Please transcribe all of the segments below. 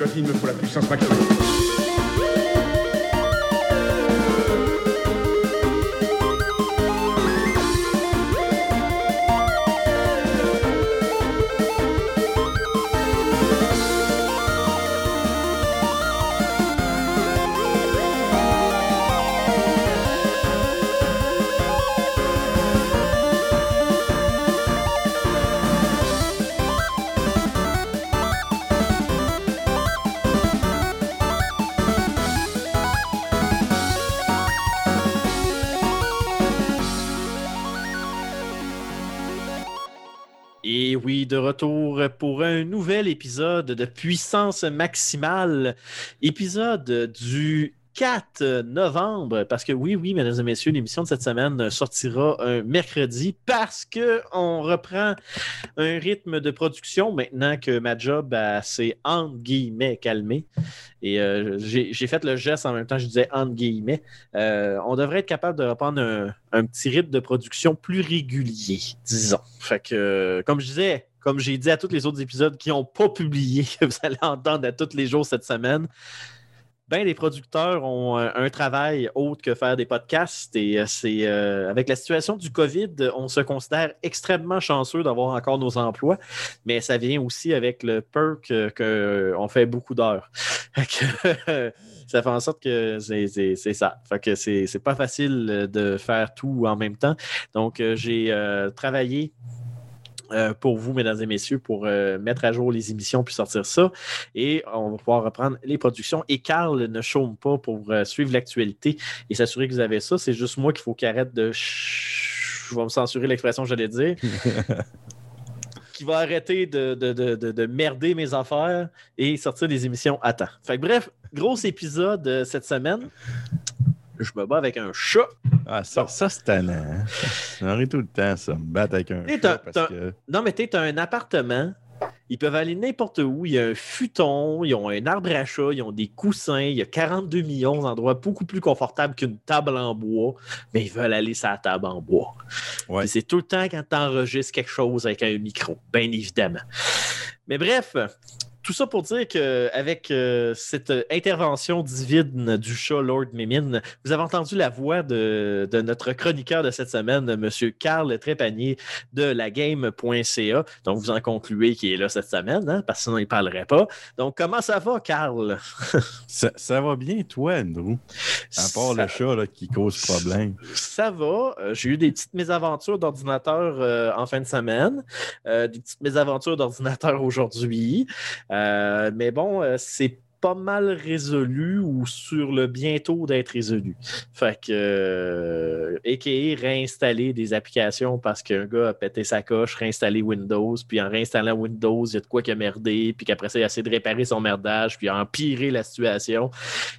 Scott, il me faut la puissance maximum. Retour pour un nouvel épisode de Puissance Maximale, épisode du 4 novembre, parce que oui, oui, mesdames et messieurs, l'émission de cette semaine sortira un mercredi parce que on reprend un rythme de production maintenant que ma job euh, s'est entre guillemets calmé. Et euh, j'ai fait le geste en même temps, je disais entre guillemets. Euh, on devrait être capable de reprendre un, un petit rythme de production plus régulier, disons. Fait que, comme je disais, comme j'ai dit à tous les autres épisodes qui n'ont pas publié, que vous allez entendre à tous les jours cette semaine, ben, les producteurs ont euh, un travail autre que faire des podcasts. Et euh, c'est euh, avec la situation du COVID, on se considère extrêmement chanceux d'avoir encore nos emplois, mais ça vient aussi avec le perk qu'on fait beaucoup d'heures. Ça fait en sorte que c'est ça. Fait que c'est pas facile de faire tout en même temps. Donc, j'ai travaillé euh, pour vous, mesdames et messieurs, pour euh, mettre à jour les émissions puis sortir ça. Et on va pouvoir reprendre les productions. Et Carl ne chôme pas pour euh, suivre l'actualité et s'assurer que vous avez ça. C'est juste moi qu'il faut qu'il arrête de. Je vais me censurer l'expression que j'allais dire. qui va arrêter de, de- de- de- de merder mes affaires et sortir des émissions à temps. Fait que bref, gros épisode cette semaine. Je me bats avec un chat. Ah, ça, ça c'est tannant. hein. J'aurais tout le temps, ça, me battre avec un chat parce que... Non, mais t'es un appartement. Ils peuvent aller n'importe où. Il y a un futon, ils ont un arbre à chat, ils ont des coussins, il y a 42 millions d'endroits beaucoup plus confortables qu'une table en bois, mais ils veulent aller sur la table en bois. Ouais. C'est tout le temps quand tu enregistres quelque chose avec un micro, bien évidemment. Mais bref, tout ça pour dire qu'avec cette intervention divine du chat Lord Mimine, vous avez entendu la voix de, de notre chroniqueur de cette semaine, M. Carl Trépanier de lagame.ca. Donc, vous en concluez qu'il est là cette semaine, hein, parce que sinon, il ne parlerait pas. Donc, comment ça va, Carl? Ça, ça va bien, toi, Andrew? À part ça, le chat là, qui cause problème. ça va. Euh, J'ai eu des petites mésaventures d'ordinateur euh, en fin de semaine, euh, des petites mésaventures d'ordinateur aujourd'hui. Euh, mais bon, euh, c'est pas mal résolu ou sur le bientôt d'être résolu. Fait que, euh, a.k.a. réinstaller des applications parce qu'un gars a pété sa coche, réinstaller Windows, puis en réinstallant Windows, il y a de quoi qui a merdé, puis qu'après ça, il a essayé de réparer son merdage, puis a empiré la situation.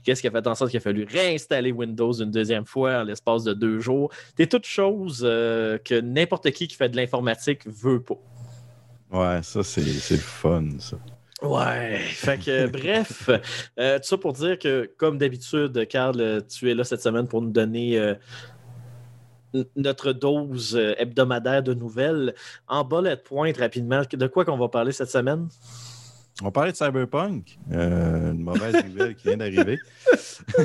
Qu'est-ce qui a fait en sorte qu'il a fallu réinstaller Windows une deuxième fois en l'espace de deux jours? C'est toute chose euh, que n'importe qui qui fait de l'informatique veut pas. Ouais, ça, c'est c'est le fun, ça. Ouais, fait que bref, euh, tout ça pour dire que, comme d'habitude, Carl, euh, tu es là cette semaine pour nous donner euh, notre dose euh, hebdomadaire de nouvelles. En bas, de pointe rapidement, de quoi qu'on va parler cette semaine? On parlait de Cyberpunk. Euh, une mauvaise nouvelle qui vient d'arriver.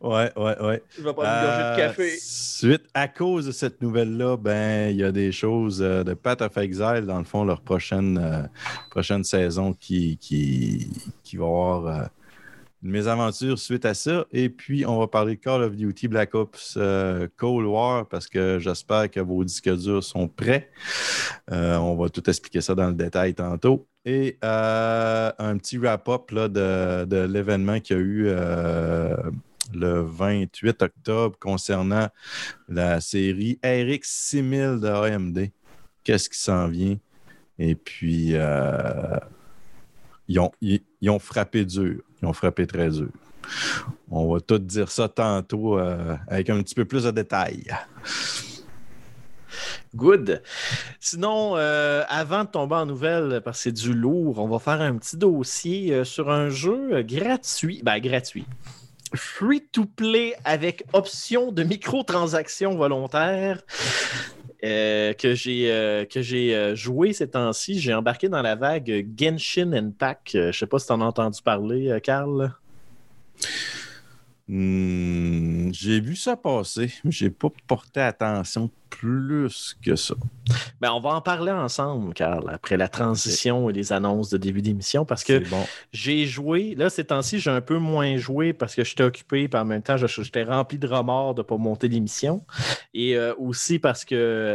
ouais, ouais, ouais. Je vais pas gorger de Euh, café. Suite à cause de cette nouvelle-là, ben il y a des choses euh, de Path of Exile, dans le fond, leur prochaine, euh, prochaine saison qui, qui, qui va avoir une mésaventure suite à ça. Et puis, on va parler Call of Duty Black Ops euh, Cold War parce que j'espère que vos disques durs sont prêts. Euh, on va tout expliquer ça dans le détail tantôt. Et euh, un petit wrap-up de, l'événement qu'il y a eu le 28 octobre concernant la série RX 6000 de AMD. Qu'est-ce qui s'en vient? Et puis, ils ont, ils ont frappé dur. Ils ont frappé très dur. On va tout dire ça tantôt euh, avec un petit peu plus de détails. Good. Sinon, euh, avant de tomber en nouvelle, parce que c'est du lourd, on va faire un petit dossier euh, sur un jeu gratuit. Ben, gratuit. Free to play avec option de microtransactions volontaires. Euh, que j'ai euh, euh, joué ces temps-ci. J'ai embarqué dans la vague Genshin Impact. je sais pas si tu en as entendu parler, Carl. Hmm, j'ai vu ça passer. J'ai pas porté attention plus que ça. Ben, on va en parler ensemble, Carl, après la transition et les annonces de début d'émission, parce que j'ai joué, là, ces temps-ci, j'ai un peu moins joué parce que j'étais occupé, puis en même temps, j'étais rempli de remords de ne pas monter l'émission. Et euh, aussi parce que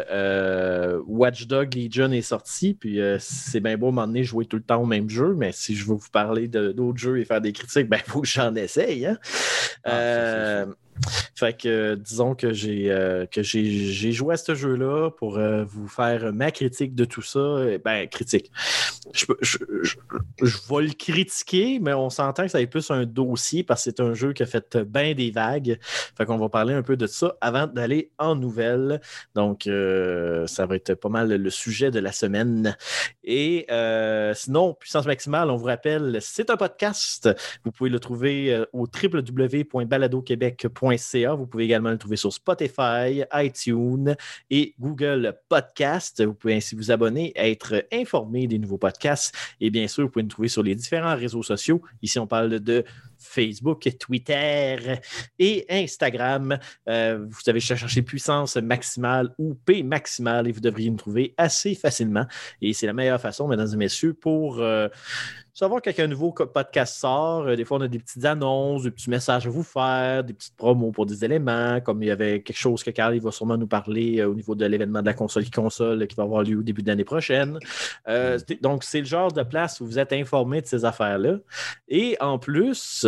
euh, Watchdog Legion est sorti, puis euh, c'est bien beau m'emmener jouer tout le temps au même jeu, mais si je veux vous parler d'autres jeux et faire des critiques, ben, il faut que j'en essaye. Hein? Ah, fait que disons que j'ai euh, j'ai joué à ce jeu-là pour euh, vous faire ma critique de tout ça. Ben, critique. Je, vais le critiquer, mais on s'entend que ça être plus un dossier parce que c'est un jeu qui a fait bien des vagues. Fait qu'on va parler un peu de ça avant d'aller en nouvelles. Donc, euh, ça va être pas mal le sujet de la semaine. Et sinon, Puissance Maximale, on vous rappelle, c'est un podcast. Vous pouvez le trouver au www.baladoquebec.com vous pouvez également le trouver sur Spotify, iTunes et Google Podcast. Vous pouvez ainsi vous abonner, être informé des nouveaux podcasts. Et bien sûr, vous pouvez nous trouver sur les différents réseaux sociaux. Ici, on parle de Facebook, Twitter et Instagram. Euh, vous avez cherché puissance maximale ou P maximale et vous devriez nous trouver assez facilement. Et c'est la meilleure façon, mesdames et messieurs, pour euh, savoir qu'un nouveau podcast sort. Euh, des fois, on a des petites annonces, des petits messages à vous faire, des petites promos pour des éléments, comme il y avait quelque chose que Carl va sûrement nous parler euh, au niveau de l'événement de la console qui console qui va avoir lieu au début de l'année prochaine. Euh, donc, c'est le genre de place où vous êtes informé de ces affaires-là. Et en plus,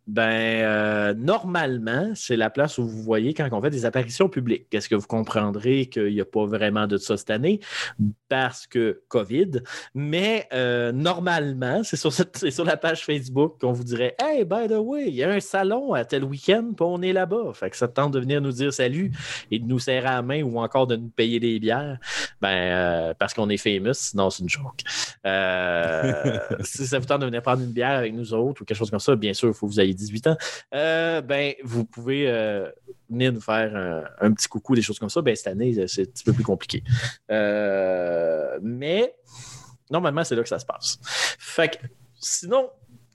ben, euh, normalement, c'est la place où vous voyez quand on fait des apparitions publiques. Est-ce que vous comprendrez qu'il n'y a pas vraiment de ça cette année? Parce que COVID? Mais euh, normalement, c'est sur, sur la page Facebook qu'on vous dirait Hey, by the way, il y a un salon à tel week-end, puis on est là-bas. Fait que ça tente de venir nous dire salut et de nous serrer à la main ou encore de nous payer des bières. Ben, euh, parce qu'on est famous, sinon c'est une joke. si ça vous tente de venir prendre une bière avec nous autres ou quelque chose comme ça, bien sûr, il faut que vous ayez 18 ans, euh, ben, vous pouvez euh, venir nous faire un, petit coucou, des choses comme ça. Ben, cette année, c'est un petit peu plus compliqué. Euh, mais normalement, c'est là que ça se passe. Fait que, sinon,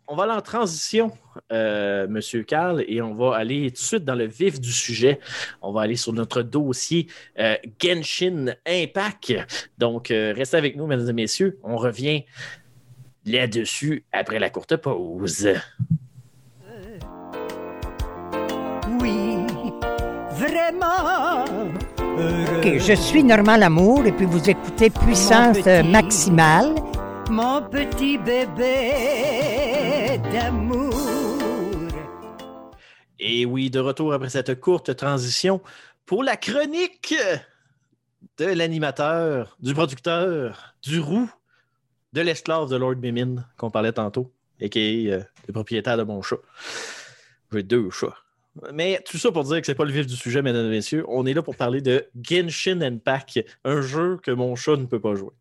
on va aller en transition, Monsieur Carl, et on va aller tout de suite dans le vif du sujet. On va aller sur notre dossier Genshin Impact. Donc, restez avec nous, mesdames et messieurs. On revient là-dessus après la courte pause. Ok, je suis Normal Amour et puis vous écoutez Puissance Maximale. Mon petit bébé d'amour. Et oui, de retour après cette courte transition pour la chronique de l'animateur, du producteur, du roux, de l'esclave de Lord Mimin qu'on parlait tantôt, et qui est euh, le propriétaire de mon chat. J'ai deux chats. Mais tout ça pour dire que c'est pas le vif du sujet, mesdames et messieurs. On est là pour parler de Genshin Impact, un jeu que mon chat ne peut pas jouer.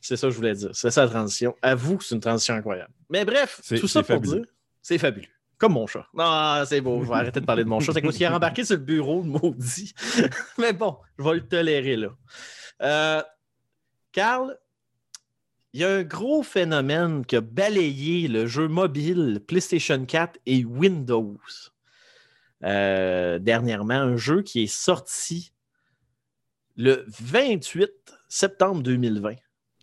C'est ça que je voulais dire. C'est ça la transition. Avoue que c'est une transition incroyable. Mais bref, tout ça pour dire, c'est fabuleux. Comme mon chat. Non, c'est beau, je vais arrêter de parler de mon chat. C'est parce qu'il a embarqué sur le bureau, le maudit. Mais bon, je vais le tolérer là. Euh, Carl, il y a un gros phénomène qui a balayé le jeu mobile PlayStation 4 et Windows. Euh, dernièrement, un jeu qui est sorti le 28 septembre 2020.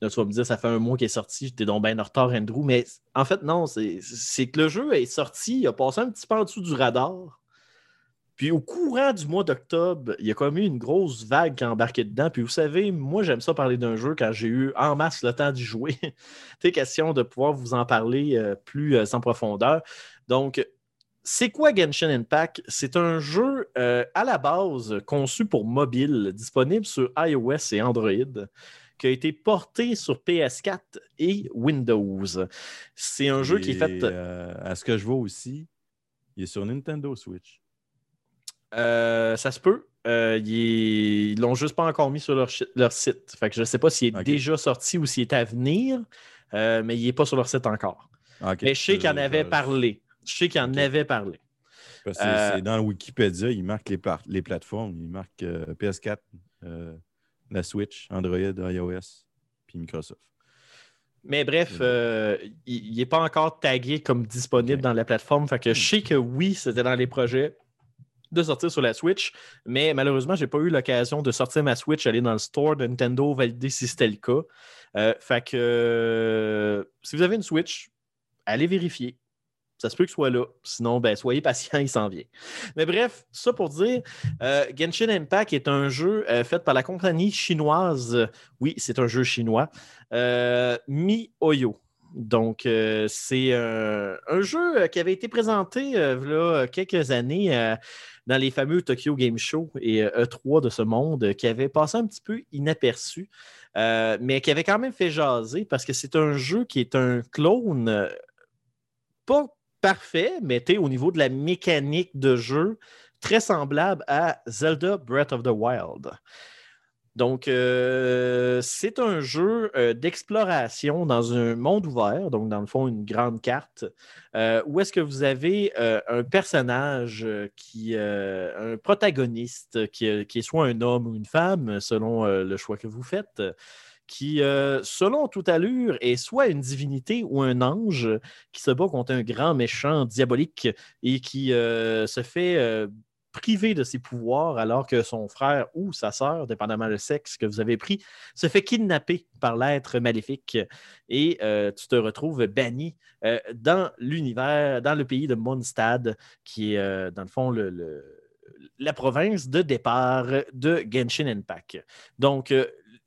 Là, tu vas me dire, ça fait un mois qu'il est sorti, j'étais donc bien en retard, Andrew. Mais en fait, non, c'est que le jeu est sorti, il a passé un petit peu en dessous du radar. Puis au courant du mois d'octobre, il y a quand même eu une grosse vague qui a embarqué dedans. Puis vous savez, moi, j'aime ça parler d'un jeu quand j'ai eu en masse le temps d'y jouer. C'est question de pouvoir vous en parler euh, plus euh, en profondeur. Donc, c'est quoi Genshin Impact? C'est un jeu euh, à la base conçu pour mobile, disponible sur iOS et Android, qui a été porté sur PS4 et Windows. C'est un jeu qui est fait. euh, à ce que je vois aussi, il est sur Nintendo Switch. Euh, ça se peut. Euh, Ils l'ont juste pas encore mis sur leur, site. Fait que je ne sais pas s'il est déjà sorti ou s'il est à venir, euh, mais il n'est pas sur leur site encore. Mais je sais qu'il en avait parlé. Je sais qu'il en avait parlé. Parce que Euh, c'est dans le Wikipédia, il marque les, plateformes. Il marque euh, PS4, euh, la Switch, Android, iOS, puis Microsoft. Mais bref, il n'est pas encore tagué comme disponible dans la plateforme. Fait que je sais que oui, c'était dans les projets de sortir sur la Switch, mais malheureusement, j'ai pas eu l'occasion de sortir ma Switch, aller dans le store de Nintendo, valider si c'était le cas. Fait que si vous avez une Switch, allez vérifier. Ça se peut que soit là. Sinon, ben, soyez patient, il s'en vient. Mais bref, ça pour dire, euh, Genshin Impact est un jeu euh, fait par la compagnie chinoise. Oui, c'est un jeu chinois. Euh, MiHoYo. Donc, euh, c'est un jeu qui avait été présenté v'là quelques années dans les fameux Tokyo Game Show et euh, E3 de ce monde, qui avait passé un petit peu inaperçu, mais qui avait quand même fait jaser parce que c'est un jeu qui est un clone pas parfait, mais au niveau de la mécanique de jeu très semblable à Zelda Breath of the Wild. Donc, euh, c'est un jeu euh, d'exploration dans un monde ouvert, donc dans le fond, une grande carte, euh, où est-ce que vous avez un personnage qui, un protagoniste qui, est soit un homme ou une femme, selon le choix que vous faites, qui, euh, selon toute allure, est soit une divinité ou un ange qui se bat contre un grand méchant diabolique et qui euh, se fait euh, privé de ses pouvoirs alors que son frère ou sa sœur, dépendamment le sexe que vous avez pris, se fait kidnapper par l'être maléfique et tu te retrouves banni dans l'univers, dans le pays de Mondstadt, qui est dans le fond le- la province de départ de Genshin Impact. Donc,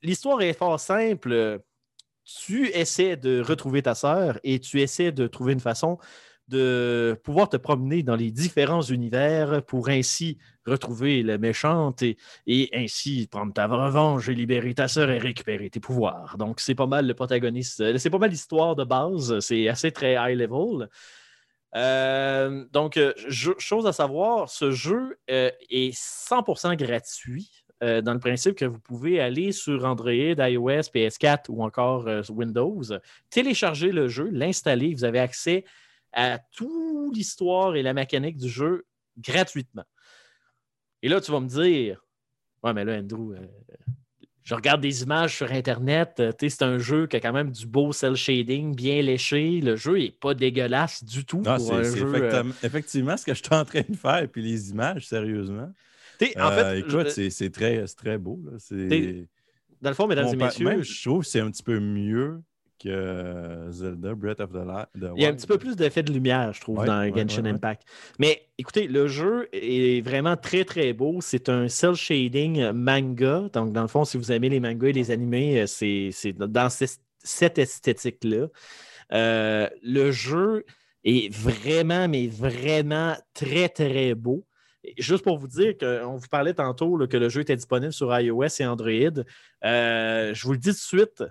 l'histoire est fort simple. Tu essaies de retrouver ta sœur et tu essaies de trouver une façon de pouvoir te promener dans les différents univers pour ainsi retrouver la méchante et, ainsi prendre ta revanche et libérer ta sœur et récupérer tes pouvoirs. Donc, c'est pas mal le protagoniste. euh, C'est pas mal l'histoire de base. C'est assez très high level. Euh, donc, euh, chose à savoir, ce jeu est 100% gratuit. Euh, dans le principe que vous pouvez aller sur Android, iOS, PS4 ou encore euh, Windows, télécharger le jeu, l'installer. Vous avez accès à toute l'histoire et la mécanique du jeu gratuitement. Et là, tu vas me dire, ouais, mais là, Andrew, euh, je regarde des images sur Internet, c'est un jeu qui a quand même du beau cel shading, bien léché. Le jeu n'est pas dégueulasse du tout Non, pour c'est un jeu. effectivement, effectivement ce que je suis en train de faire. Puis les images, sérieusement. En Euh, fait, écoute, je- c'est- très, très beau. là. Dans le fond, mesdames et messieurs, Même, je trouve que c'est un petit peu mieux que Zelda Breath of the, the Il y a un Wild. petit peu plus d'effet de lumière, je trouve, Ouais, dans ouais, Genshin ouais. Impact. Mais écoutez, le jeu est vraiment très, très beau. C'est un cel shading manga. Donc, dans le fond, si vous aimez les mangas et les animés, euh, c'est dans ce- cette esthétique-là. Euh, le jeu est vraiment, mais vraiment très, très beau. Juste pour vous dire qu'on vous parlait tantôt que le jeu était disponible sur iOS et Android. Euh, je vous le dis tout de suite,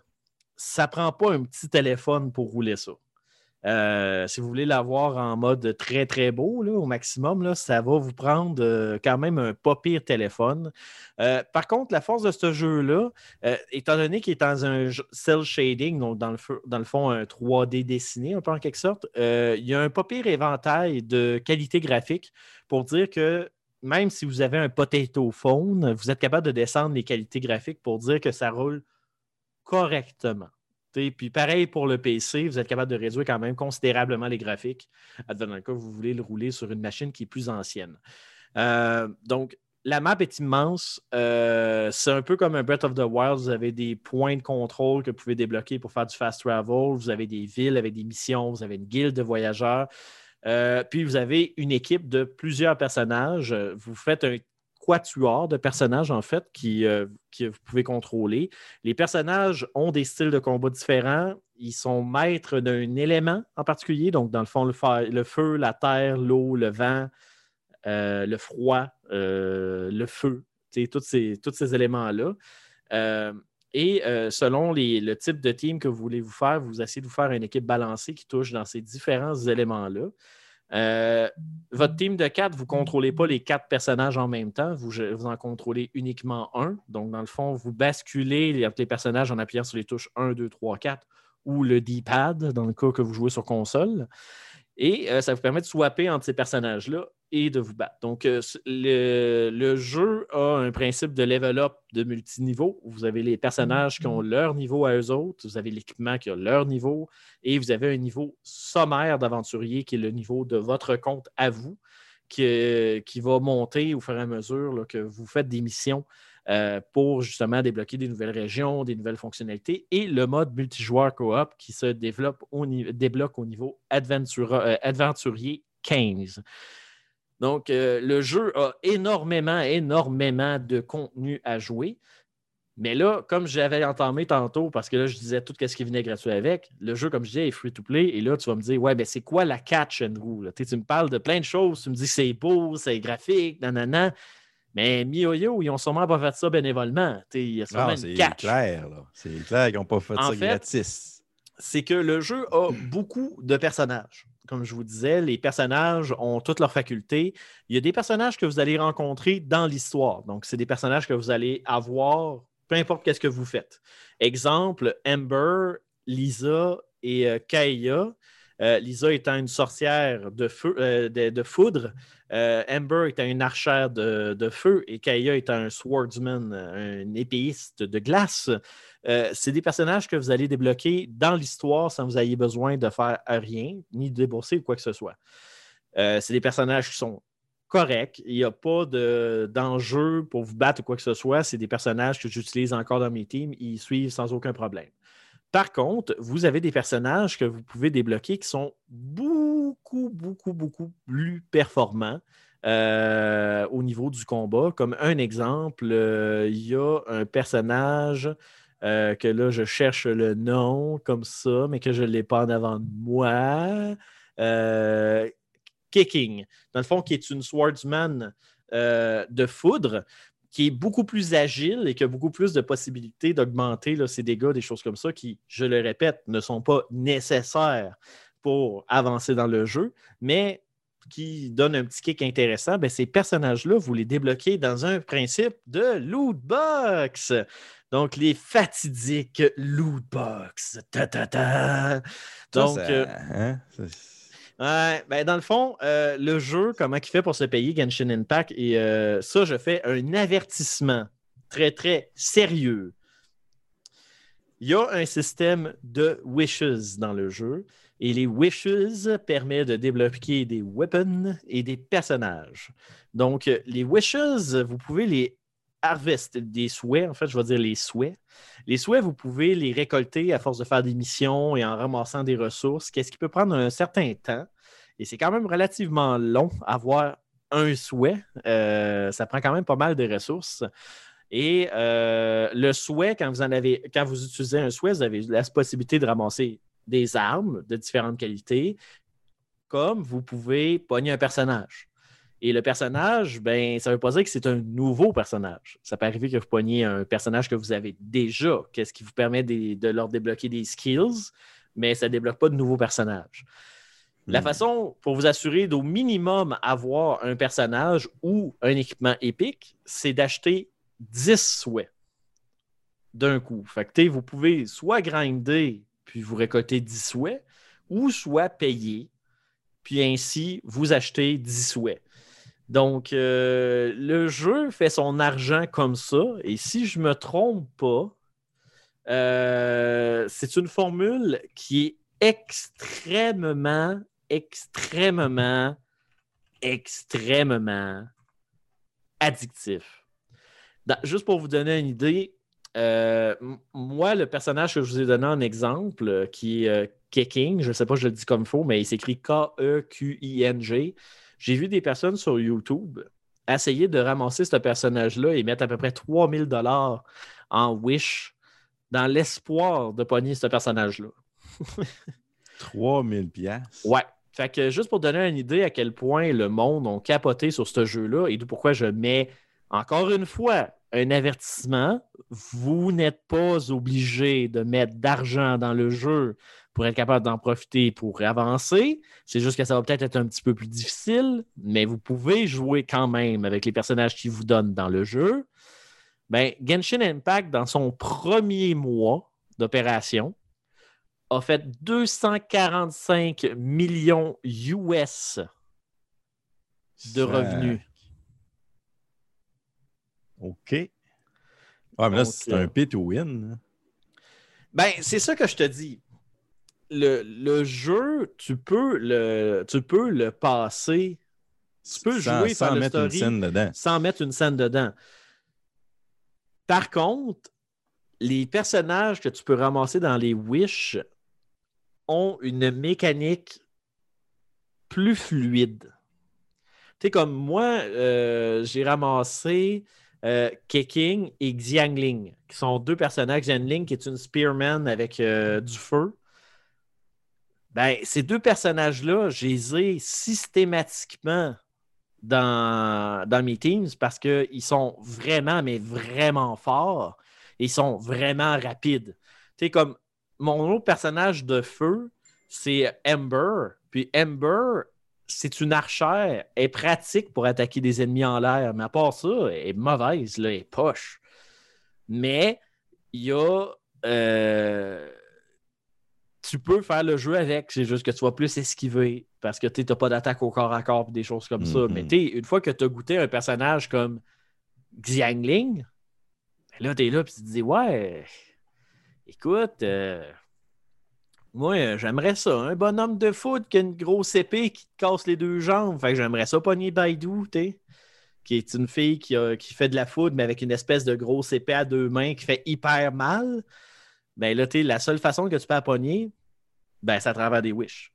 ça prend pas un petit téléphone pour rouler ça. Euh, si vous voulez l'avoir en mode très très beau, au maximum, ça va vous prendre euh, quand même un pas pire téléphone. Euh, par contre, la force de ce jeu-là, étant donné qu'il est dans un j- cel shading, donc dans le, dans le fond un 3D dessiné, un peu en quelque sorte, il y a un pas pire éventail de qualité graphique pour dire que même si vous avez un potato phone, vous êtes capable de descendre les qualités graphiques pour dire que ça roule correctement. Puis pareil pour le PC, vous êtes capable de réduire quand même considérablement les graphiques, advenant le cas vous voulez le rouler sur une machine qui est plus ancienne. Euh, donc, la map est immense. Euh, c'est un peu comme un Breath of the Wild. Vous avez des points de contrôle que vous pouvez débloquer pour faire du fast travel. Vous avez des villes avec des missions. Vous avez une guilde de voyageurs. Euh, puis vous avez une équipe de plusieurs personnages. Euh, Vous faites un quatuor de personnages, en fait, qui, euh, que vous pouvez contrôler. Les personnages ont des styles de combat différents. Ils sont maîtres d'un élément en particulier. Donc, dans le fond, le, feu, la terre, l'eau, le vent, euh, le froid, euh, le feu, tous ces, éléments-là. Et selon le type de team que vous voulez vous faire, vous essayez de vous faire une équipe balancée qui touche dans ces différents éléments-là. Euh, votre team de quatre, vous ne contrôlez pas les quatre personnages en même temps, vous, en contrôlez uniquement un. Donc, dans le fond, vous basculez les, les personnages en appuyant sur les touches 1, 2, 3, 4 ou le D-pad dans le cas que vous jouez sur console. Et euh, ça vous permet de swapper entre ces personnages-là et de vous battre. Donc, euh, le, le jeu a un principe de level up de multiniveau. Vous avez les personnages qui ont leur niveau à eux autres, vous avez l'équipement qui a leur niveau, et vous avez un niveau sommaire d'aventurier qui est le niveau de votre compte à vous, qui, qui va monter au fur et à mesure là, que vous faites des missions euh, pour justement débloquer des nouvelles régions, des nouvelles fonctionnalités, et le mode multijoueur coop qui se développe au débloque au niveau euh, aventurier 15. Donc, euh, le jeu a énormément, énormément de contenu à jouer. Mais là, comme j'avais entamé tantôt, parce que là, je disais tout ce qui venait gratuit avec, le jeu, comme je disais, est free-to-play. Et là, tu vas me dire, ouais, ben c'est quoi la catch, Andrew? Tu sais, tu me parles de plein de choses. Tu me dis c'est beau, c'est graphique, nanana. Mais MiYoYo, ils ont sûrement pas fait ça bénévolement. Il y a sûrement Non, une c'est catch clair, là. C'est clair qu'ils n'ont pas fait En ça fait, gratis. c'est que le jeu a beaucoup de personnages. Comme je vous disais, les personnages ont toutes leurs facultés. Il y a des personnages que vous allez rencontrer dans l'histoire. Donc, c'est des personnages que vous allez avoir, peu importe qu'est-ce que vous faites. Exemple, Amber, Lisa et euh, Kaya. Euh, Lisa étant une sorcière de, feu, euh, de, foudre, euh, Amber étant une archère de, de feu et Kaya étant un swordsman, un épéiste de glace. Euh, c'est des personnages que vous allez débloquer dans l'histoire sans vous ayez besoin de faire rien, ni de débourser ou quoi que ce soit. Euh, c'est des personnages qui sont corrects. Il n'y a pas de- d'enjeu pour vous battre ou quoi que ce soit. C'est des personnages que j'utilise encore dans mes teams. Ils suivent sans aucun problème. Par contre, vous avez des personnages que vous pouvez débloquer qui sont beaucoup, beaucoup, beaucoup plus performants euh, au niveau du combat. Comme un exemple, il y a un personnage euh, que là, je cherche le nom comme ça, mais que je ne l'ai pas en avant de moi. Euh, Kicking, dans le fond, qui est une swordsman euh, de foudre, qui est beaucoup plus agile et qui a beaucoup plus de possibilités d'augmenter ses dégâts, des choses comme ça, qui, je le répète, ne sont pas nécessaires pour avancer dans le jeu, mais qui donnent un petit kick intéressant. Ben, ces personnages-là, vous les débloquez dans un principe de loot box. Donc, les fatidiques loot box. Ta, ta, ta. Donc, ça- euh, hein, Ouais, ben dans le fond, euh, le jeu, comment il fait pour se payer Genshin Impact, et euh, ça, je fais un avertissement très, très sérieux. Il y a un système de wishes dans le jeu, et les wishes permettent de débloquer des weapons et des personnages. Donc, les wishes, vous pouvez les harvest, des souhaits, en fait, je vais dire les souhaits. Les souhaits, vous pouvez les récolter à force de faire des missions et en ramassant des ressources, qu'est-ce qui peut prendre un certain temps. Et c'est quand même relativement long avoir un souhait. Euh, ça prend quand même pas mal de ressources. Et euh, le souhait, quand vous en avez, quand vous utilisez un souhait, vous avez la possibilité de ramasser des armes de différentes qualités, comme vous pouvez pogner un personnage. Et le personnage, ben, ça ne veut pas dire que c'est un nouveau personnage. Ça peut arriver que vous poigniez un personnage que vous avez déjà, qu'est-ce qui vous permet de, de leur débloquer des skills, mais ça ne débloque pas de nouveaux personnages. La Hmm. façon pour vous assurer d'au minimum avoir un personnage ou un équipement épique, c'est d'acheter 10 souhaits d'un coup. Fait que, vous pouvez soit grinder puis vous récolter 10 souhaits, ou soit payer, puis ainsi vous achetez 10 souhaits. Donc, euh, le jeu fait son argent comme ça, et si je me trompe pas, euh, c'est une formule qui est extrêmement, extrêmement, extrêmement addictif. Juste pour vous donner une idée, euh, moi, le personnage que je vous ai donné en exemple, qui est Kicking, je ne sais pas si je le dis comme il faut, mais il s'écrit K-E-Q-I-N-G. J'ai vu des personnes sur YouTube essayer de ramasser ce personnage-là et mettre à peu près 3000 dollars en Wish dans l'espoir de pogner ce personnage-là. 3000 pièces. Ouais. Fait que juste pour donner une idée à quel point le monde a capoté sur ce jeu-là et pourquoi je mets encore une fois un avertissement, vous n'êtes pas obligé de mettre d'argent dans le jeu pour être capable d'en profiter pour avancer. C'est juste que ça va peut-être être un petit peu plus difficile, mais vous pouvez jouer quand même avec les personnages qui vous donnent dans le jeu. Ben, Genshin Impact, dans son premier mois d'opération, a fait 245 millions US de revenus. OK. Ah, mais là, c'est euh, un pay to win. hein. Ben, c'est ça que je te dis. Le, le jeu, tu peux le, tu peux le passer. Tu peux Sans- jouer, sans faire le mettre une scène dedans. sans mettre une scène dedans. Par contre, les personnages que tu peux ramasser dans les Wish ont une mécanique plus fluide. Tu sais, comme moi, euh, j'ai ramassé euh, Keking et Xiangling, qui sont deux personnages. Xiangling, qui est une spearman avec euh, du feu. Ben, ces deux personnages-là, je les ai systématiquement dans, dans mes teams parce qu'ils sont vraiment, mais vraiment forts. Ils sont vraiment rapides. Tu sais, comme mon autre personnage de feu, c'est Ember. Puis Ember, c'est une archère. Elle est pratique pour attaquer des ennemis en l'air. Mais à part ça, elle est mauvaise, là, elle est poche. Mais il y a. euh, tu peux faire le jeu avec, c'est juste que tu vas plus esquiver parce que tu n'as pas d'attaque au corps à corps et des choses comme ça. Mhm. Mais tu une fois que tu as goûté un personnage comme Xiangling, ben là, tu es là et tu te dis Ouais, écoute, euh, moi, euh, j'aimerais ça. Un bonhomme de foot qui a une grosse épée qui te casse les deux jambes. Fait que j'aimerais ça pogner Baidu, tu qui est une fille qui, a- qui fait de la foot, mais avec une espèce de grosse épée à deux mains qui fait hyper mal. Ben là, tu la seule façon que tu peux la pogner, ben, c'est à travers des wish.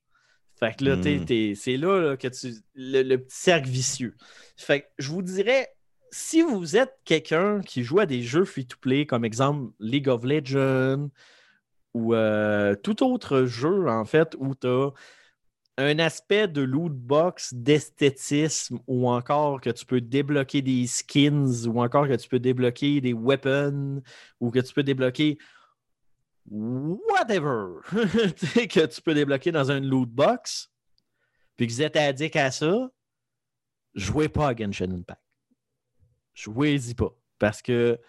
Fait que là, Mm. t'es- c'est là, là que tu. Le, le petit cercle vicieux. Fait que je vous dirais, si vous êtes quelqu'un qui joue à des jeux free-to-play, comme exemple League of Legends ou euh, tout autre jeu, en fait, où tu as un aspect de loot box, d'esthétisme, ou encore que tu peux débloquer des skins, ou encore que tu peux débloquer des weapons, ou que tu peux débloquer whatever que tu peux débloquer dans un loot box, puis que vous êtes addict à ça, jouez pas à Genshin Impact. Jouez-y pas. Parce que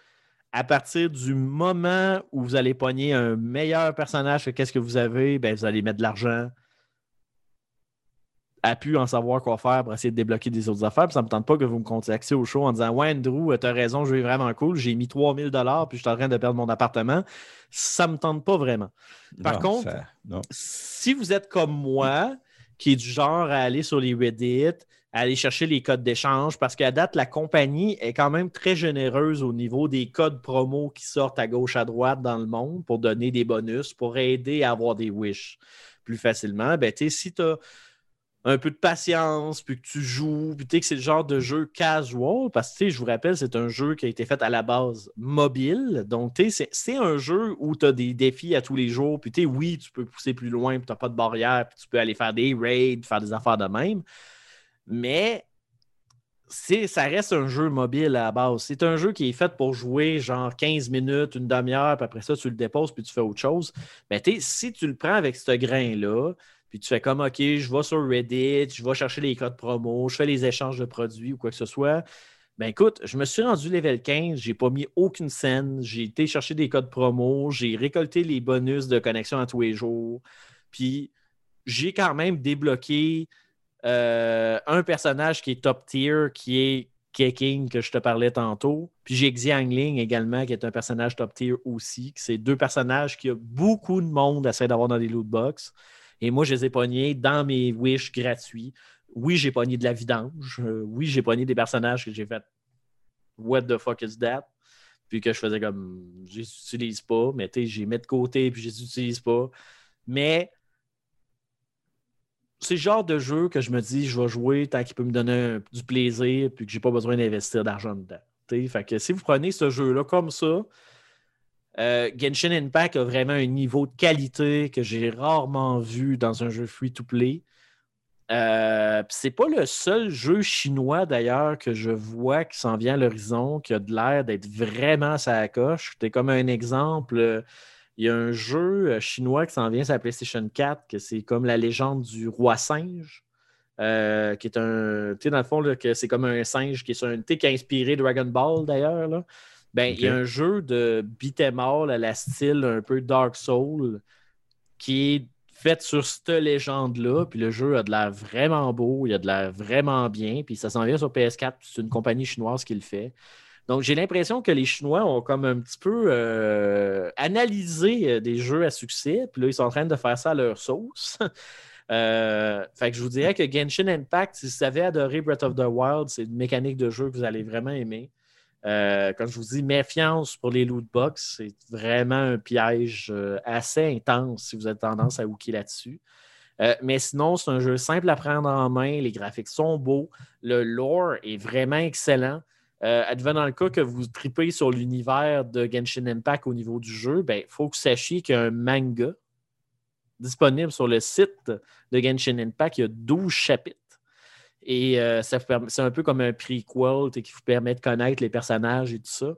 à partir du moment où vous allez pogner un meilleur personnage que qu'est-ce que vous avez, ben, vous allez mettre de l'argent à pu en savoir quoi faire pour essayer de débloquer des autres affaires. Puis ça ne me tente pas que vous me contactiez au show en disant Ouais, Andrew, tu as raison, je vais vraiment cool. J'ai mis 3000 puis je suis en train de perdre mon appartement. Ça ne me tente pas vraiment. Par Non, contre, ça- si vous êtes comme moi, qui est du genre à aller sur les Reddit, à aller chercher les codes d'échange, parce qu'à date, la compagnie est quand même très généreuse au niveau des codes promo qui sortent à gauche, à droite dans le monde pour donner des bonus, pour aider à avoir des wish plus facilement. Ben, tu sais, si tu as un peu de patience, puis que tu joues, puis que c'est le genre de jeu casual, parce que je vous rappelle, c'est un jeu qui a été fait à la base mobile. Donc, c'est- un jeu où tu as des défis à tous les jours, puis tu oui, tu peux pousser plus loin, puis tu n'as pas de barrière, puis tu peux aller faire des raids, faire des affaires de même. Mais ça reste un jeu mobile à la base. C'est un jeu qui est fait pour jouer genre 15 minutes, une demi-heure, puis après ça, tu le déposes, puis tu fais autre chose. Mais si tu le prends avec ce grain-là, puis tu fais comme, OK, je vais sur Reddit, je vais chercher les codes promo, je fais les échanges de produits ou quoi que ce soit. Ben écoute, je me suis rendu level 15, j'ai pas mis aucune scène, j'ai été chercher des codes promo, j'ai récolté les bonus de connexion à tous les jours, puis j'ai quand même débloqué euh, un personnage qui est top tier, qui est Keking, que je te parlais tantôt. Puis j'ai Xiangling également, qui est un personnage top tier aussi. C'est deux personnages que beaucoup de monde essaie d'avoir dans des loot box. Et moi, je les ai pognés dans mes wish gratuits. Oui, j'ai pogné de la vidange. Euh, oui, j'ai pogné des personnages que j'ai fait What the fuck is that? Puis que je faisais comme je les utilise pas, mais tu sais, j'ai mis de côté puis je les utilise pas. Mais c'est le genre de jeu que je me dis je vais jouer tant qu'il peut me donner du plaisir puis que j'ai pas besoin d'investir d'argent dedans. Tu sais, Fait que si vous prenez ce jeu-là comme ça, euh, Genshin Impact a vraiment un niveau de qualité que j'ai rarement vu dans un jeu free-to-play. Euh, c'est pas le seul jeu chinois d'ailleurs que je vois qui s'en vient à l'horizon, qui a de l'air d'être vraiment sa coche. C'était comme un exemple. euh, Il y a un jeu euh, chinois qui s'en vient sur la PlayStation 4, que c'est comme la légende du roi singe. qui est un. Tu sais, dans le fond, c'est comme un singe qui est sur un. Qui a inspiré Dragon Ball d'ailleurs. Ben, il y a un jeu de beat'em all à la style un peu Dark Soul qui est fait sur cette légende-là. Puis le jeu a de l'air vraiment beau, il a de l'air vraiment bien. Puis ça s'en vient sur PS4, puis c'est une compagnie chinoise qui le fait. Donc j'ai l'impression que les Chinois ont comme un petit peu euh, analysé euh, des jeux à succès. Puis là, ils sont en train de faire ça à leur sauce. Euh, fait que je vous dirais que Genshin Impact, si vous avez adoré Breath of the Wild, c'est une mécanique de jeu que vous allez vraiment aimer. Euh, comme je vous dis, méfiance pour les loot box. C'est vraiment un piège euh, assez intense si vous avez tendance à hooker là-dessus. Euh, mais sinon, c'est un jeu simple à prendre en main. Les graphiques sont beaux. Le lore est vraiment excellent. Euh, advenant le cas que vous tripez sur l'univers de Genshin Impact au niveau du jeu, il ben, faut que vous sachiez qu'il y a un manga disponible sur le site de Genshin Impact. Il y a 12 chapitres. Et euh, ça c'est un peu comme un prequel qui vous permet de connaître les personnages et tout ça.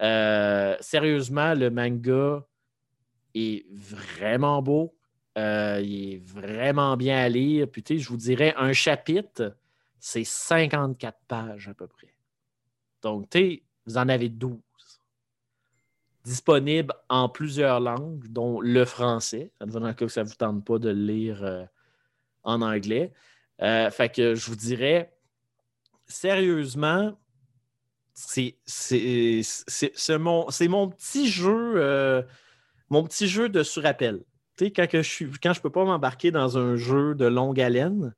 Euh, sérieusement, le manga est vraiment beau. Euh, il est vraiment bien à lire. Puis, je vous dirais, un chapitre, c'est 54 pages à peu près. Donc, vous en avez 12. Disponible en plusieurs langues, dont le français. Le cas que ça ne vous tente pas de le lire en anglais. Euh, fait que je vous dirais, sérieusement, c'est mon, mon petit jeu, euh, mon petit jeu de surappel. Quand, je suis, quand je peux pas m'embarquer dans un jeu de longue haleine,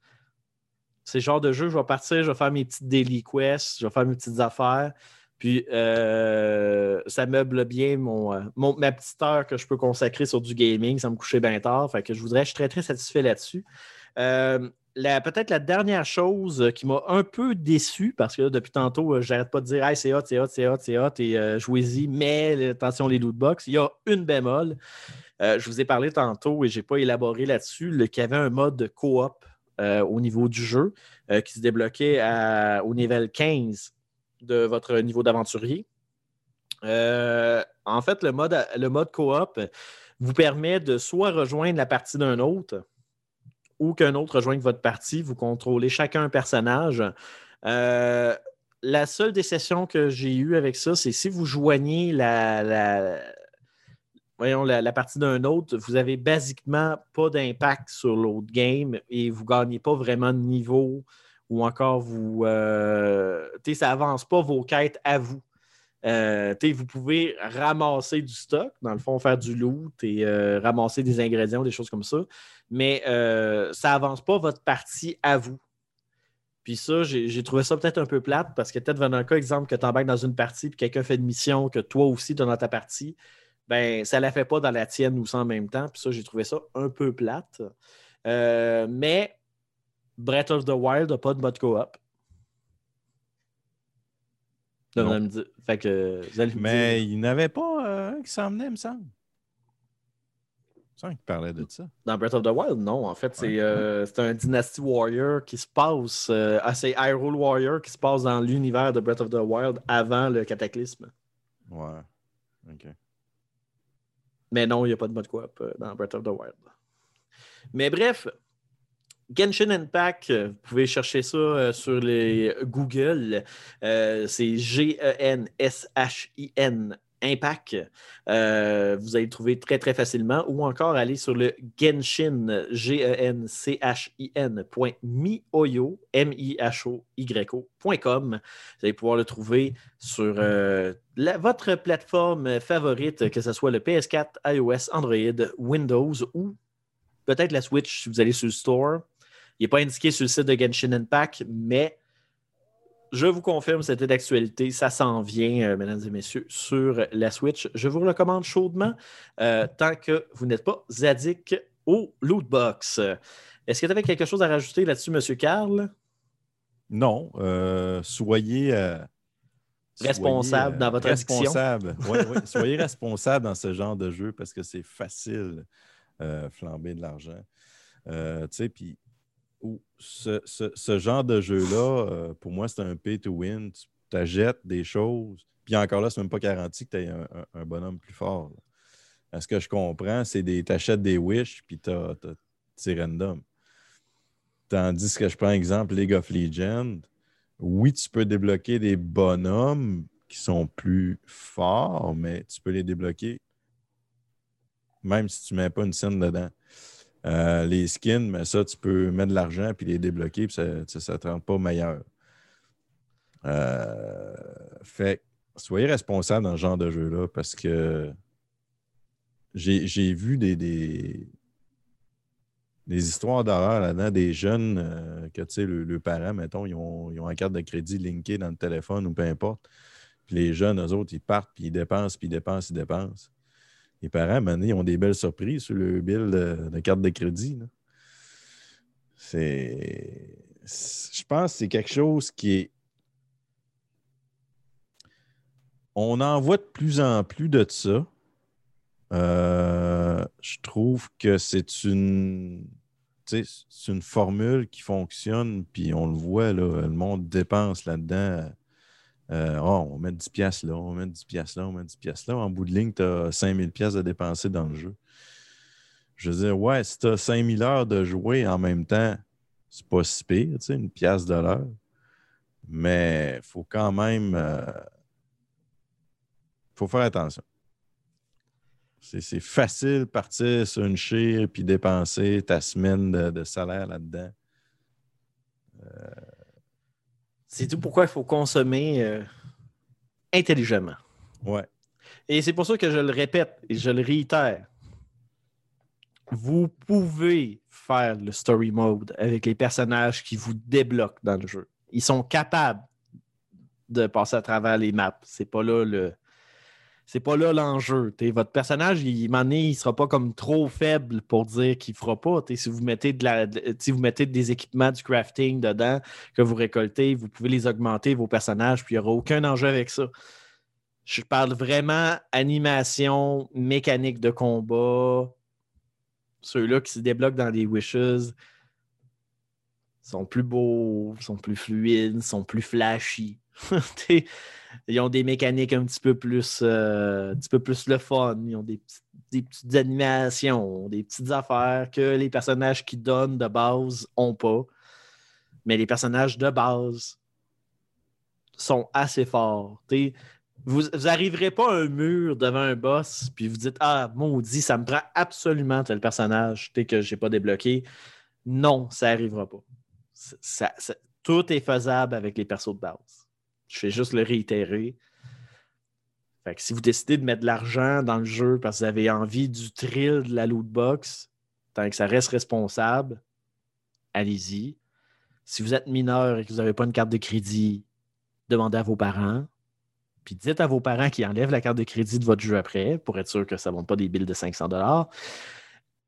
c'est le genre de jeu, je vais partir, je vais faire mes petites daily quests, je vais faire mes petites affaires. Puis euh, ça meuble bien mon, mon- ma petite heure que je peux consacrer sur du gaming sans me coucher bien tard. Fait que je voudrais, je suis très, très satisfait là-dessus. Peut-être la dernière chose qui m'a un peu déçu, parce que depuis tantôt, euh, j'arrête pas de dire hey, c'est hot, c'est hot, c'est hot, c'est hot, et euh, jouez-y, mais euh, attention les loot box. Il y a une bémol. Euh, je vous ai parlé tantôt et je n'ai pas élaboré là-dessus, qu'il y avait un mode coop euh, au niveau du jeu euh, qui se débloquait au niveau 15 de votre niveau d'aventurier. Euh, en fait, le mode, le mode coop vous permet de soit rejoindre la partie d'un autre ou qu'un autre rejoigne votre partie. Vous contrôlez chacun un personnage. Euh, la seule décision que j'ai eue avec ça, c'est si vous joignez la, partie d'un autre, vous avez basiquement pas d'impact sur l'autre game et vous ne gagnez pas vraiment de niveau ou encore vous. Euh, ça avance pas vos quêtes à vous. Euh, vous pouvez ramasser du stock, dans le fond, faire du loot et euh, ramasser des ingrédients, des choses comme ça, mais euh, ça avance pas votre partie à vous. Puis ça, j'ai trouvé ça peut-être un peu plate parce que peut-être dans un cas, exemple, que tu embarques dans une partie puis quelqu'un fait une mission que toi aussi tu dans ta partie, ben ça la fait pas dans la tienne ou ça en même temps. Puis ça, j'ai trouvé ça un peu plate. Mais Breath of the Wild n'a pas de mode coop. Non. me Fait que vous allez me Mais dire, il n'avait pas euh, un qui s'emmenait, me semble. C'est qu'il parlait de ça. dans Breath of the Wild, non. En fait, c'est Ouais. euh, un Dynasty Warrior qui se passe. euh, ah, c'est Hyrule Warrior qui se passe dans l'univers de Breath of the Wild avant le cataclysme. Ouais. OK. Mais non, il n'y a pas de mode coop euh, dans Breath of the Wild. Mais bref, Genshin Impact, euh, vous pouvez chercher ça euh, sur les Google. Euh, c'est G-E-N-S-H-I-N Impact. Vous allez le trouver très très facilement ou encore aller sur le Genshin, G-E-N-C-H-I-N mihoyo, M-I-H-O-Y-O.com. Vous allez pouvoir le trouver sur votre plateforme favorite, que ce soit le PS4, iOS, Android, Windows ou peut-être la Switch si vous allez sur le store. Il n'est pas indiqué sur le site de Genshin Impact, mais je vous confirme, c'était d'actualité. Ça s'en vient, euh, mesdames et messieurs, sur la Switch. Je vous le recommande chaudement euh, tant que vous n'êtes pas addict au loot box. Est-ce que tu avais quelque chose à rajouter là-dessus, M. Carl? Non, euh, soyez, Responsable soyez, dans votre addiction. responsable. Ouais, ouais, soyez responsable dans ce genre de jeu parce que c'est facile flamber de l'argent. Tu sais, puis ce, ce- ce genre de jeu-là, euh, pour moi, c'est un pay to win. Tu t'achètes des choses. Puis encore là, c'est même pas garanti que tu aies un, un- bonhomme plus fort. là. À ce que je comprends, c'est des t'achètes des wish, puis c'est random. Tandis que je prends exemple League of Legends, oui, tu peux débloquer des bonhommes qui sont plus forts, mais tu peux les débloquer même si tu ne mets pas une scène dedans. Euh, les skins, mais ça, tu peux mettre de l'argent puis les débloquer, puis ça ne te rend pas meilleur. Euh, fait soyez responsable dans ce genre de jeu-là parce que j'ai vu des, histoires d'horreur là-dedans, des jeunes euh, que, tu sais, le, le parent, mettons, ils ont, ils ont une carte de crédit linkée dans le téléphone ou peu importe. Puis les jeunes, eux autres, ils partent, puis ils dépensent, puis ils dépensent, ils dépensent. Les parents, donné, ils ont des belles surprises sur le bill de, carte de crédit. C'est. Je pense que c'est quelque chose qui est. On en voit de plus en plus de ça. Euh, je trouve que c'est une. C'est une formule qui fonctionne, puis on le voit, là, le monde dépense là-dedans. Euh, oh, on met 10 pièces là, on met 10 pièces là, on met 10 pièces là. En bout de ligne, tu as 5000 pièces à dépenser dans le jeu. Je veux dire, ouais, si tu as 5000 heures de jouer en même temps, c'est pas si pire, tu sais, une pièce de l'heure. Mais il faut quand même. euh, faut faire attention. C'est facile partir sur une chire puis dépenser ta semaine de, de salaire là-dedans. C'est tout pourquoi il faut consommer euh, intelligemment. Ouais. Et c'est pour ça que je le répète et je le réitère. Vous pouvez faire le story mode avec les personnages qui vous débloquent dans le jeu. Ils sont capables de passer à travers les maps. C'est pas là le. C'est pas là l'enjeu. Votre personnage, il, donné, il sera pas comme trop faible pour dire qu'il fera pas. Si vous mettez de la, si vous mettez des équipements du crafting dedans que vous récoltez, vous pouvez les augmenter, vos personnages, puis il n'y aura aucun enjeu avec ça. Je parle vraiment animation, mécanique de combat. Ceux-là qui se débloquent dans les wishes sont plus beaux, sont plus fluides, sont plus flashy. Ils ont des mécaniques un petit peu plus, euh, un petit peu plus le fun. Ils ont des, petites animations, des petites affaires que les personnages qui donnent de base n'ont pas. Mais les personnages de base sont assez forts. Vous n'arriverez pas à un mur devant un boss, puis vous dites Ah, maudit, ça me prend absolument tel personnage que je n'ai pas débloqué. Non, ça n'arrivera pas. Tout est faisable avec les persos de base. Je fais juste le réitérer. Si vous décidez de mettre de l'argent dans le jeu parce que vous avez envie du thrill de la loot box, tant que ça reste responsable, allez-y. Si vous êtes mineur et que vous n'avez pas une carte de crédit, demandez à vos parents. Puis dites à vos parents qu'ils enlèvent la carte de crédit de votre jeu après pour être sûr que ça ne monte pas des billes de 500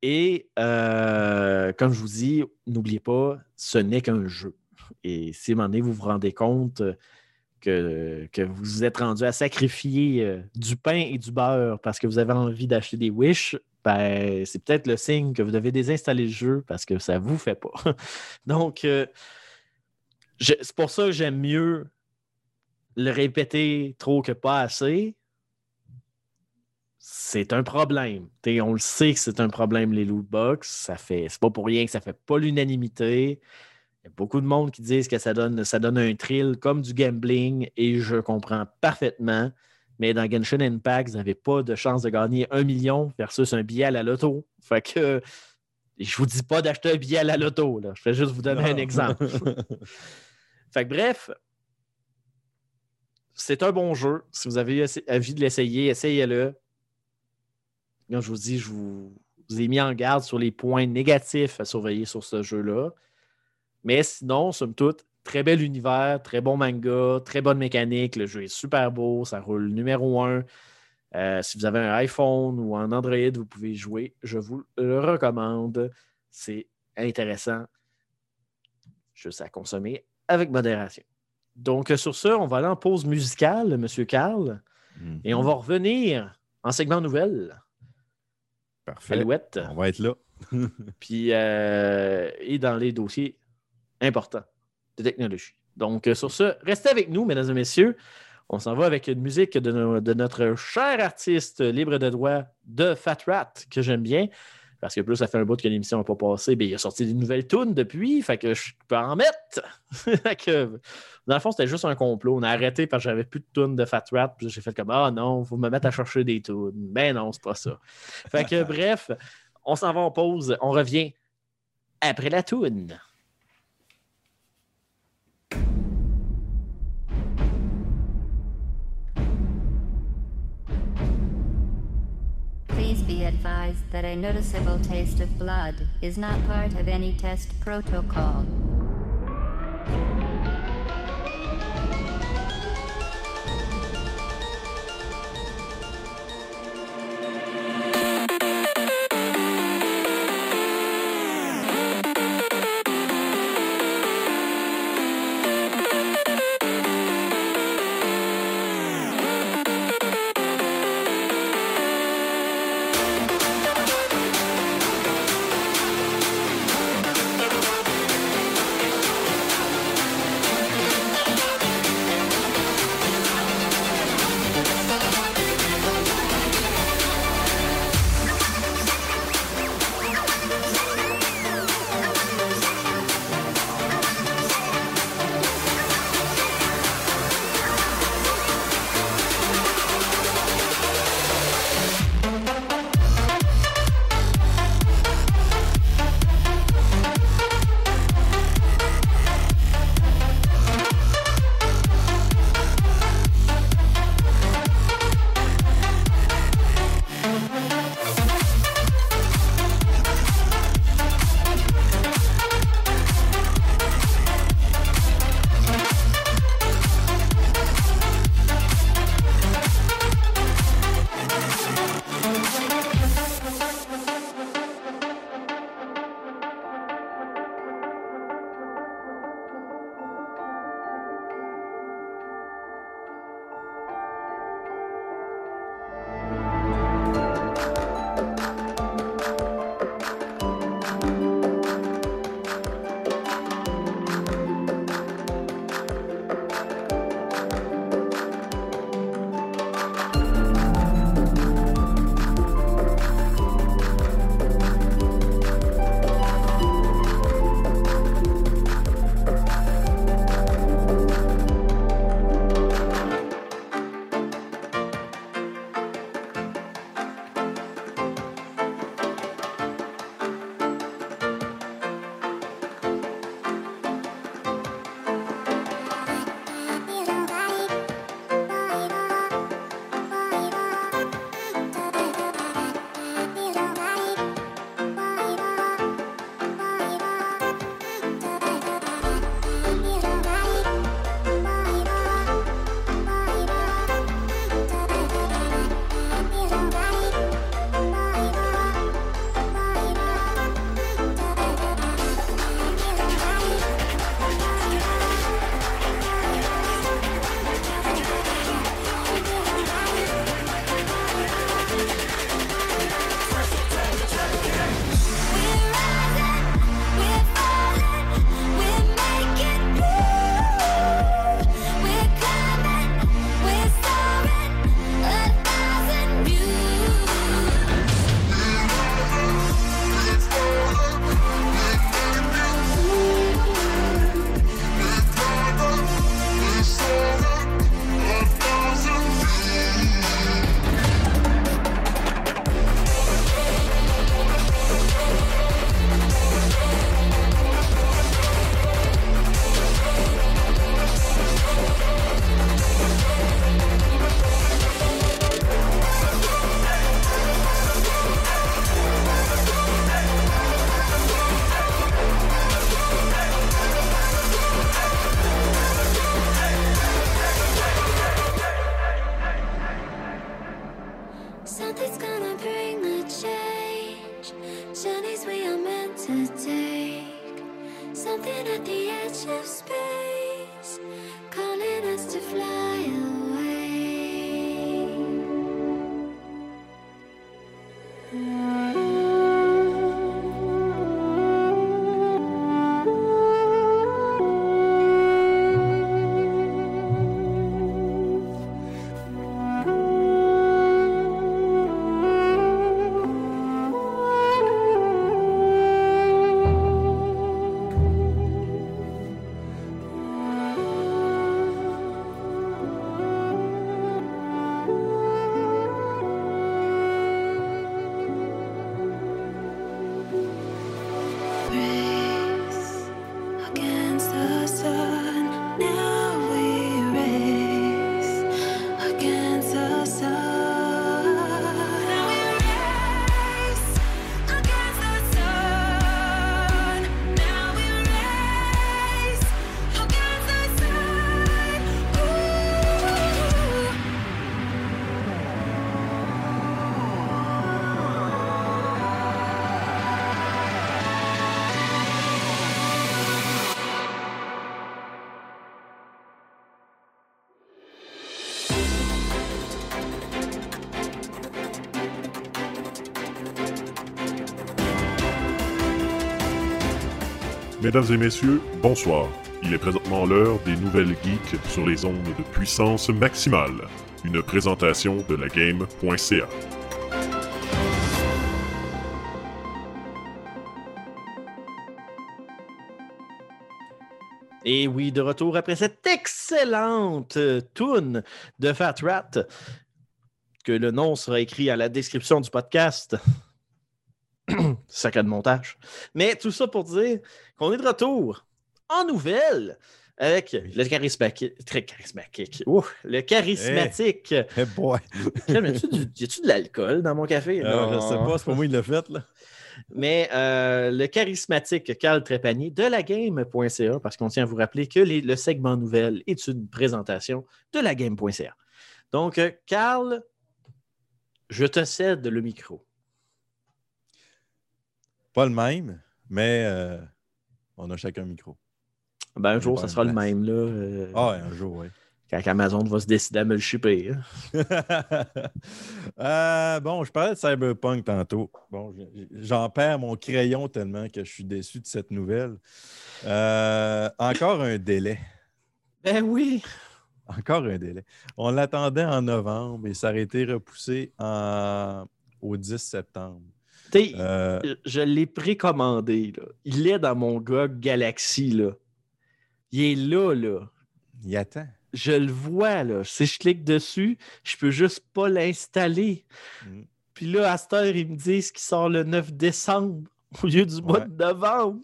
Et euh, comme je vous dis, n'oubliez pas, ce n'est qu'un jeu. Et si à un moment donné, vous vous rendez compte que, vous vous êtes rendu à sacrifier euh, du pain et du beurre parce que vous avez envie d'acheter des Wish, ben, c'est peut-être le signe que vous devez désinstaller le jeu parce que ça ne vous fait pas. Donc, euh, c'est pour ça que j'aime mieux le répéter trop que pas assez. C'est un problème. On le sait que c'est un problème, les loot box. Ça c'est pas pour rien que ça fait pas l'unanimité. Il y a beaucoup de monde qui disent que ça donne, ça donne un thrill comme du gambling et je comprends parfaitement. Mais dans Genshin Impact, vous n'avez pas de chance de gagner un million versus un billet à la loto. Fait que je vous dis pas d'acheter un billet à la loto. Là. Je vais juste vous donner un exemple. Fait que bref, c'est un bon jeu. Si vous avez envie de l'essayer, essayez-le. Je vous dis, je vous, vous ai mis en garde sur les points négatifs à surveiller sur ce jeu-là. Mais sinon, somme toute, très bel univers, très bon manga, très bonne mécanique. Le jeu est super beau, ça roule numéro un. Euh, si vous avez un iPhone ou un Android, vous pouvez jouer. Je vous le recommande. C'est intéressant. Juste à consommer avec modération. Donc, sur ce, on va aller en pause musicale, Monsieur Carl, et on va revenir en segment nouvelle. Parfait. Alouette. On va être là. Puis, euh, et dans les dossiers important de technologie. Donc, euh, sur ce, restez avec nous, mesdames et messieurs. On s'en va avec une musique de, no- de notre cher artiste libre de droit de Fat Rat, que j'aime bien. Parce que plus ça fait un bout que l'émission n'a pas passé, bien, il a sorti des nouvelles tunes depuis, fait que je peux en mettre. Fait que, dans le fond, c'était juste un complot. On a arrêté parce que j'avais plus de tunes de Fat Rat, puis j'ai fait comme Ah non, faut me mettre à chercher des tunes. Ben non, c'est pas ça. Fait que bref, on s'en va en pause, on revient après la tune. That a noticeable taste of blood is not part of any test protocol. Mesdames et messieurs, bonsoir. Il est présentement l'heure des nouvelles geeks sur les ondes de puissance maximale. Une présentation de la game.ca. Et oui, de retour après cette excellente euh, tune de Fat Rat, que le nom sera écrit à la description du podcast. Sacré de montage. Mais tout ça pour dire qu'on est de retour en nouvelle avec le charismatique. Très charismatique. Ouh, le charismatique. Eh boy. Crème, Y a-tu du- y a-tu de l'alcool dans mon café? Alors, je Non. sais pas, c'est pas moi qui l'a fait, là. Mais euh, le charismatique Carl Trépanier de la game.ca, parce qu'on tient à vous rappeler que les- le segment nouvelle est une présentation de la game.ca. Donc, euh, Carl, je te cède le micro. Pas le même, mais euh, on a chacun un micro. Ben, un On jour, ça sera le même, là. euh, Ah, ouais, un jour, oui. Quand Amazon va se décider à me le shipper. hein. Euh, bon, je parlais de Cyberpunk tantôt. Bon, j'en perds mon crayon tellement que je suis déçu de cette nouvelle. Euh, encore un délai. Ben oui. Encore un délai. On l'attendait en novembre et ça aurait été repoussé en- au 10 septembre. Euh, je l'ai précommandé. Là. Il est dans mon GOG Galaxy. Là. Il est là, là. il attend. je le vois, là. Si je clique dessus, je peux juste pas l'installer. Mm. Puis là, à cette heure, ils me disent qu'il sort le 9 décembre au lieu du mois de novembre.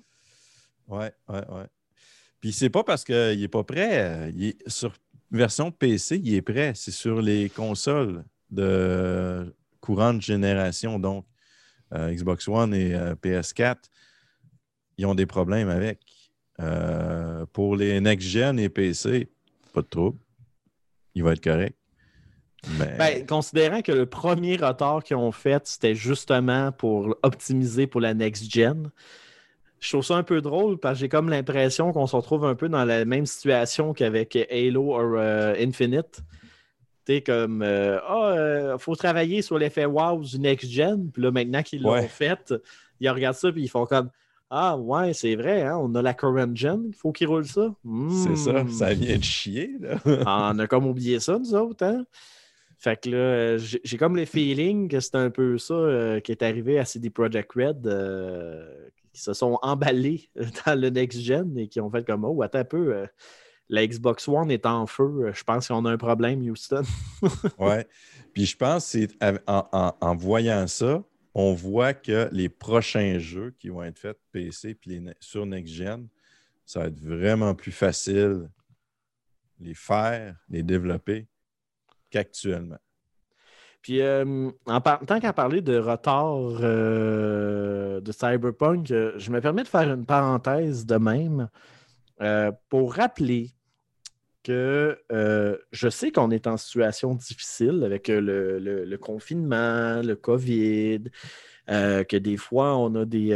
Ouais, ouais, ouais. Puis c'est pas parce qu'il n'est pas prêt. euh, Il est sur version PC, il est prêt. C'est sur les consoles de courante génération, donc euh, Xbox One et euh, PS4, ils ont des problèmes avec. Euh, pour les next-gen et PC, pas de trouble. Il va être correct. Mais Ben, considérant que le premier retard qu'ils ont fait, c'était justement pour optimiser pour la next-gen, je trouve ça un peu drôle parce que j'ai comme l'impression qu'on se retrouve un peu dans la même situation qu'avec Halo or, Infinite. Tu sais, comme, euh, ah, il faut travailler sur l'effet wow du next-gen. Puis là, maintenant qu'ils l'ont Ouais. fait, ils regardent ça puis ils font comme, ah, ouais, c'est vrai, hein, on a la current gen, il faut qu'ils roulent ça. c'est ça, Hmm. ça vient de chier. Là. Ah, on a comme oublié ça, nous autres, hein? Fait que là, j'ai j'ai comme le feeling que c'est un peu ça euh, qui est arrivé à CD Projekt Red, euh, qui se sont emballés dans le next-gen et qui ont fait comme Oh, attends un peu, euh, la Xbox One est en feu, euh, je pense qu'on a un problème, Houston. Ouais. Puis je pense que en, en- en voyant ça, on voit que les prochains jeux qui vont être faits PC puis les sur Next Gen, ça va être vraiment plus facile les faire, les développer qu'actuellement. Puis, euh, en par- tant qu'à parler de retard euh, de Cyberpunk, euh, je me permets de faire une parenthèse de même pour rappeler que euh, je sais qu'on est en situation difficile avec euh, le, confinement, le COVID, euh, que des fois, on a des.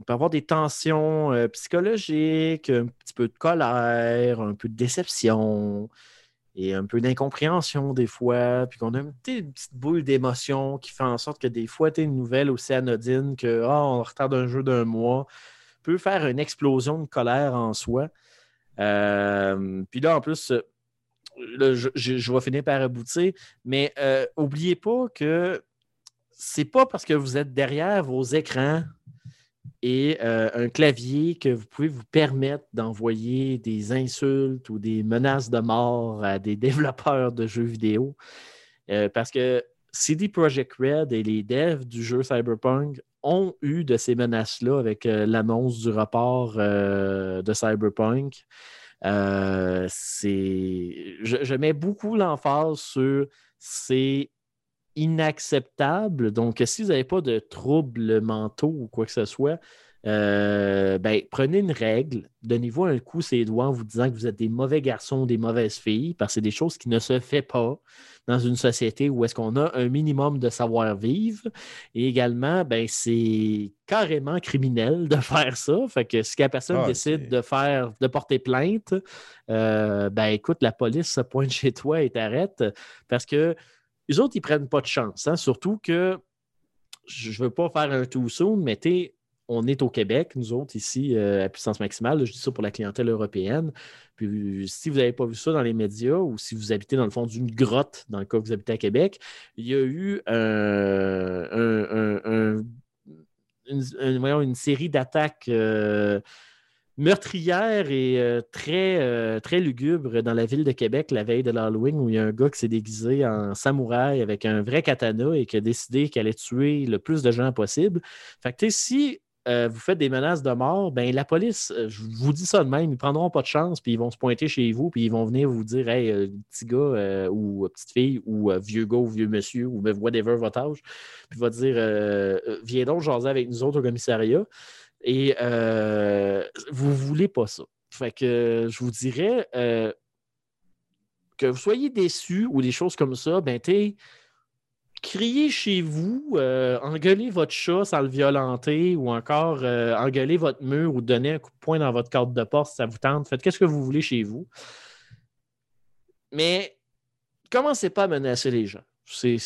on peut avoir des tensions psychologiques, un petit peu de colère, un peu de déception et un peu d'incompréhension des fois, puis qu'on a une petite, boule d'émotion qui fait en sorte que des fois, tu une nouvelle aussi anodine que ah, on retarde un jeu d'un mois peut faire une explosion de colère en soi. Euh, puis là, en plus, euh, je, vais finir par aboutir, mais euh, oubliez pas que c'est pas parce que vous êtes derrière vos écrans et euh, un clavier que vous pouvez vous permettre d'envoyer des insultes ou des menaces de mort à des développeurs de jeux vidéo. Parce que CD Projekt Red et les devs du jeu Cyberpunk ont eu de ces menaces-là avec euh, l'annonce du report euh, de Cyberpunk. Euh. Je, je mets beaucoup l'emphase sur c'est inacceptable. Donc, si vous n'avez pas de troubles mentaux ou quoi que ce soit, euh, ben, prenez une règle, donnez-vous un coup ses doigts en vous disant que vous êtes des mauvais garçons, des mauvaises filles, parce que c'est des choses qui ne se fait pas dans une société où est-ce qu'on a un minimum de savoir-vivre. Et également, ben, c'est carrément criminel de faire ça. Fait que si la personne Ah, décide de faire, de porter plainte, euh, ben écoute, la police se pointe chez toi et t'arrête parce que les autres, ils prennent pas de chance. hein. Surtout que je ne veux pas faire un too soon, mais t'es- on est au Québec, nous autres, ici, euh, à puissance maximale. Je dis ça pour la clientèle européenne. Puis si vous n'avez pas vu ça dans les médias ou si vous habitez dans le fond d'une grotte, dans le cas que vous habitez à Québec, il y a eu euh, un- un- un- une, série d'attaques euh, meurtrières et très, très lugubres dans la ville de Québec la veille de l'Halloween où il y a un gars qui s'est déguisé en samouraï avec un vrai katana et qui a décidé qu'il allait tuer le plus de gens possible. Fait que, si euh, vous faites des menaces de mort, ben la police, euh, je vous dis ça de même, ils prendront pas de chance, puis ils vont se pointer chez vous, puis ils vont venir vous dire Hey, euh, petit gars ou petite fille, ou vieux gars ou vieux monsieur, ou whatever votre âge, puis va dire Viens donc jaser avec nous autres au commissariat. Et vous voulez pas ça. Fait que je vous dirais que vous soyez déçus ou des choses comme ça, ben t'es criez chez vous, euh, engueulez votre chat sans le violenter ou encore euh, engueulez votre mur ou donnez un coup de poing dans votre carte de porte si ça vous tente. Faites qu'est-ce que vous voulez chez vous. Mais commencez pas à menacer les gens. C'est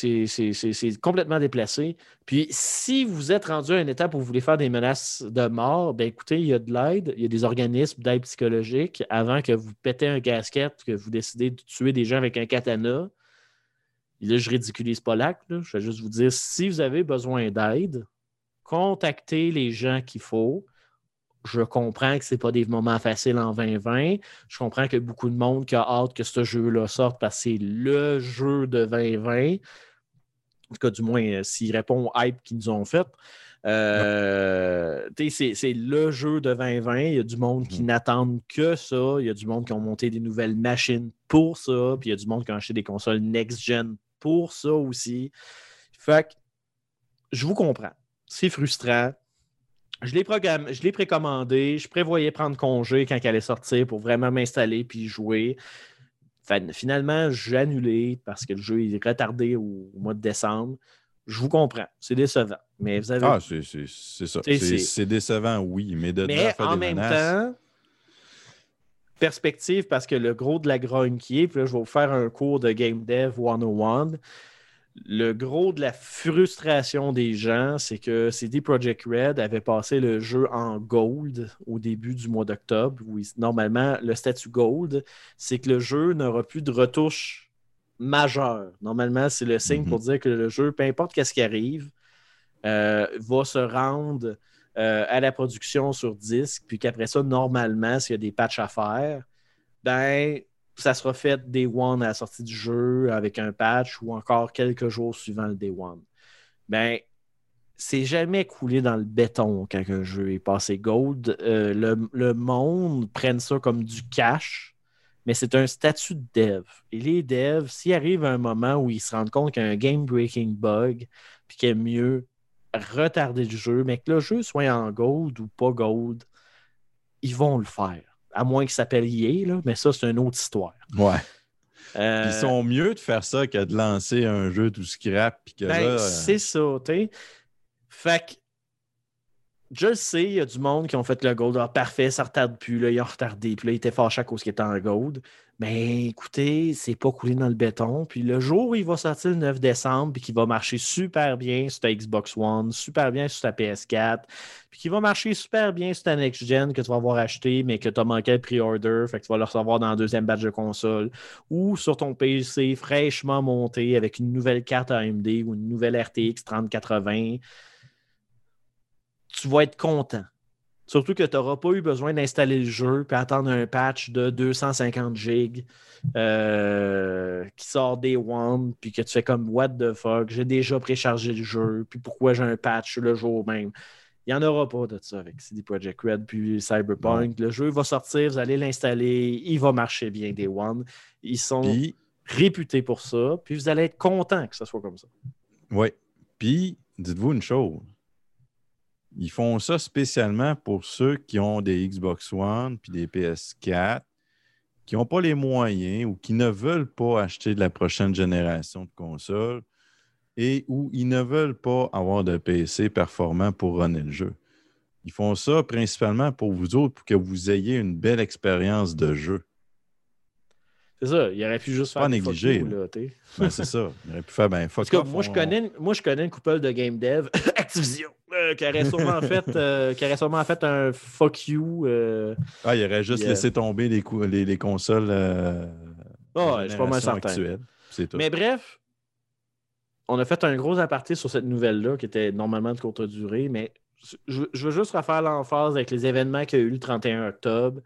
complètement déplacé. Puis si vous êtes rendu à une étape où vous voulez faire des menaces de mort, ben écoutez, il y a de l'aide, il y a des organismes d'aide psychologique avant que vous pétez un gasket, que vous décidez de tuer des gens avec un katana. Là, je ridiculise pas l'acte. Je vais juste vous dire, si vous avez besoin d'aide, contactez les gens qu'il faut. Je comprends que ce n'est pas des moments faciles en 2020. Je comprends a beaucoup de monde qui a hâte que ce jeu-là sorte parce que c'est le jeu de 2020. En tout cas, du moins, euh, s'il répond au hype qu'ils nous ont fait. Euh, c'est le jeu de 2020. Il y a du monde qui n'attendent que ça. Il y a du monde qui ont monté des nouvelles machines pour ça. Puis il y a du monde qui a acheté des consoles next-gen pour ça aussi. Fait que je vous comprends. C'est frustrant. Je l'ai programmé- je l'ai précommandé. Je prévoyais prendre congé quand elle allait sortir pour vraiment m'installer puis jouer. Fin- Finalement, j'ai annulé parce que le jeu est retardé au, au mois de décembre. Je vous comprends. C'est décevant. Mais vous avez. Ah, c'est c'est- c'est ça. C'est décevant, oui, mais de Mais en même menaces, temps, perspective, parce que le gros de la grogne qui est, puis là, je vais vous faire un cours de Game Dev 101. Le gros de la frustration des gens, c'est que CD Projekt Red avait passé le jeu en gold au début du mois d'octobre. Normalement, le statut gold, c'est que le jeu n'aura plus de retouches majeures. Normalement, c'est le signe Mhm. pour dire que le jeu, peu importe qu'est-ce qui arrive, euh, va se rendre euh, à la production sur disque, puis qu'après ça, normalement, s'il y a des patchs à faire, ben, ça sera fait day one à la sortie du jeu avec un patch ou encore quelques jours suivant le day one. Ben, c'est jamais coulé dans le béton quand un jeu est passé gold. Euh, le, monde prenne ça comme du cash, mais c'est un statut de dev. Et les devs, s'il arrive un moment où ils se rendent compte qu'il y a un game-breaking bug, puis qu'il est mieux retarder le jeu, mais que le jeu soit en gold ou pas gold, ils vont le faire. À moins qu'il s'appelle EA, là, mais ça, c'est une autre histoire. ouais. Euh, Ils sont mieux de faire ça que de lancer un jeu tout scrap. Ben, là, euh, c'est ça, tu sais. Fait que, je le sais, il y a du monde qui ont fait le gold. Ah, parfait, ça retarde plus. Là, ils ont retardé. Puis là, ils étaient fâchés à cause qu'il était en gold. Mais écoutez, c'est pas coulé dans le béton. Puis le jour où il va sortir le 9 décembre, puis qu'il va marcher super bien sur ta Xbox One, super bien sur ta PS4, puis qu'il va marcher super bien sur ta Next Gen que tu vas avoir acheté, mais que tu as manqué le pre-order, fait que tu vas le recevoir dans le deuxième batch de console, ou sur ton PC fraîchement monté avec une nouvelle carte AMD ou une nouvelle RTX 3080, tu vas être content. Surtout que tu n'auras pas eu besoin d'installer le jeu puis attendre un patch de 250 gigs euh, qui sort des one puis que tu fais comme What the fuck, j'ai déjà préchargé le jeu, puis pourquoi j'ai un patch le jour même. Il n'y en aura pas de ça avec CD Projekt Red puis Cyberpunk. Le jeu va sortir, vous allez l'installer, il va marcher bien des one. Ils sont puis, réputés pour ça, puis vous allez être content que ce soit comme ça. ouais. Puis, dites-vous une chose. Ils font ça spécialement pour ceux qui ont des Xbox One puis des PS4, qui n'ont pas les moyens ou qui ne veulent pas acheter de la prochaine génération de consoles et où ils ne veulent pas avoir de PC performant pour runner le jeu. Ils font ça principalement pour vous autres, pour que vous ayez une belle expérience de jeu. C'est ça, il aurait pu juste faire Pas sais. Ben, c'est ça. Il aurait pu faire ben, fuck off, moi, je on- connais, moi, je connais une couple de game dev. Activision. Euh, qui aurait sûrement fait, euh, qui aurait sûrement fait un fuck you. euh, Ah, il aurait juste laissé tomber les, cou- les, les consoles. ouais, je suis pas mal certain. actuelle. C'est tout. Mais bref, on a fait un gros aparté sur cette nouvelle-là qui était normalement de courte durée, mais je, je veux juste refaire l'emphase avec les événements qu'il y a eu le 31 octobre.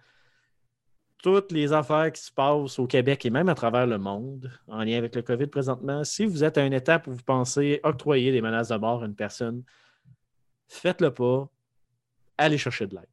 Toutes les affaires qui se passent au Québec et même à travers le monde en lien avec le COVID présentement, si vous êtes à une étape où vous pensez octroyer des menaces de mort à une personne, faites-le pas. Allez chercher de l'aide.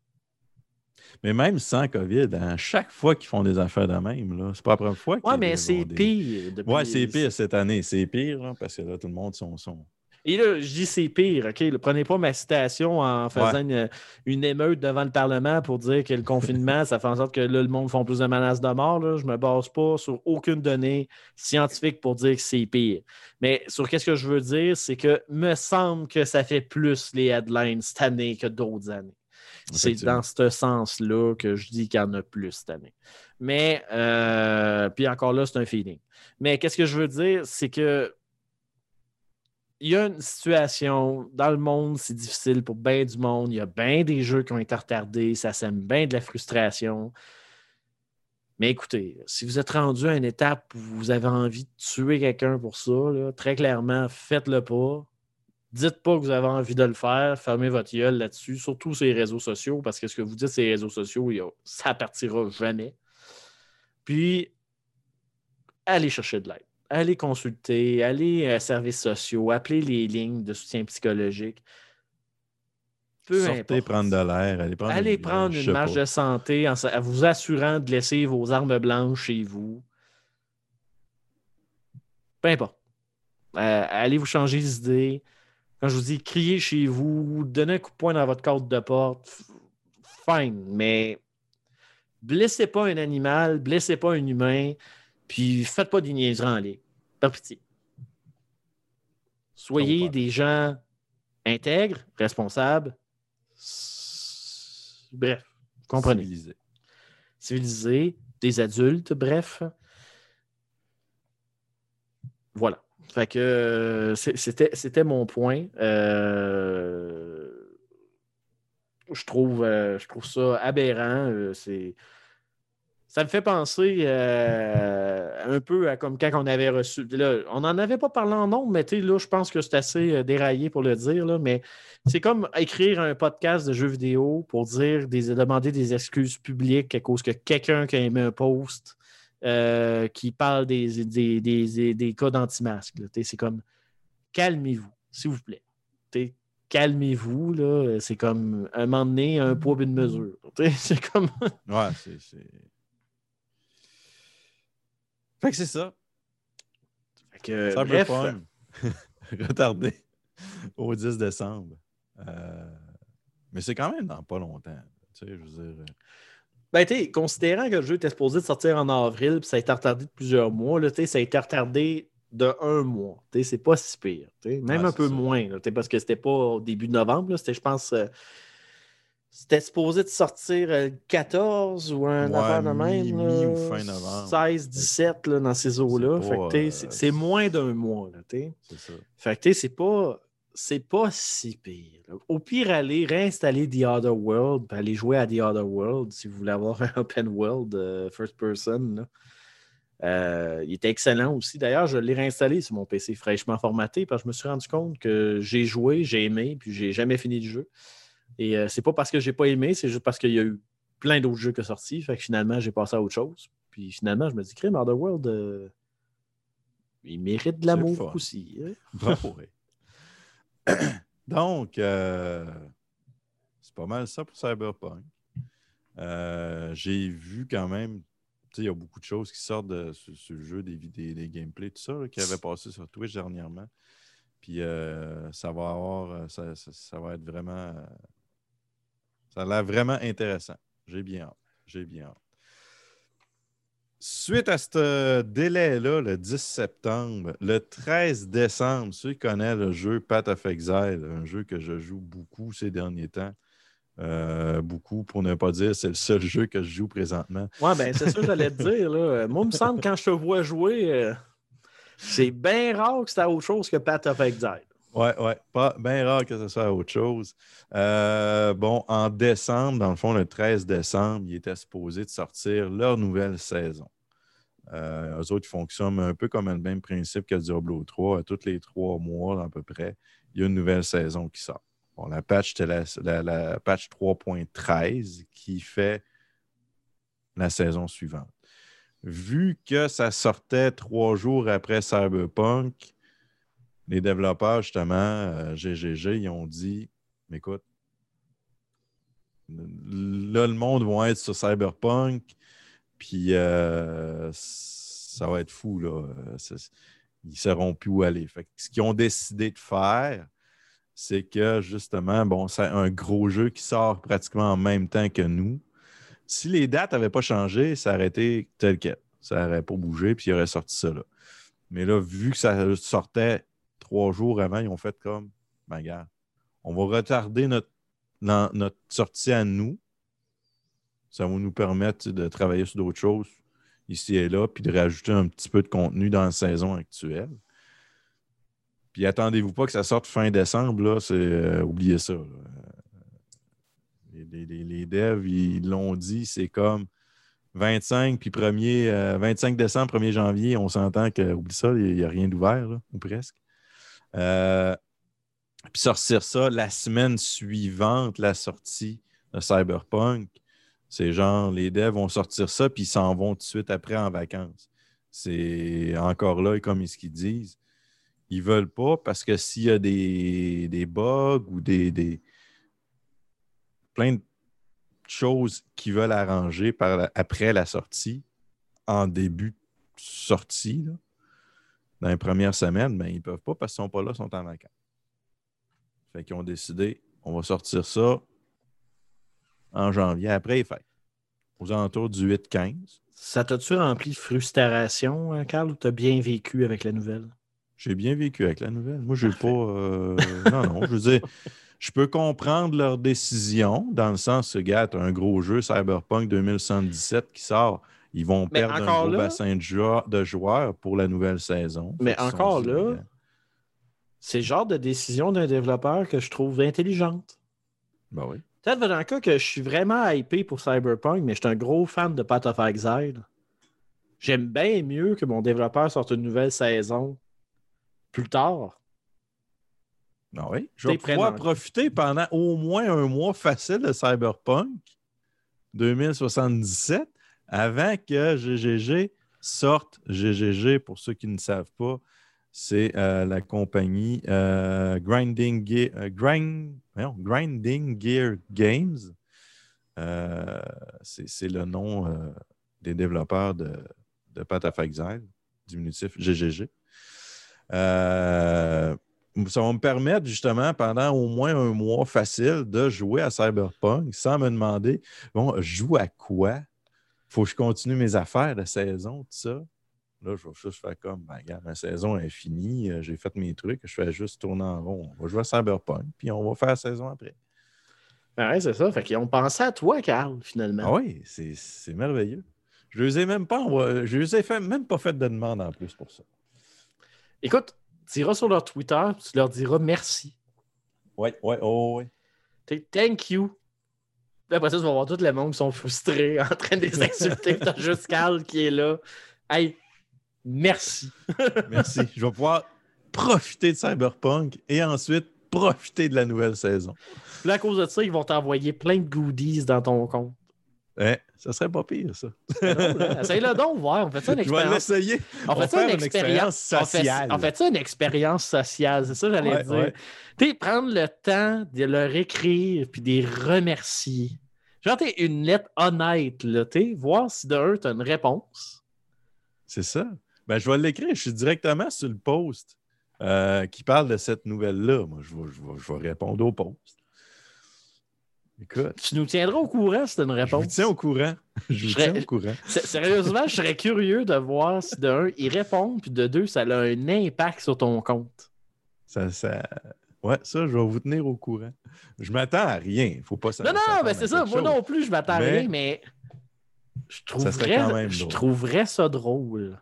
Mais même sans COVID, à chaque fois qu'ils font des affaires de même, là, c'est pas la première fois qu'ils mais c'est des- pire. depuis- Ouais, c'est pire cette année. C'est pire, là, parce que là, tout le monde sont. sont... Et là, je dis c'est pire, OK? Ne prenez pas ma citation en faisant Ouais. une, une émeute devant le Parlement pour dire que le confinement, ça fait en sorte que là, le monde font plus de menaces de mort. Là. Je ne me base pas sur aucune donnée scientifique pour dire que c'est pire. Mais sur qu'est-ce que je veux dire, c'est que me semble que ça fait plus les headlines cette année que d'autres années. C'est dans ce sens-là que je dis qu'il y en a plus cette année. Mais, euh, puis encore là, c'est un feeling. Mais qu'est-ce que je veux dire, c'est que il y a une situation dans le monde, c'est difficile pour bien du monde. Il y a bien des jeux qui ont été retardés, ça sème bien de la frustration. Mais écoutez, si vous êtes rendu à une étape où vous avez envie de tuer quelqu'un pour ça, très clairement, faites-le pas. Dites pas que vous avez envie de le faire. Fermez votre gueule là-dessus, surtout sur les réseaux sociaux, parce que ce que vous dites sur les réseaux sociaux, ça partira jamais. Puis, allez chercher de l'aide. Allez consulter, allez à services sociaux, appelez les lignes de soutien psychologique. Peu Sortez importe. prendre de l'air, allez prendre Allez une, prendre une marche de santé en, vous assurant de laisser vos armes blanches chez vous. Peu importe. Euh, allez vous changer d'idée. Quand je vous dis criez chez vous, donnez un coup de poing dans votre corde de porte, fine, mais blessez pas un animal, blessez pas un humain, puis faites pas des niaiseries en ligne. Par pitié. Soyez des gens intègres, responsables. Bref, vous comprenez. Civilisé. Civilisés, des adultes, bref. Voilà. Fait que euh, c'était, mon point. Euh, je, trouve, euh, je trouve ça aberrant. c'est, ça me fait penser euh, un peu à comme quand on avait reçu. Là, on n'en avait pas parlé en nombre, mais là, je pense que c'est assez euh, déraillé pour le dire. Mais c'est comme écrire un podcast de jeux vidéo pour dire des, demander des excuses publiques à cause que quelqu'un qui a aimé un post euh, qui parle des, des, des, cas d'anti-masque. C'est comme calmez-vous, s'il vous plaît. Calmez-vous, là. C'est comme un moment donné, un poids, une mesure. C'est comme. Ouais, c'est. Fait que c'est ça. Fait que, bref, Cyberpunk. Retardé au 10 décembre. Euh, Mais c'est quand même dans pas longtemps. Tu sais, je veux dire. euh, Ben, tu sais, considérant que le jeu était supposé de sortir en avril, puis ça a été retardé de plusieurs mois, là, tu sais, ça a été retardé de un mois. Tu sais, C'est pas si pire. tu sais. Même un peu ça. moins, là, tu sais, parce que c'était pas au début de novembre. là, C'était, je pense, euh, c'était supposé de sortir euh, le 14 ou un Ouais, affaire de même. mi- là, mi ou fin novembre. 16, 17 là, dans ces eaux-là. C'est euh, moins d'un mois. C'est ça. Fait que, c'est pas. C'est pas si pire. là. Au pire, allez réinstaller The Other World, puis aller jouer à The Other World si vous voulez avoir un open world euh, first person. là. Euh, il était excellent aussi. D'ailleurs, je l'ai réinstallé sur mon PC fraîchement formaté parce que je me suis rendu compte que j'ai joué, j'ai aimé, puis j'ai jamais fini le jeu. Et euh, c'est pas parce que j'ai pas aimé, c'est juste parce qu'il y a eu plein d'autres jeux qui sont sortis. Fait que finalement, j'ai passé à autre chose. Puis finalement, je me dis, Other World, euh, il mérite de l'amour aussi. hein. Bravo, oui. Donc, euh, c'est pas mal ça pour Cyberpunk. Euh, J'ai vu quand même, il y a beaucoup de choses qui sortent de, le jeu, des, vidéos, des gameplays, tout ça, là, qui avait passé sur Twitch dernièrement. Puis euh, ça va avoir, ça, ça- ça va être vraiment, ça a l'air vraiment intéressant. J'ai bien hâte. J'ai bien hâte. Suite à ce délai-là, le 10 septembre, le 13 décembre, ceux qui connaissent le jeu Path of Exile, un jeu que je joue beaucoup ces derniers temps, euh, beaucoup pour ne pas dire c'est le seul jeu que je joue présentement. Ouais, ben c'est ça que j'allais te dire. Là. Moi, il me semble quand je te vois jouer, euh, c'est bien rare que c'est autre chose que Path of Exile. Ouais. Pas bien rare que ce soit autre chose. Euh, bon, en décembre, dans le fond, le 13 décembre, ils étaient supposés de sortir leur nouvelle saison. Euh, eux autres, ils fonctionnent un peu comme le même principe que Diablo 3. À tous les trois mois, à peu près, il y a une nouvelle saison qui sort. Bon, la patch, c'était la patch 3.13 qui fait la saison suivante. Vu que ça sortait trois jours après Cyberpunk, les développeurs, justement, euh, GGG, ils ont dit écoute, là, le monde va être sur Cyberpunk, puis euh, ça va être fou, là. Euh, Ils ne sauront plus où aller. Ce qu'ils ont décidé de faire, c'est que justement, bon, c'est un gros jeu qui sort pratiquement en même temps que nous. Si les dates n'avaient pas changé, ça aurait été tel quel. Ça n'aurait pas bougé, puis il aurait sorti ça là. Mais là, vu que ça sortait trois jours avant, ils ont fait comme, ben regarde, on va retarder notre, sortie à nous. Ça va nous permettre de travailler sur d'autres choses ici et là, puis de rajouter un petit peu de contenu dans la saison actuelle. Puis attendez-vous pas que ça sorte fin décembre, là, c'est euh, oubliez ça. Les, devs, ils l'ont dit, c'est comme 25 puis 1er, euh, 25 décembre, 1er janvier, on s'entend que, oublie ça, il n'y a rien d'ouvert, ou presque. Euh, puis sortir ça la semaine suivante, la sortie de Cyberpunk, c'est genre, les devs vont sortir ça, puis ils s'en vont tout de suite après en vacances. C'est encore là, comme ce qu'ils disent, ils veulent pas parce que s'il y a des, bugs ou des, plein de choses qu'ils veulent arranger après la sortie, en début de sortie, dans les premières semaines, ben, ils ne peuvent pas parce qu'ils ne sont pas là, ils sont en vacances. Fait qu'ils ont décidé, on va sortir ça en janvier, après les fêtes, aux alentours du 8-15. Ça t'a-tu rempli de frustration, hein, Carl, ou t'as bien vécu avec la nouvelle? J'ai bien vécu avec la nouvelle. Moi, j'ai pas. euh, non, non. Je veux dire, je peux comprendre leur décision dans le sens que, gars, t'as un gros jeu Cyberpunk 2077 qui sort. Ils vont Mais perdre un gros là- bassin de, jou- de joueurs pour la nouvelle saison. Mais encore là- C'est le genre de décision d'un développeur que je trouve intelligente. Ben oui. Peut-être dans le cas que je suis vraiment hypé pour Cyberpunk, mais je suis un gros fan de Path of Exile. J'aime bien mieux que mon développeur sorte une nouvelle saison plus tard. Ben oui. Je vais pouvoir profiter pendant au moins un mois facile de Cyberpunk 2077 avant que GGG sorte. GGG, pour ceux qui ne savent pas, c'est euh, la compagnie euh, euh, Grinding Gear Games. C'est le nom des développeurs de, de diminutif GGG. Ça va me permettre justement pendant au moins un mois facile de jouer à Cyberpunk sans me demander bon, je joue à quoi? Faut que je continue mes affaires de saison, tout ça. Là, je vais juste faire comme, ben, regarde, ma saison est finie, euh, j'ai fait mes trucs, je fais juste tourner en rond. On va jouer à Cyberpunk, puis on va faire la saison après. Ben Ouais, c'est ça. Fait qu'ils ont pensé à toi, Carl, finalement. Ah oui, c'est merveilleux. Je les ai même pas envoyé- je les ai fait, même pas fait de demande en plus pour ça. Écoute, tu iras sur leur Twitter, tu leur diras merci. Oui, oui, oh, oui. Thank you. Puis après ça, tu vas voir tout le monde qui sont frustrés en train de les insulter. T'as juste Carl qui est là. Hey, merci. Merci. Je vais pouvoir profiter de Cyberpunk et ensuite profiter de la nouvelle saison. Puis là, à cause de ça, ils vont t'envoyer plein de goodies dans ton compte. Eh, ça serait pas pire, ça. Essaye-le donc, voir. On fait ça une Je vais expérience. l'essayer. On fait ça une expérience expérience on fait- sociale. On fait, ça une expérience sociale, c'est ça que j'allais Ouais, dire. ouais. Tu sais, prendre le temps de leur écrire puis de les remercier. Genre, t'es une lettre honnête, là, tu voir si de un, t'as une réponse. C'est ça. Ben, je vais l'écrire. Je suis directement sur le post euh, qui parle de cette nouvelle-là. Moi, je vais, je, vais, je vais répondre au post. Écoute, Tu nous tiendras au courant si t'as une je réponse. vous tiens au courant. Je vous Je serais- tiens au courant. Sérieusement, je serais curieux de voir si de un, ils répondent, puis de deux, ça a un impact sur ton compte. Ça, ça... Ouais, ça, je vais vous tenir au courant. Je m'attends à rien. Faut pas non, non, mais c'est ça. Moi non plus, je m'attends à rien, mais je Ça serait trouverais, quand même je drôle. trouverais ça drôle.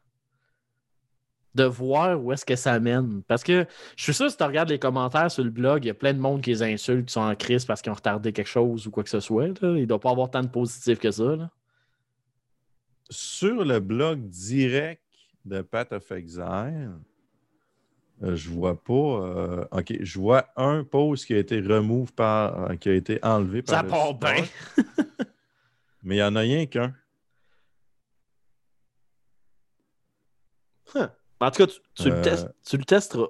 De voir où est-ce que ça mène. Parce que je suis sûr, si tu regardes les commentaires sur le blog, il y a plein de monde qui les insulte, qui sont en crise parce qu'ils ont retardé quelque chose ou quoi que ce soit. là. Il ne doit pas avoir tant de positifs que ça. là. Sur le blog direct de Path of Exile, euh, je vois pas. euh, OK, je vois un post qui a été remove par. euh, qui a été enlevé par. Ça le part bien. Mais il n'y en a rien qu'un. En tout cas, tu, tu Euh, le, testes- tu le testeras.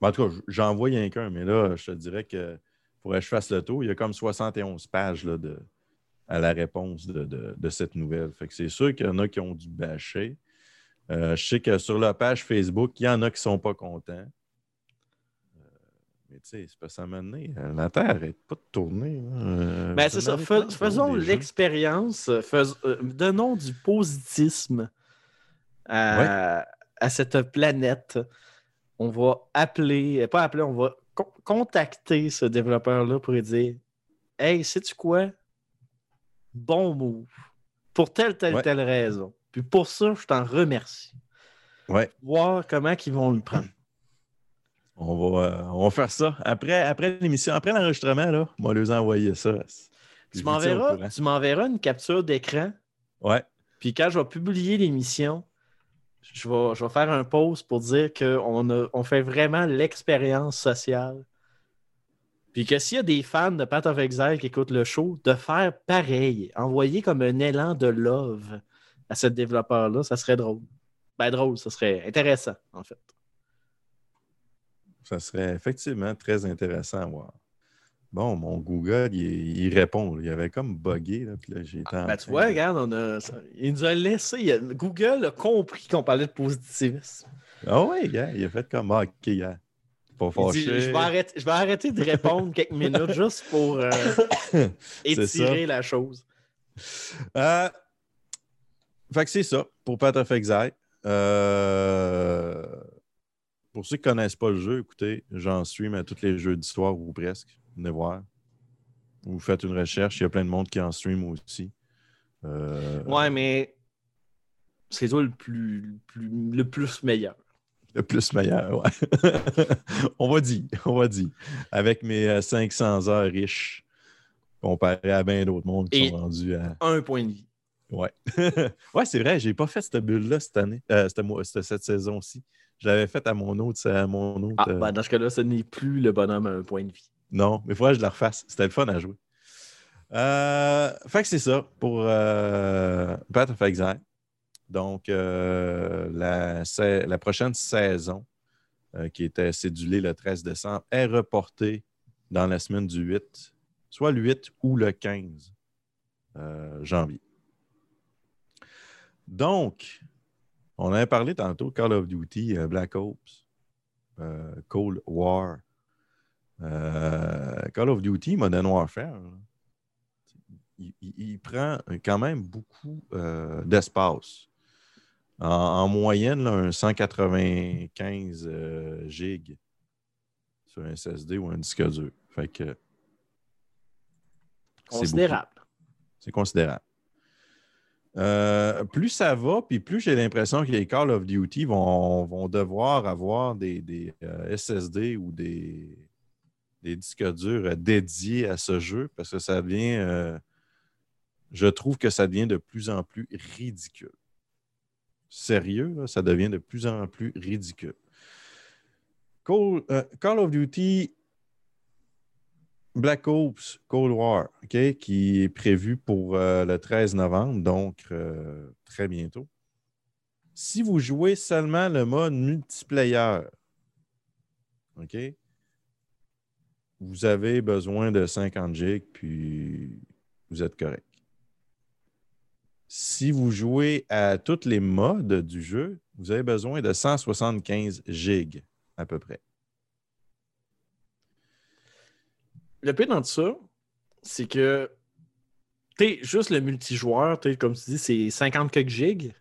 Ben, En tout cas, j'en vois rien qu'un, mais là, je te dirais que pour que je fasse le tour, il y a comme 71 pages là, de, à la réponse de, de- de cette nouvelle. Fait que c'est sûr qu'il y en a qui ont dû bâcher. Euh, je sais que sur la page Facebook, il y en a qui ne sont pas contents. Euh, mais tu sais, c'est pas ça donné. La Terre n'arrête pas de tourner. Euh, Ben, c'est ça. Fais- faisons l'expérience. fais- donnons du positisme à, à cette planète. On va appeler, pas appeler, on va con- contacter ce développeur-là pour lui dire Hey, sais-tu quoi? Bon move. Pour telle, telle, Ouais. telle raison. Puis pour ça, je t'en remercie. Ouais. Voir comment ils vont le prendre. On va, euh, on va faire ça. Après, après l'émission, après l'enregistrement, là, on va leur envoyer ça. Tu m'enverras, tu m'enverras une capture d'écran Ouais. Puis quand je vais publier l'émission, je vais, faire un post pour dire qu'on on fait vraiment l'expérience sociale. Puis que s'il y a des fans de Path of Exile qui écoutent le show, de faire pareil. Envoyer comme un élan de love à ce développeur-là, ça serait drôle. Ben drôle, ça serait intéressant, en fait. Ça serait effectivement très intéressant à voir. Bon, mon Google, il, il répond. Il avait comme buggé. Là, puis là, en Ben, tu vois, de- regarde, on a, il nous a laissé. il a- Google a compris qu'on parlait de positivisme. Ah oui, gars, il a fait comme ah, OK, gars. Pas dit, je, vais arrêter, je vais arrêter de répondre quelques minutes juste pour euh, étirer la chose. Euh, fait que c'est ça pour Path of Exile. Euh, pour ceux qui ne connaissent pas le jeu, écoutez, j'en stream à tous les jeux d'histoire ou presque. Venez voir. Vous faites une recherche, il y a plein de monde qui en stream aussi. Euh, Ouais, mais c'est toi le plus, le plus, le plus meilleur. Le plus meilleur, ouais. on va dire, on va dire. Avec mes euh, 500 heures riches, comparé à bien d'autres mondes qui Et- sont rendus à. Un point de vie. Ouais. ouais, c'est vrai, j'ai pas fait cette bulle-là cette année, euh, cette, cette saison-ci. Je l'avais faite à mon autre. À mon autre Ah, euh, ben, dans ce cas-là, ce n'est plus le bonhomme à un point de vie. Non, mais il faudrait que je la refasse. C'était le fun à jouer. Euh, fait que c'est ça pour euh, Path of Exile. Donc, euh, la, la prochaine saison, euh, qui était cédulée le 13 décembre, est reportée dans la semaine du 8, soit le 8 ou le 15 euh, janvier. Donc, on avait parlé tantôt Call of Duty, Black Ops, Cold War. Euh, Call of Duty, Modern Warfare, il, il- il prend quand même beaucoup euh, d'espace. En, en moyenne, là, un 195 euh, gigs sur un SSD ou un disque dur. Fait que. Considérable. C'est considérable. Euh, plus ça va, puis plus j'ai l'impression que les Call of Duty vont, vont devoir avoir des, des, euh, SSD ou des, des disques durs euh, dédiés à ce jeu parce que ça devient. euh, je trouve que ça devient de plus en plus ridicule. Sérieux, ça devient de plus en plus ridicule. Call, euh, Call of Duty Black Ops Cold War, OK, qui est prévu pour le 13 novembre, donc très bientôt. Si vous jouez seulement le mode multiplayer, OK, vous avez besoin de 50 gigs, puis vous êtes correct. Si vous jouez à tous les modes du jeu, vous avez besoin de 175 gigs à peu près. Le pire dans tout ça, c'est que t'es juste le multijoueur, comme tu dis, c'est 50 quelques gigs.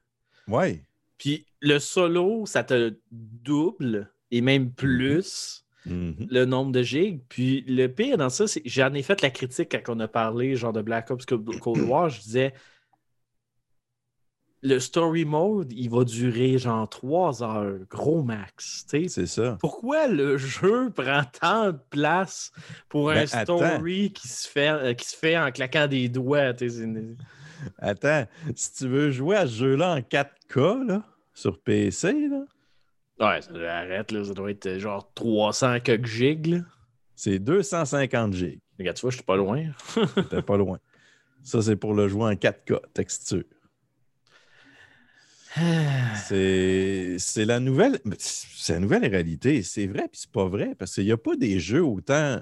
Ouais. Puis le solo, ça te double et même plus Mhm. le nombre de gigs. Puis le pire dans ça, c'est j'en ai fait la critique quand on a parlé genre de Black Ops Cold War. Je disais le story mode, il va durer genre 3 heures, gros max. C'est ça. Pourquoi le jeu prend tant de place pour un Ben, attends. story qui se, fait, euh, qui se fait en claquant des doigts? Attends, si tu veux jouer à ce jeu-là en 4K, là, sur PC, là, Ouais, ça, arrête, là, ça doit être euh, genre 300 quelques gigs. là. c'est 250 gigs. Regarde, tu vois, je suis pas loin. T'es pas loin. Ça, c'est pour le jouer en 4K, texture. C'est c'est la nouvelle. C'est la nouvelle réalité. C'est vrai, puis c'est pas vrai, parce qu'il n'y a pas des jeux autant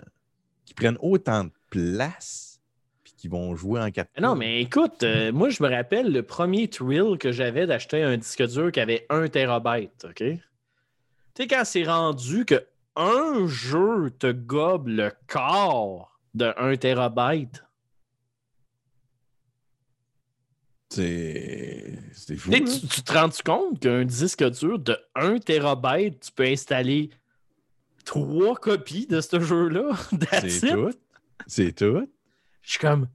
qui prennent autant de place puis qui vont jouer en 4K. non, mais écoute, euh, moi, je me rappelle le premier thrill que j'avais d'acheter un disque dur qui avait 1 terabyte, OK? Tu sais, quand c'est rendu que un jeu te gobe le corps de 1 terabyte, C'est fou. Tu tu, tu te rends compte qu'un disque dur de 1 terabyte, tu peux installer trois copies de ce jeu-là? C'est tout. C'est tout. Je suis comme.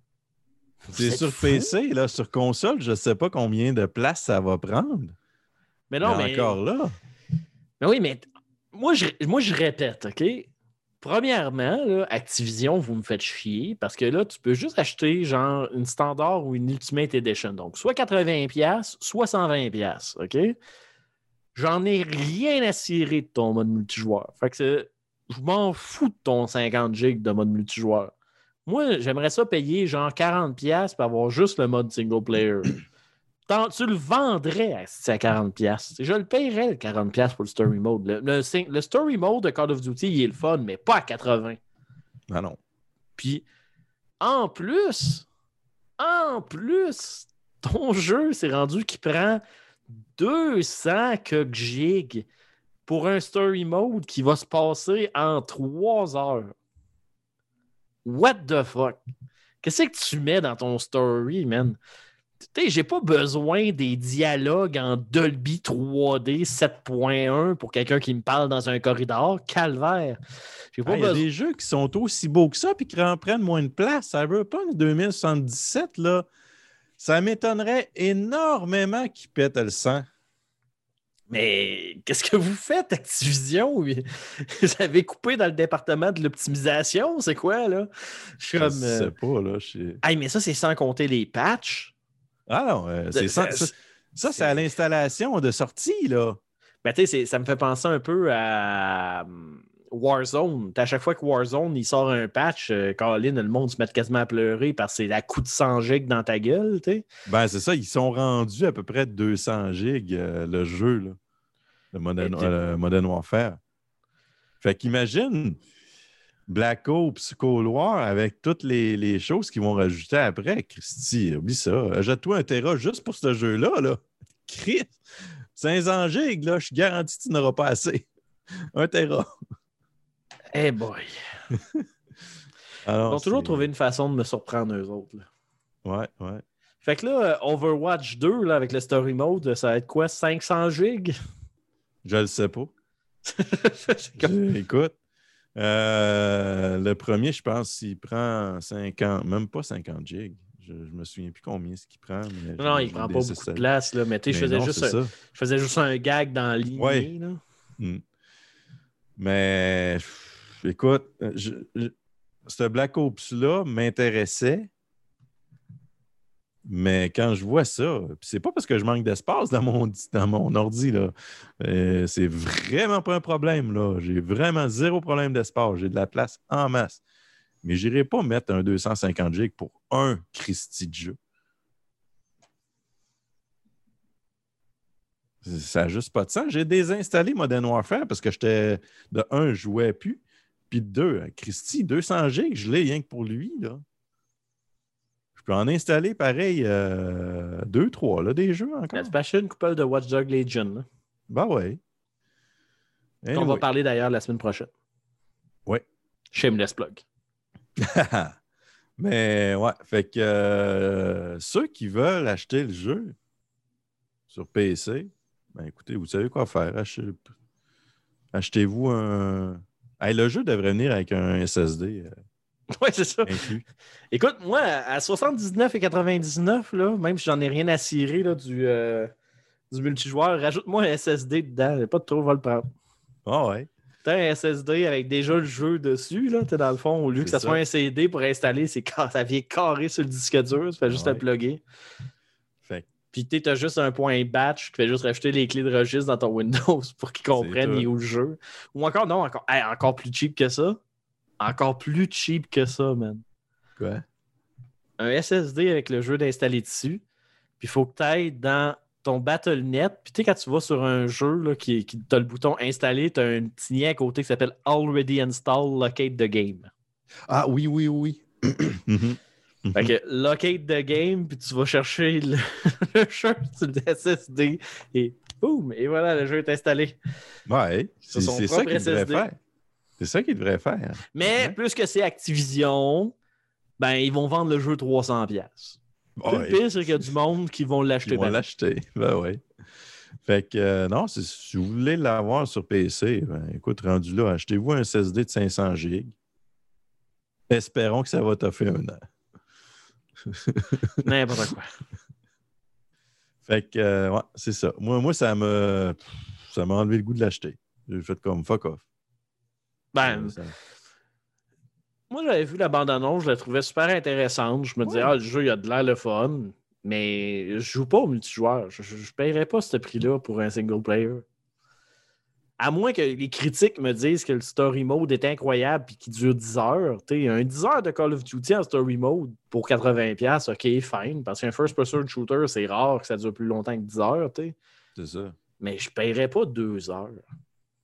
C'est sur? PC, là, sur console, je sais pas combien de place ça va prendre. Mais non, mais mais. encore là. Mais oui, mais moi je, moi, je répète, OK? Premièrement, Activision, vous me faites chier parce que là, tu peux juste acheter genre une standard ou une Ultimate Edition. Donc, soit 80$, soit 120$. OK? J'en ai rien à cirer de ton mode multijoueur. Fait que je m'en fous de ton 50 gigs de mode multijoueur. Moi, j'aimerais ça payer genre 40$ pour avoir juste le mode single player. Tu le vendrais à, à 40$. Je le paierais le 40$ pour le story mode. Le, le sing- le story mode de Call of Duty, il est le fun, mais pas à 80$. Ah non. Puis, en plus, en plus, ton jeu s'est rendu qui prend 200 quelques gigs pour un story mode qui va se passer en 3 heures. What the fuck? Qu'est-ce que tu mets dans ton story, man? Tu sais, j'ai pas besoin des dialogues en Dolby 3D 7.1 pour quelqu'un qui me parle dans un corridor. Calvaire. J'ai pas Ah, Il y a besoin. des jeux qui sont aussi beaux que ça puis qui en prennent moins de place. Cyberpunk 2077, là, ça m'étonnerait énormément qu'ils pètent le sang. Mais qu'est-ce que vous faites, Activision? Vous avez coupé dans le département de l'optimisation, c'est quoi, là? Je suis comme. euh, sais pas, là. je Hey, mais ça, c'est sans compter les patchs. Ah non, euh, c'est Ça- ça, c'est à l'installation de sortie, là. Ben, tu sais, ça me fait penser un peu à hum, Warzone. À chaque fois que Warzone, il sort un patch, euh, Colin, le monde se met quasiment à pleurer parce que c'est la coup de 100 gigs dans ta gueule, tu sais. Ben, c'est ça, ils sont rendus à peu près 200 gigs, euh, le jeu, là. Le Modern, euh, Modern Warfare. Fait qu'imagine Black Ops Cold War avec toutes les, les choses qu'ils vont rajouter après. Christy, oublie ça. Achète-toi un Tera juste pour ce jeu-là, là. Christ! 500 gigs, là, je suis garanti que tu n'auras pas assez. Un Tera. Eh boy. Alors, Ils ont toujours trouvé une façon de me surprendre, eux autres. là. Ouais, ouais. Fait que là, euh, Overwatch 2, là, avec le story mode, ça va être quoi? 500 gigs? Je le sais pas. Comme- Écoute, euh, le premier, je pense, il prend 50, même pas 50 gigs. Je, je me souviens plus combien ce qu'il prend. mais Non, il prend pas beaucoup de place, là, mais tu sais, je faisais, non, juste un, je faisais juste un gag dans ligne. Ouais. là. Mm. Mais pff, écoute, euh, je- ce Black Ops-là m'intéressait. Mais quand je vois ça, c'est pas parce que je manque d'espace dans mon, ordi, là. Euh, c'est vraiment pas un problème, là. J'ai vraiment zéro problème d'espace. J'ai de la place en masse. Mais j'irai pas mettre un 250 gigs pour un Christie de jeu. Ça n'a juste pas de sens. J'ai désinstallé Modern Warfare parce que j'étais de un, je jouais plus. Puis de deux, Christy, 200 gigs, je l'ai rien que pour lui. Je peux en installer pareil euh, deux, trois, là, des jeux encore. Tu peux acheter une couple de Watch Dogs Legion. là. Ben ouais. On va parler d'ailleurs la semaine prochaine. Ouais. Shameless plug. Mais ouais, fait que euh, ceux qui veulent acheter le jeu sur PC, ben écoutez, vous savez quoi faire. Achetez- Achetez-vous un. Hey, le jeu devrait venir avec un SSD. Ouais, c'est ça. inclus. Écoute, moi, à 79 et 99, là, même si j'en ai rien à cirer là, du, euh, du multijoueur, rajoute-moi un SSD dedans. Pas de trop va le prendre. Ah ouais. T'as un SSD avec déjà le jeu dessus, là, t'es dans le fond, au lieu que ça, soit un CD pour installer, c'est ça vient carré sur le disque dur, tu fais juste Ouais. le plugger. Fait Puis tu as juste un point batch qui fait juste rajouter les clés de registre dans ton Windows pour qu'ils comprennent où le jeu. Ou encore, non, encore, hey, encore plus cheap que ça. Encore plus cheap que ça, man. Quoi? Un SSD avec le jeu d'installer dessus. Puis il faut que tu ailles dans ton BattleNet. Puis tu sais, quand tu vas sur un jeu là, qui, qui as le bouton installer, tu as un petit lien à côté qui s'appelle Already Install Locate the Game. Ah oui, oui, oui. Mhm. Fait que locate the game, puis tu vas chercher le, le jeu sur le SSD et boum, et voilà, le jeu est installé. Ouais, c'est ça propre qu'il devrait SSD. faire. C'est ça qu'il devrait faire. Mais Ouais. plus que c'est Activision, ben ils vont vendre le jeu 300$. piastres. Puis Ouais. Le pire, c'est qu'il y a du monde qui vont l'acheter. Ils vont l'acheter. Ben oui. Fait que euh, non, si vous voulez l'avoir sur PC, ben, écoute, rendu là, achetez-vous un SSD de 500 GB. Espérons que ça va t'offrir un an. N'importe quoi. Fait que, euh, ouais, c'est ça. Moi, moi ça m'a ça m'a enlevé le goût de l'acheter. J'ai fait comme fuck off. Ben, ça- moi, j'avais vu la bande-annonce, je la trouvais super intéressante. Je me disais, Ouais. ah, le jeu, il a de l'air le fun, mais je joue pas au multijoueur. Je ne paierais pas ce prix-là pour un single player. À moins que les critiques me disent que le story mode est incroyable et qu'il dure 10 heures. T'sais, un 10 heures de Call of Duty en story mode pour 80$, ok, fine. Parce qu'un first-person shooter, c'est rare que ça dure plus longtemps que 10 heures. t'sais. c'est ça. Mais je paierais pas 2 heures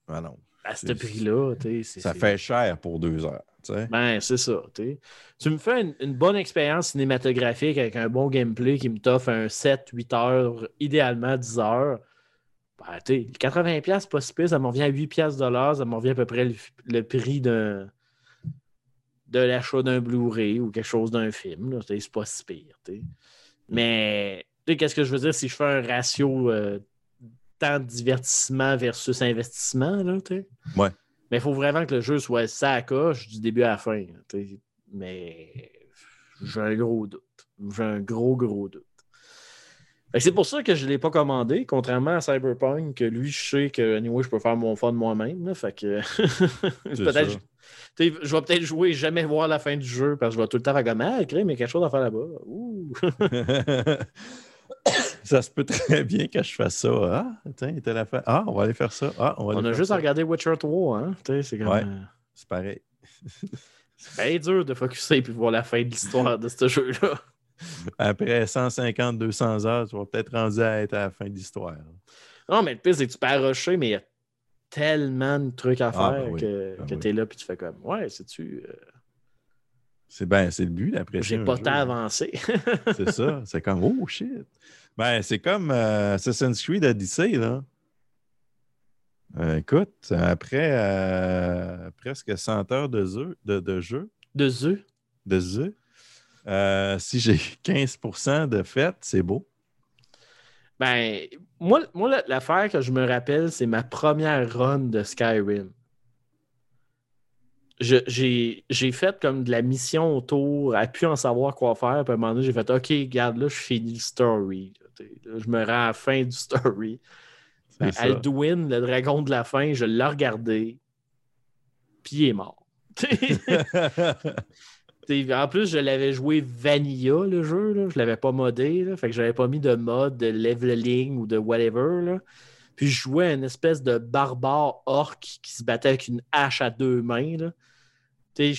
Ah non. À ce prix-là. Ça fait cher pour deux heures. ben, c'est ça. t'sais. Tu me fais une, une bonne expérience cinématographique avec un bon gameplay qui me t'offre un 7-8 heures, idéalement 10 heures. Ben, t'sais, 80$, c'est pas si pire, ça me revient à 8$ de l'heure, ça me revient à peu près le, le prix d'un de l'achat d'un Blu-ray ou quelque chose d'un film. C'est pas si pire. t'sais. Mais qu'est-ce que je veux dire si je fais un ratio euh, temps de divertissement versus investissement, là? Ouais. Mais il faut vraiment que le jeu soit ça coche du début à la fin. t'sais. Mais j'ai un gros doute. J'ai un gros, gros doute. C'est pour ça que je ne l'ai pas commandé, contrairement à Cyberpunk, que lui, je sais que anyway, je peux faire mon fun moi-même. Fait que peut-être. Je vais peut-être jouer et jamais voir la fin du jeu parce que je vais tout le temps faire comme Ah, mais quelque chose à faire là-bas. Ça se peut très bien que je fasse ça. Ah, tiens, la fin. Ah, on va aller faire ça. Ah, on va On a faire juste ça. à regarder Witcher 3. Hein? C'est comme. Ouais. euh, C'est pareil. c'est bien dur de focusser et voir la fin de l'histoire de ce jeu-là. Après 150, 200 heures, tu vas peut-être rendu à être à la fin de l'histoire. Non, mais le pire, c'est que tu peux arrocher, mais il y a tellement de trucs à faire Ah, ben oui. que, Ben que oui. tu es là puis tu fais comme Ouais, sais-tu, euh, C'est ben, c'est le but d'après j'ai pas tant avancé. C'est ça. C'est comme oh shit. Ben, c'est comme euh, Assassin's Creed Odyssey, là. Euh, écoute, après euh, presque 100 heures de jeu, de, de jeu, de œufs. de jeu, euh, si j'ai 15% de fait, c'est beau. Ben, moi, moi la- l'affaire que je me rappelle, c'est ma première run de Skyrim. J'ai j'ai fait comme de la mission autour, à pu en savoir quoi faire. Puis à un moment donné, j'ai fait OK, regarde, là, je finis le story. Là, je me rends à la fin du story. Ben. Alduin, le dragon de la fin, je l'ai regardé, puis il est mort. En plus, je l'avais joué vanilla, le jeu. Là. Je l'avais pas modé. Là. Fait que j'avais pas mis de mode de leveling ou de whatever. Là. Puis je jouais une espèce de barbare orc qui se battait avec une hache à deux mains. Là. T'sais,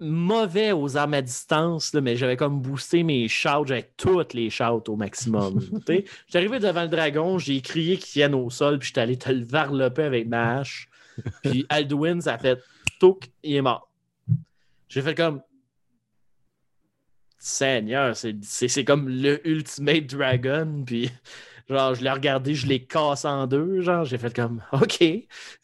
mauvais aux armes à distance, là, mais j'avais comme boosté mes shouts, j'avais toutes les shouts au maximum. J'étais arrivé devant le dragon, j'ai crié qu'il tienne au sol, puis j'étais allé te le varloper avec ma hache. Puis Alduin, ça a fait touc, il est mort. J'ai fait comme Seigneur, c'est comme le Ultimate Dragon, puis genre, je l'ai regardé, je l'ai cassé en deux, genre, j'ai fait comme OK,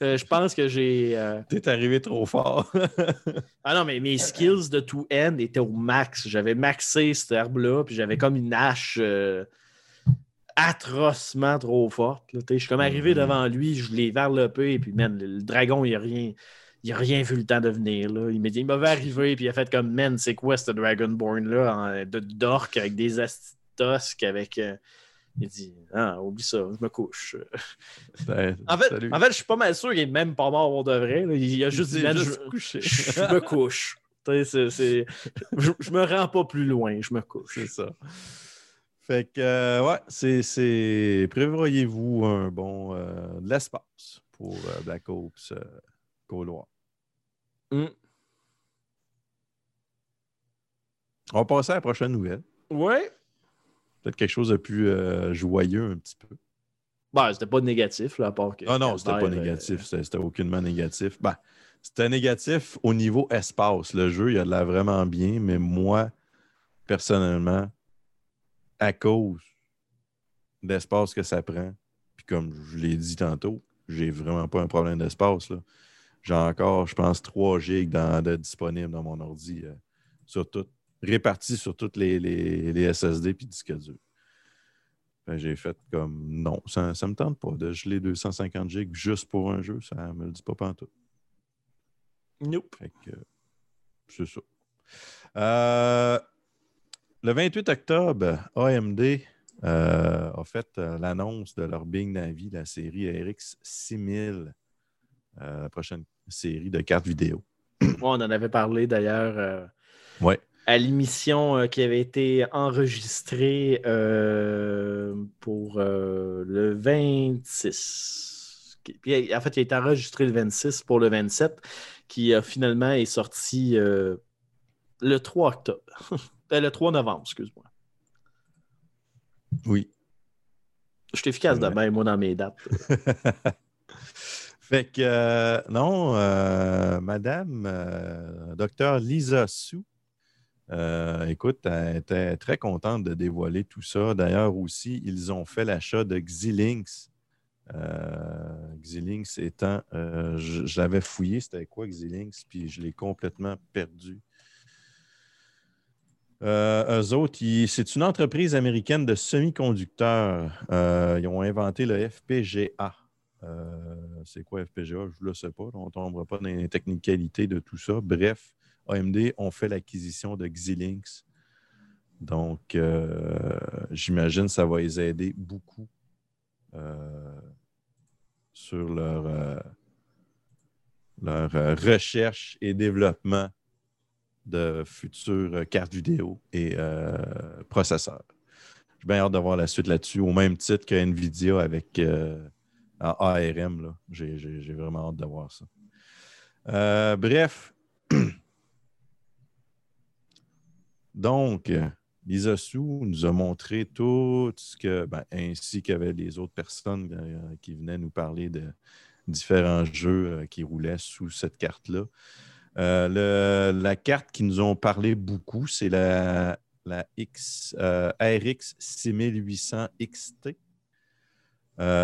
euh, je pense que j'ai. euh, T'es arrivé trop fort. ah non, mais mes skills de tout end étaient au max. J'avais maxé cette herbe-là, puis j'avais comme une hache euh, atrocement trop forte. Je suis comme arrivé Mhm. devant lui, je l'ai varlopé, puis man, le, le dragon, il a rien. il a rien vu le temps de venir. Là. Il m'a dit, il m'avait arrivé, puis il a fait comme, man, c'est quoi ce Dragonborn-là, de dork avec des astosques, avec. Euh, il dit, ah, oublie ça, je me couche. Ben, En fait, salut. en fait, je suis pas mal sûr qu'il est même pas mort de vrai. là. Il a juste dit, je, me couche. Je, je me rends pas plus loin, je me couche. C'est ça. Fait que, euh, ouais, c'est-. Prévoyez-vous un bon. euh, de l'espace pour euh, Black Ops euh, Gaulois. Mm. On va passer à la prochaine nouvelle. Ouais. Peut-être quelque chose de plus euh, joyeux un petit peu. Ben, c'était pas négatif, là, à part que. Ah non, c'était pas euh, négatif. C'était aucunement négatif. Ben, c'était négatif au niveau espace. Le jeu, il a de l'air vraiment bien, mais moi, personnellement, à cause de l'espace que ça prend, puis comme je l'ai dit tantôt, j'ai vraiment pas un problème d'espace. là. J'ai encore, je pense, 3 gigs dans- de disponibles dans mon ordi, euh, sur tout, répartis sur toutes les, les- les SSD puis disques durs. Ben, j'ai fait comme non, ça ne me tente pas de geler 250 gigs juste pour un jeu, ça me le dit pas pantoute. Nope. Fait que, c'est ça. Euh, le 28 octobre, AMD euh, a fait euh, l'annonce de leur Bing Navi, la série RX 6000, euh, la prochaine série de cartes vidéo. Ouais, on en avait parlé d'ailleurs Ouais. À l'émission euh, qui avait été enregistrée euh, pour euh, le 26. Qui- Puis, en fait, il a été enregistré le 26 pour le 27, qui finalement est sorti le 3 octobre. Le 3 novembre, excuse-moi. Oui. Je suis efficace de Ouais. même, moi, dans mes dates. fait que, euh, non, euh, Madame euh, Docteur Lisa Sou, euh, écoute, elle était très contente de dévoiler tout ça. D'ailleurs, aussi, ils ont fait l'achat de Xilinx. Euh, Xilinx étant, euh, fouillé, c'était quoi Xilinx, puis je l'ai complètement perdu. Euh, eux autres, c'est une entreprise américaine de semi-conducteurs. Euh, ils ont inventé le FPGA. Euh, c'est quoi FPGA? Je ne le sais pas. On ne tombera pas dans les technicalités de tout ça. Bref, AMD ont fait l'acquisition de Xilinx. Donc, euh, j'imagine que ça va les aider beaucoup euh, sur leur, euh, recherche et développement de futures cartes vidéo et processeurs. J'ai bien hâte de voir la suite là-dessus, au même titre que Nvidia avec ARM. J'ai, vraiment hâte de voir ça. Bref. Donc, euh, Su nous a montré tout ce que, ben, ainsi qu'avec les autres personnes euh, qui venaient nous parler de différents jeux euh, qui roulaient sous cette carte-là. La carte qui nous ont parlé beaucoup, c'est la, RX 6800 XT.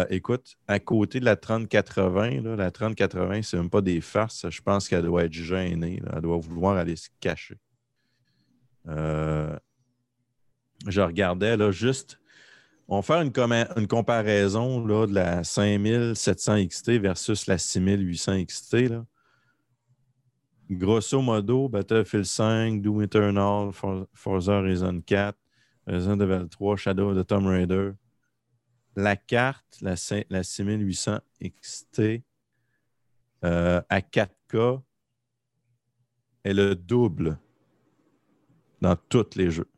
Écoute, à côté de la 3080, là, la 3080, c'est même pas des farces. Je pense qu'elle doit être gênée. Elle doit vouloir aller se cacher. Euh, je regardais là, juste. On va faire une, comparaison de la 5700 XT versus la 6800 XT. Grosso modo, Battlefield 5, Doom Eternal, For- Forza Horizon 4, Resident Evil 3, Shadow of the Tomb Raider. La carte, la, la 6800 XT euh, à 4K est le double dans tous les jeux.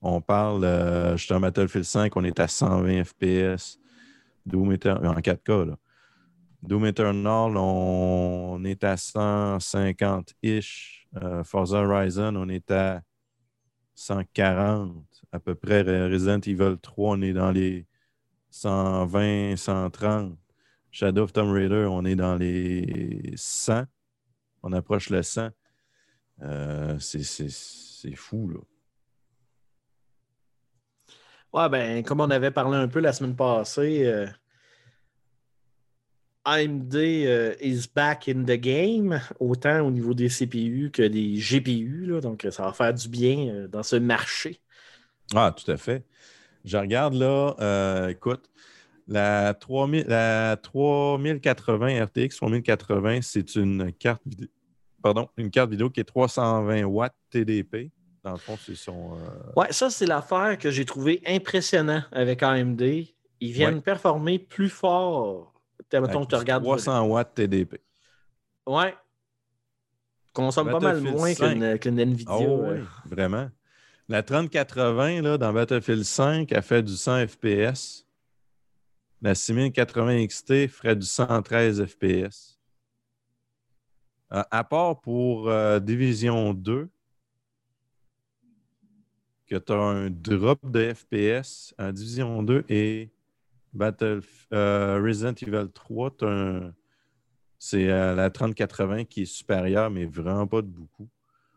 On parle, je suis en Battlefield 5, on est à 120 FPS. Doom Eternal, en 4K, là. Doom Eternal, on est à 150-ish. Euh, Forza Horizon, on est à 140 à peu près. Resident Evil 3, on est dans les 120, 130. Shadow of Tomb Raider, on est dans les 100. On approche le 100. Euh, c'est- fou, là. Ouais, ben, comme on avait parlé un peu la semaine passée, euh, AMD euh, is back in the game, autant au niveau des CPU que des GPU. là. donc, ça va faire du bien euh, dans ce marché. Ah, tout à fait. Je regarde là, écoute, La, 3000 la 3080 RTX 3080, c'est une carte vidéo. Pardon, une carte vidéo qui est 320 watts TDP. Dans le fond, c'est son. euh, Ouais, ça, c'est l'affaire que j'ai trouvé impressionnant avec AMD. Ils viennent Ouais. performer plus fort. T'as- Mettons tu regardes. 300 watts TDP. Ouais. Consomme pas mal moins 5. qu'une Nvidia. Oh, oui, vraiment. La 3080 là, dans Battlefield 5, elle fait du 100 FPS. La 6080 XT ferait du 113 FPS. Euh, à part pour euh, Division 2, que tu as un drop de FPS en Division 2 et Battle, euh, Resident Evil 3, t'as un- c'est la 3080 qui est supérieure, mais vraiment pas de beaucoup.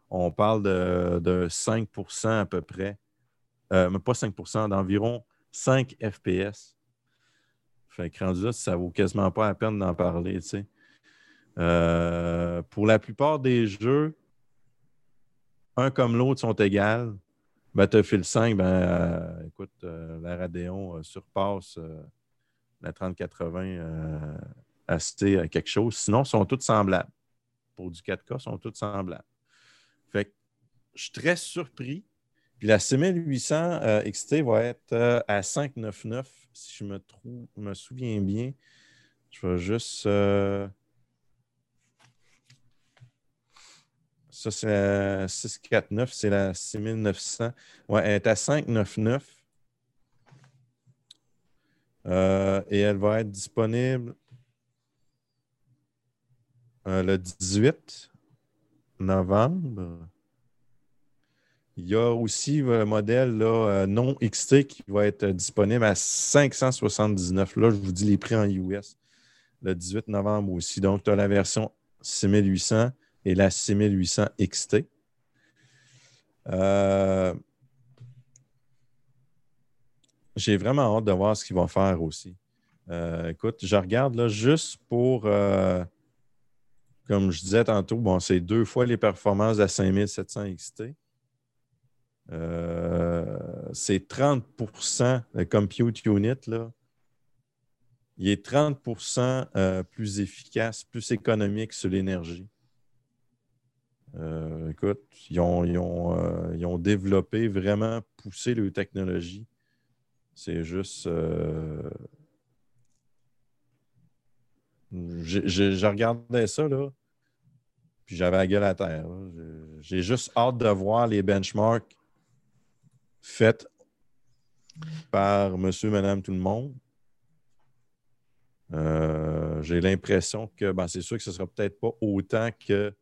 On parle de, de 5% à peu près. Mais pas 5% d'environ 5 FPS. Fait que rendu là, ça vaut quasiment pas la peine d'en parler, tu sais. Euh, pour la plupart des jeux, un comme l'autre sont égales. Battlefield 5, ben, euh, écoute, euh, la Radeon surpasse la 3080 euh, assez à quelque chose. Sinon, sont toutes semblables. Pour du 4K, ils sont toutes semblables. Fait que je suis très surpris. Puis la 6800 euh, XT va être à 599, si je me, me souviens bien. Je vais juste. Ça, c'est la 649, c'est la 6900. Ouais, elle est à 599. Euh, et elle va être disponible euh, le 18 novembre. Il y a aussi le modèle euh, non XT qui va être disponible à 579. Là, je vous dis les prix en US. Le 18 novembre aussi. Donc, tu as la version 6800 et la 6800 XT. Euh, J'ai vraiment hâte de voir ce qu'ils vont faire aussi. Euh, écoute, je regarde là juste pour, euh, comme je disais tantôt, bon, c'est deux fois les performances de la 5700 XT. C'est 30 le compute unit, là. Il est 30% euh, plus efficace, plus économique sur l'énergie. Euh, écoute, ils ont, ils ont, euh, ils ont développé, vraiment poussé leur technologie. C'est juste. euh, Je regardais ça, là, puis j'avais la gueule à terre. J'ai- juste hâte de voir les benchmarks faits par monsieur, madame, tout le monde. J'ai l'impression que ben, c'est sûr que ce ne sera peut-être pas autant que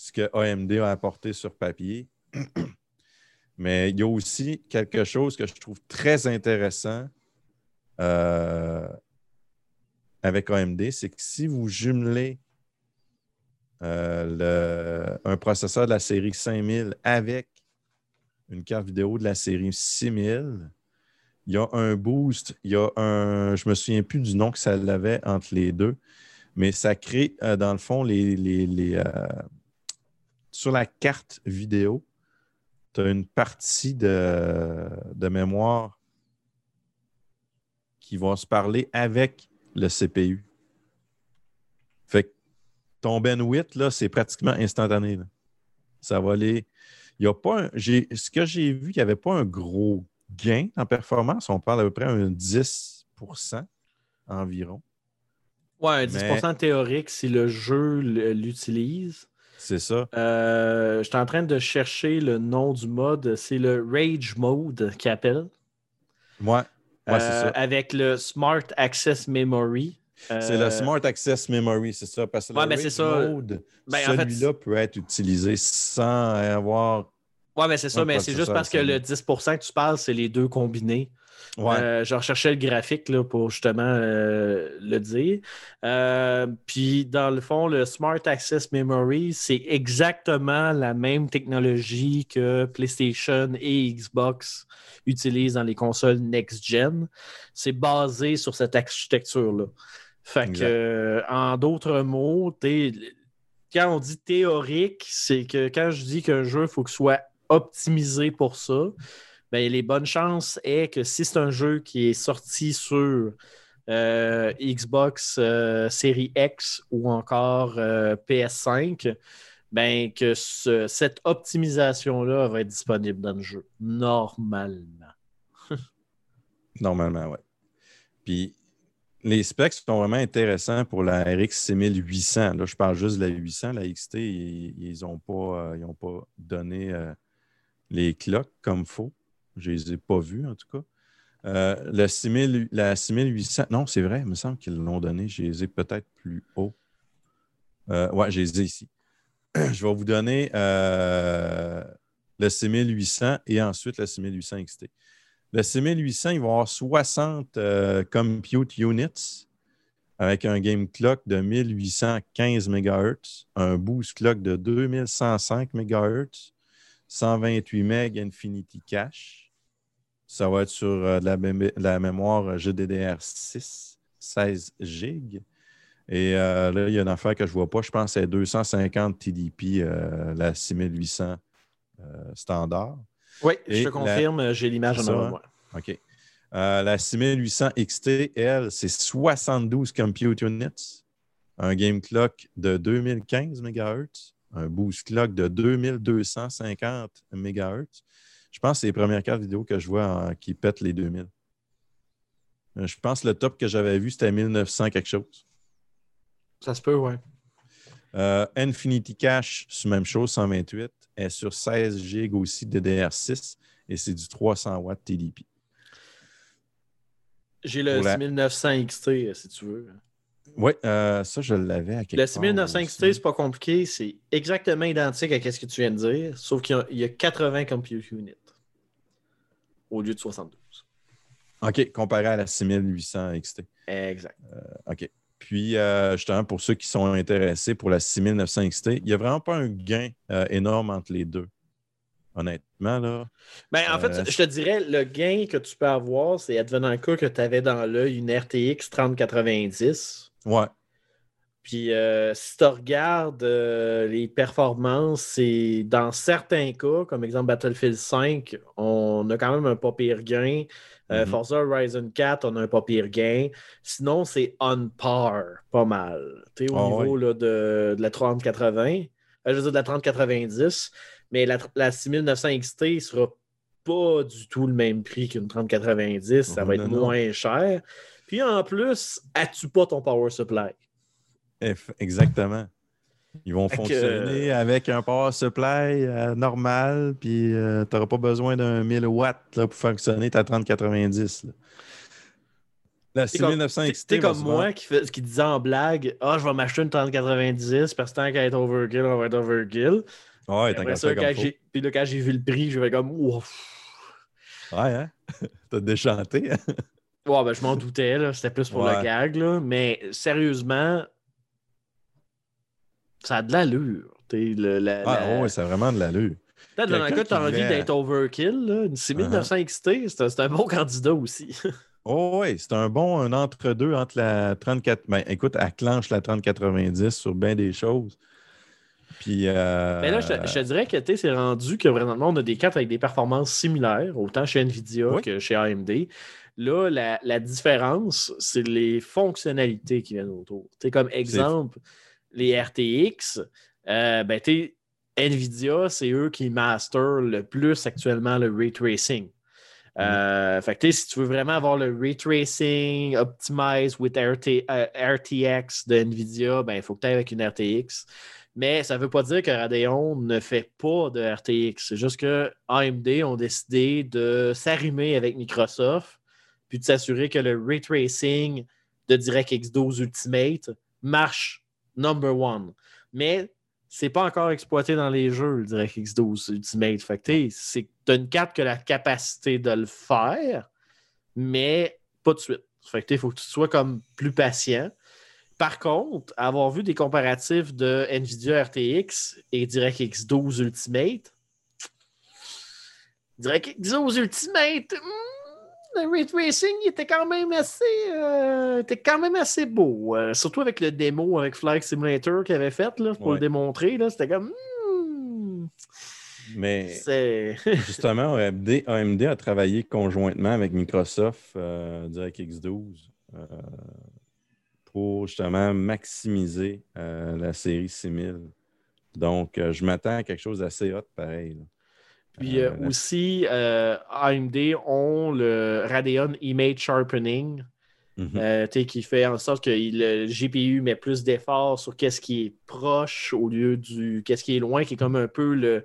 ce que AMD a apporté sur papier. Mais il y a aussi quelque chose que je trouve très intéressant euh, avec AMD, c'est que si vous jumelez euh, le- un processeur de la série 5000 avec une carte vidéo de la série 6000, il y a un boost, il y a un, je me souviens plus du nom que ça l'avait entre les deux, mais ça crée, euh, dans le fond, les, les- sur la carte vidéo, tu as une partie de, de mémoire qui va se parler avec le CPU. Fait que ton bandwidth, là, c'est pratiquement instantané. là. Ça va aller. Il y a pas un- ce que j'ai vu, il n'y avait pas un gros gain en performance. On parle à peu près un 10% environ. Ouais, 10% théorique si le jeu l'utilise. C'est ça. Euh, je suis en train de chercher le nom du mode. C'est le Rage Mode qu'il appelle. Ouais, Euh, ça. Avec le Smart Access Memory. C'est Euh, le Smart Access Memory, c'est ça. Parce que Ouais, le c'est Rage ça. Mode, Ben, en fait, celui-là peut être utilisé sans avoir. Ouais, mais c'est ça, mais c'est juste parce que le 10% que tu parles, c'est les deux combinés. Ouais. Euh, je recherchais le graphique là, pour justement euh, le dire. Euh, puis, dans le fond, le Smart Access Memory, c'est exactement la même technologie que PlayStation et Xbox utilisent dans les consoles next-gen. C'est basé sur cette architecture-là. Fait que, euh, en d'autres mots, quand on dit théorique, c'est que quand je dis qu'un jeu, il faut qu'il soit optimisé pour ça, ben, les bonnes chances est que si c'est un jeu qui est sorti sur euh, Xbox euh, Series X ou encore euh, PS5, ben, que ce- cette optimisation-là va être disponible dans le jeu, normalement. Normalement, ouais. Puis les specs sont vraiment intéressants pour la RX 6800. Là, je parle juste de la 800. La XT, ils n'ont pas, pas donné les clocks comme faut. Je ne les ai pas vus, en tout cas. Euh, le 6000 la 6800, non, c'est vrai, il me semble qu'ils l'ont donné. Je les ai peut-être plus haut. Euh, ouais, je les ai ici. je vais vous donner euh, le 6800 et ensuite le 6800 XT. Le 6800, il va avoir 60 euh, compute units avec un game clock de 1815 MHz, un boost clock de 2105 MHz, 128 MB Infinity Cache. Ça va être sur euh, de la, mé- la mémoire GDDR6, 16 GB. Et euh, là, il y a une affaire que je ne vois pas. Je pense que c'est 250 TDP, euh, la 6800 euh, standard. Oui, Et je te confirme, j'ai l'image en avant de hein? moi. OK. La 6800 XT, elle, c'est 72 compute units, un game clock de 2015 MHz, un boost clock de 2250 MHz. Je pense que c'est les premières cartes vidéo que je vois en- qui pètent les 2000. Euh, Je pense que le top que j'avais vu, c'était 1900 quelque chose. Ça se peut, ouais. Euh, Infinity Cache, c'est la même chose, 128, est sur 16 GB aussi DDR6 et c'est du 300 watts TDP. J'ai le la- 6900 XT, si tu veux. Oui, euh, ça, je l'avais à quelque Le part 6900 aussi. XT, c'est pas compliqué. C'est exactement identique à ce que tu viens de dire, sauf qu'il y a, il y a 80 compute units au lieu de 72. OK, comparé à la 6800 XT. Exact. OK. Puis, euh, justement, pour ceux qui sont intéressés pour la 6900 XT, il n'y a vraiment pas un gain euh, énorme entre les deux. Honnêtement, là. Ben, en Euh, fait, je te dirais, le gain que tu peux avoir, c'est advenant le cas que tu avais dans l'œil une RTX 3090. Ouais. Puis euh, si tu regardes euh, les performances, c'est dans certains cas, comme exemple Battlefield 5, on a quand même un pas pire gain. Euh, Mhm. Forza Horizon 4, on a un pas pire gain. Sinon, c'est on par, pas mal. Tu sais, au Ah niveau là, de, de la 3080, euh, je veux dire de la 3090, mais la, la 6900 XT ne sera pas du tout le même prix qu'une 3090. Ça va être non. moins cher. Puis en plus, as-tu pas ton power supply? Exactement. Ils vont Fait que- fonctionner avec un power supply euh, normal, puis tu n'auras pas besoin d'un 1000 watts là, pour fonctionner ta 3090. là. La comme- 6900 t'es- XT. T'es va comme se moi qui, fait, qui disait en blague Ah, je vais m'acheter une 3090 parce que tant qu'à être overkill, on va être overkill. Ouais, t'as ça, quand j'ai- Puis là, quand j'ai vu le prix, je vais comme Ouf. Ouais, hein? T'as déchanté. hein? Ouais, ben, je m'en doutais, là. c'était plus pour Ouais. le gag. Là. Mais sérieusement, ça a de l'allure. Le- la- Ah, la- ouais, c'est vraiment de l'allure. Peut-être dans le cas, tu as qui envie Uh-huh. d'être overkill. Là. Une 6900 XT, c'est un, c'est un bon candidat aussi. Oh oui, c'est un bon un entre-deux entre la 34. Ben, écoute, elle clenche la 3090 sur bien des choses. Puis. euh, Mais là, je te, je te dirais que tu c'est rendu que vraiment, on a des cartes avec des performances similaires, autant chez Nvidia Oui. que chez AMD. Là, la, la différence, c'est les fonctionnalités qui viennent autour. Comme exemple, les RTX, euh, ben, Nvidia, c'est eux qui master le plus actuellement le ray tracing. Euh, fait que, si tu veux vraiment avoir le ray tracing optimized with RT, euh, RTX de Nvidia, ben, il faut que tu ailles avec une RTX. Mais ça ne veut pas dire que Radeon ne fait pas de RTX. C'est juste que AMD ont décidé de s'arrimer avec Microsoft puis de s'assurer que le ray tracing de DirectX 12 Ultimate marche number one. Mais c'est pas encore exploité dans les jeux, le DirectX 12 Ultimate. Fait que as une carte qui a la capacité de le faire, mais pas de suite. Fait il faut que tu sois comme plus patient. Par contre, avoir vu des comparatifs de Nvidia RTX et DirectX 12 Ultimate, DirectX 12 Ultimate, hmm, le ray tracing il était quand même assez, euh, était quand même assez beau. Euh, surtout avec le démo avec Flight Simulator qu'il avait fait là, pour Ouais. le démontrer. C'était comme. hmm, Mais justement, AMD, AMD a travaillé conjointement avec Microsoft euh, DirectX 12. euh, pour justement maximiser euh, la série 6000. Donc, euh, je m'attends à quelque chose d'assez hot pareil. là. Puis euh, Euh, aussi, euh, AMD ont le Radeon Image Sharpening, Mhm. qui fait en sorte que le GPU met plus d'efforts sur qu'est-ce qui est proche au lieu du qu'est-ce qui est loin, qui est comme un peu le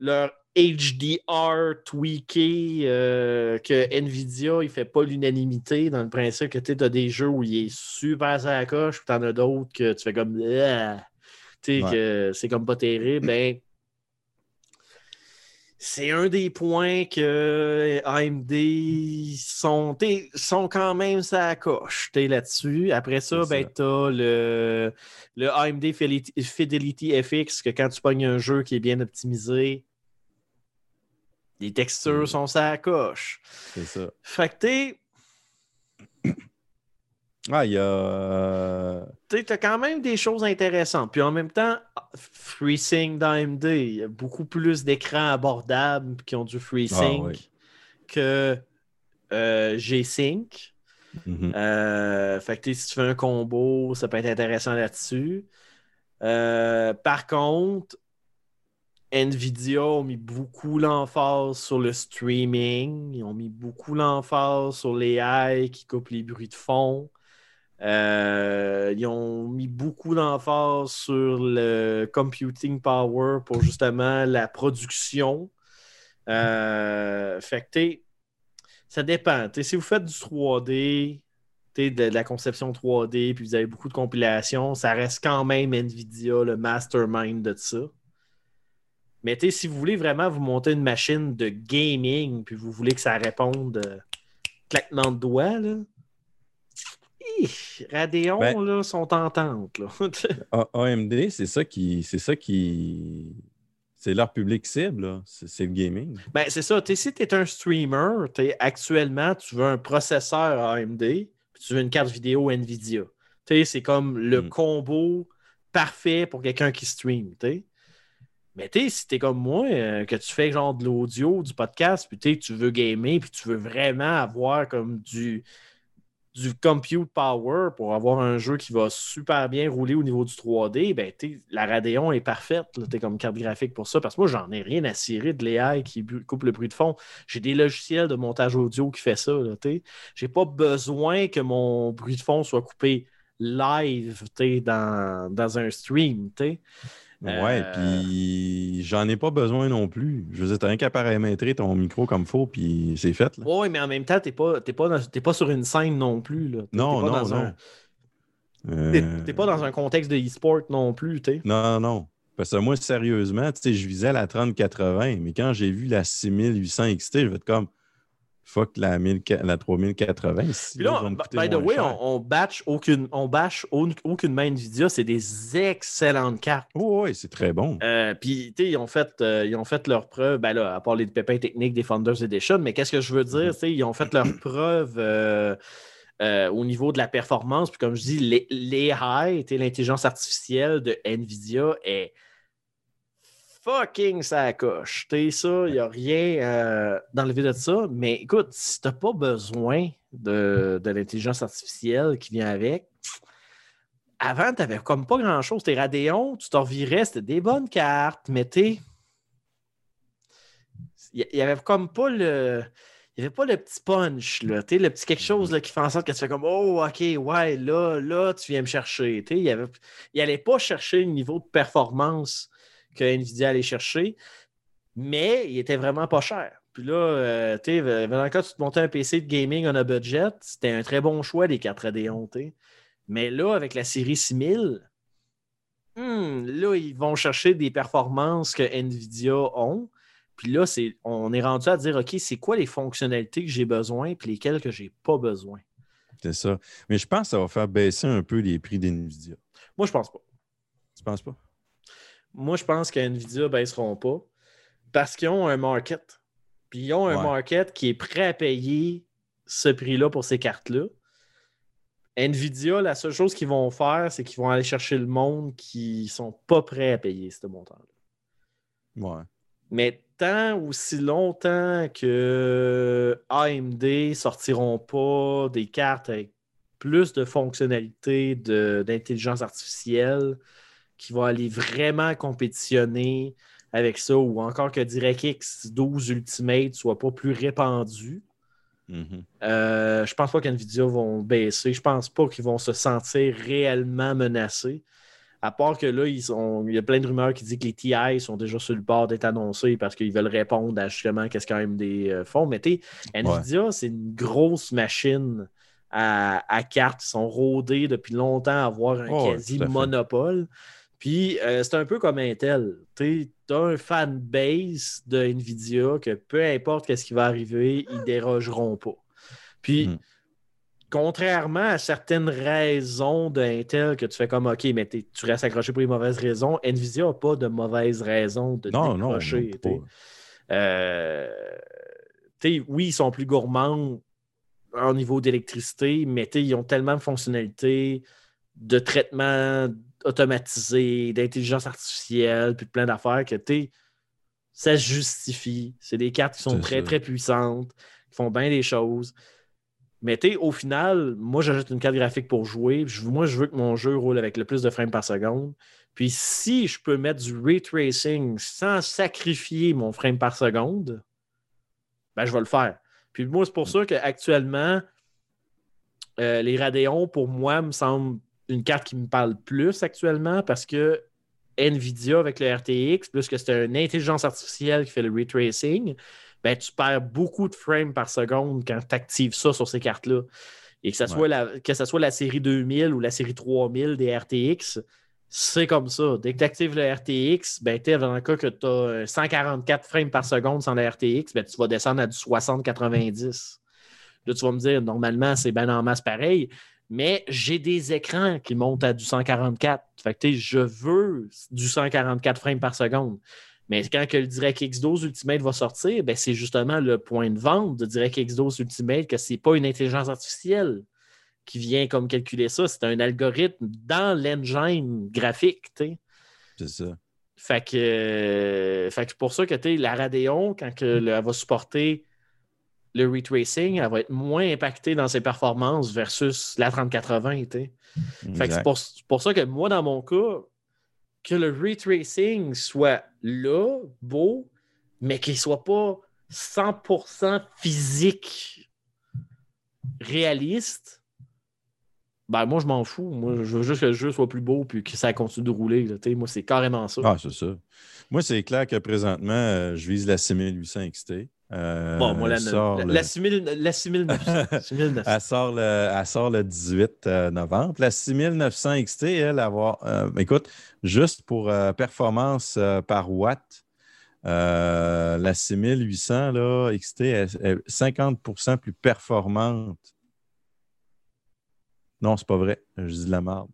leur HDR tweaké euh, que Nvidia, il fait pas l'unanimité dans le principe que tu as des jeux où il est super à la coche, puis tu en as d'autres que tu fais comme tu sais Ouais. que c'est comme pas terrible. Ben, c'est un des points que AMD sont, sont quand même ça coche t'es là-dessus. Après ça, ben, t'as le, le AMD Fidelity, FX que quand tu pognes un jeu qui est bien optimisé, les textures Mm. sont ça coche. C'est ça. Fait que. Ah, il y a. euh, tu as quand même des choses intéressantes. Puis en même temps, FreeSync d'AMD, il y a beaucoup plus d'écrans abordables qui ont du FreeSync Ah, oui. que euh, G-Sync. mhm. Euh, fait que si tu fais un combo, ça peut être intéressant là-dessus. Euh, par contre, Nvidia ont mis beaucoup l'emphase sur le streaming. Ils ont mis beaucoup l'emphase sur les AI qui coupent les bruits de fond. Euh, ils ont mis beaucoup d'emphase sur le computing power pour justement la production. Euh, fait que ça dépend. Si vous faites du 3D, t'sais, de, de la conception 3D, puis vous avez beaucoup de compilations, ça reste quand même Nvidia, le mastermind de ça. Mais si vous voulez vraiment vous monter une machine de gaming, puis vous voulez que ça réponde euh, claquement de doigts, là, Radeon, Ben- là, sont. Là. A- AMD, c'est ça qui. C'est ça qui. C'est leur public cible, là. C'est le gaming. Ben, c'est ça. T'sais, si tu es un streamer, actuellement, tu veux un processeur AMD, puis tu veux une carte vidéo Nvidia. C'est comme le Mm. combo parfait pour quelqu'un qui stream. t'sais. Mais t'sais, si tu es comme moi, euh, que tu fais genre de l'audio, du podcast, puis tu veux gamer, puis tu veux vraiment avoir comme du, du compute power pour avoir un jeu qui va super bien rouler au niveau du 3D, ben, la Radeon est parfaite t'sais, comme carte graphique pour ça. Parce que moi, j'en ai rien à cirer de l'AI qui coupe le bruit de fond. J'ai des logiciels de montage audio qui fait ça. J'ai pas besoin que mon bruit de fond soit coupé live dans, dans un stream. t'sais. Ouais, Euh, puis j'en ai pas besoin non plus. Je veux dire, t'as rien qu'à paramétrer ton micro comme faut, puis c'est fait. Là. Oui, mais en même temps, t'es pas, t'es pas, dans- t'es pas sur une scène non plus. Là. T'es- Non, t'es pas non, dans non. un- Euh, T'es, pas dans un contexte de e-sport non plus. t'sais. Non, non. Parce que moi, sérieusement, tu sais, je visais la 3080, mais quand j'ai vu la 6800 XT, je vais être comme fuck la, 1000 la 3080. Si, Puis là, coûter by the way, cher. on, on batch aucune, on Nvidia. C'est des excellentes cartes. Oh, oui, c'est très bon. Euh, puis, tu sais, ils, ont fait, euh, ils ont fait leur preuve, ben là, à part les pépins techniques des Founders Edition, mais qu'est-ce que je veux dire? Mhm. tu sais, Ils ont fait leur preuve euh, euh, au niveau de la performance. Puis, comme je dis, les, les high, l'intelligence artificielle de NVIDIA est fucking ça coche. Tu sais, ça, il n'y a rien euh, dans le vide de ça. Mais écoute, si tu n'as pas besoin de, de l'intelligence artificielle qui vient avec, avant, tu n'avais comme pas grand-chose. Tes Radeon, tu t'en revirais, c'était des bonnes cartes, mais tu il n'y avait comme pas le. Il avait pas le petit punch, là, le petit quelque chose là, qui fait en sorte que tu fais comme Oh, OK, ouais, là, là, tu viens me chercher. Il n'allait pas chercher le niveau de performance que Nvidia allait chercher, mais il était vraiment pas cher. Puis là, euh, tu sais, quand tu te montais un PC de gaming on a budget, c'était un très bon choix, les cartes Radeon, tu. Mais là, avec la série 6000, hmm, là, ils vont chercher des performances que Nvidia ont. Puis là, on est rendu à dire, OK, c'est quoi les fonctionnalités que j'ai besoin puis lesquelles que j'ai pas besoin? C'est ça. Mais je pense que ça va faire baisser un peu les prix d'NVIDIA. Moi, je pense pas. Tu penses pas? Moi, je pense que Nvidia ne baisseront pas parce qu'ils ont un market. Puis ils ont un Ouais. market qui est prêt à payer ce prix-là pour ces cartes-là. Nvidia, la seule chose qu'ils vont faire, c'est qu'ils vont aller chercher le monde qui sont pas prêts à payer ce montant-là. Ouais. Mais tant aussi longtemps que AMD sortiront pas des cartes avec plus de fonctionnalités de- d'intelligence artificielle qui vont aller vraiment compétitionner avec ça, ou encore que DirectX 12 Ultimate soit pas plus répandu. Mhm. Euh, je pense pas qu'NVIDIA vont baisser. Je pense pas qu'ils vont se sentir réellement menacés. À part que là, ils il y a plein de rumeurs qui disent que les TI sont déjà sur le bord d'être annoncés parce qu'ils veulent répondre à justement qu'est-ce qu'AMD euh, font. Mais tu sais, NVIDIA, c'est une grosse machine à, à cartes. Ils sont rodés depuis longtemps à avoir un Oh, ouais, Puis euh, c'est un peu comme Intel. Tu as un fanbase de Nvidia que peu importe ce qui va arriver, ils dérogeront pas. Puis, Mm. contrairement à certaines raisons d'Intel que tu fais comme OK, mais tu restes accroché pour les mauvaises raisons, Nvidia n'a pas de mauvaises raisons de Non, non, décrocher. non, pas. Euh, oui, ils sont plus gourmands au niveau d'électricité, mais ils ont tellement de fonctionnalités de traitement automatisé, d'intelligence artificielle, puis de plein d'affaires que t'sais, ça se justifie. C'est des cartes qui sont très, ça. très puissantes, qui font bien des choses. Mais t'sais, au final, moi, j'ajoute une carte graphique pour jouer. Je- moi, je veux que mon jeu roule avec le plus de frames par seconde. Puis si je peux mettre du ray tracing sans sacrifier mon frame par seconde, ben, je vais le faire. Puis moi, c'est pour ça qu'actuellement, euh, les Radeon, pour moi, me semble une carte qui me parle plus actuellement parce que Nvidia avec le RTX, plus que c'est une intelligence artificielle qui fait le ray tracing, ben, tu perds beaucoup de frames par seconde quand tu actives ça sur ces cartes-là. Et que ce soit, Ouais. la, que ça soit la série 2000 ou la série 3000 des RTX, c'est comme ça. Dès que tu actives le RTX, ben, t'es dans le cas que tu as 144 frames par seconde sans le RTX, ben, tu vas descendre à du 60-90. Là, tu vas me dire, normalement, c'est bien en masse pareil, mais j'ai des écrans qui montent à du 144. Fait que, je veux du 144 frames par seconde. Mais quand que le DirectX 12 Ultimate va sortir, ben, c'est justement le point de vente de DirectX 12 Ultimate que c'est pas une intelligence artificielle qui vient comme calculer ça. C'est un algorithme dans l'engine graphique. C'est ça. Fait que, euh, fait que c'est pour ça que la Radeon, quand que le- elle va supporter le retracing, elle va être moins impactée dans ses performances versus la 3080. tu sais. Fait que c'est pour, ça que moi, dans mon cas, que le retracing soit là, beau, mais qu'il soit pas 100% physique, réaliste, ben moi, je m'en fous. Moi, je veux juste que le jeu soit plus beau puis que ça continue de rouler. là. Moi, c'est carrément ça. Ah, c'est ça. Moi, c'est clair que présentement, euh, je vise la 6800 XT. Euh, bon, moi, la, sort la, le- la 6000 la 6900. 6900. Elle sort le, elle sort le 18 euh, novembre. La 6900 XT, elle, avoir. euh, écoute, juste pour euh, performance par watt, la 6800 là, XT est, est 50% plus performante. Non, c'est pas vrai. Je dis de la merde.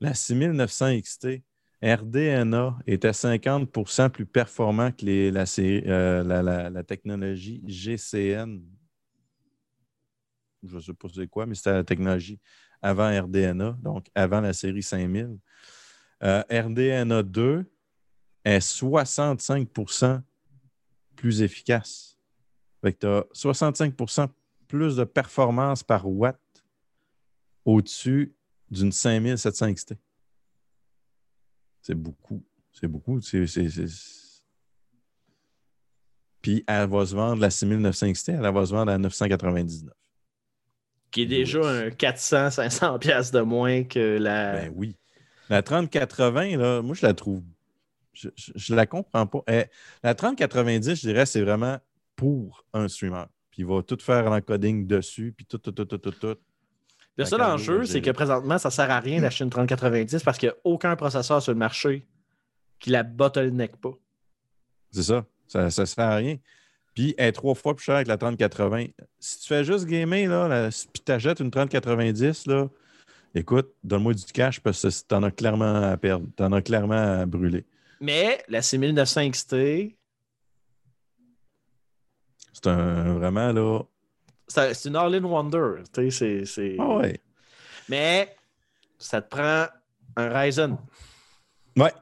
La 6900 XT, RDNA était 50% plus performant que euh, la- technologie GCN je ne sais pas c'est quoi, mais c'était la technologie avant RDNA, donc avant la série 5000. Euh, RDNA 2 est 65% plus efficace. Fait que tu as 65% plus de performance par watt au-dessus d'une 5700 XT. C'est beaucoup. C'est beaucoup. C'est- c'est- c'est- Puis elle va se vendre, la 6900 XT, elle va se vendre à 999. qui est déjà un 400-500$ piastres de moins que la. Ben oui. La 3080, là, moi, je la trouve. Je, je, je la comprends pas. Eh, la 3090, je dirais, c'est vraiment pour un streamer. Puis il va tout faire l'encoding dessus, puis tout, tout, tout, tout, tout, tout. Le seul enjeu, c'est que présentement, ça ne sert à rien d'acheter une 3090 parce qu'il n'y a aucun processeur sur le marché qui la bottleneck pas. C'est ça. Ça ne sert à rien. Puis elle est trois fois plus chère que la 3080. Si tu fais juste gamer, là, tu achètes une 3090, là, écoute, donne-moi du cash parce que tu en as clairement à perdre. Tu en as clairement à brûler. Mais la 6900 XT, C'est un vraiment là. C'est une all-in wonder. tu sais, c'est- c'est- Ah ouais. Mais ça te prend un Ryzen. Ouais.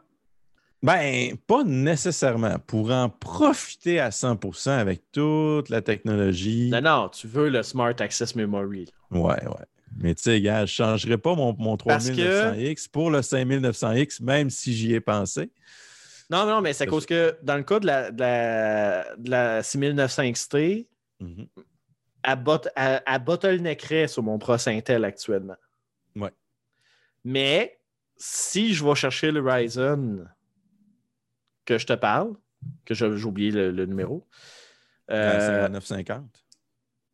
Ben, pas nécessairement. Pour en profiter à 100% avec toute la technologie. Non, non, tu veux le Smart Access Memory. là. Ouais, ouais. Mais tu sais, gars, je ne changerais pas mon, mon Parce que- 3900X pour le 5900X, même si j'y ai pensé. Non, non, mais c'est à cause que dans le cas de la, de la, de la 6900 XT, Mhm. Elle, bot, bottleneckerait sur mon Pro Intel actuellement. Ouais. Mais si je vais chercher le Ryzen que je te parle, que j'ai oublié le, le numéro, euh, À 5950.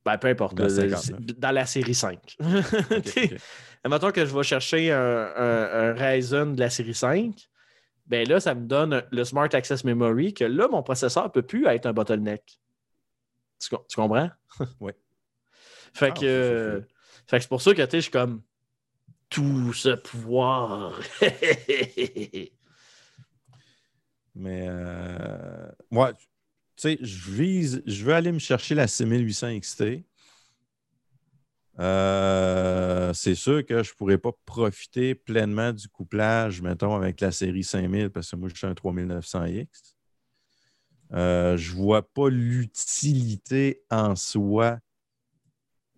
ben, peu importe, Dans le- 59. le- dans la série 5. Ok, Tu sais, ok. Admettons que je vais chercher un, un- un Ryzen de la série 5, ben là, ça me donne le Smart Access Memory que là, mon processeur ne peut plus être un bottleneck. Tu, com- tu comprends? Oui. Fait Ah, que, euh, fait que c'est pour ça que tu sais, je suis comme tout ce pouvoir. Mais, euh, ouais, tu sais, je vise, je veux aller me chercher la 6800 XT. Euh, c'est sûr que je ne pourrais pas profiter pleinement du couplage, mettons, avec la série 5000 parce que moi, je suis un 3900X. Euh, je ne vois pas l'utilité en soi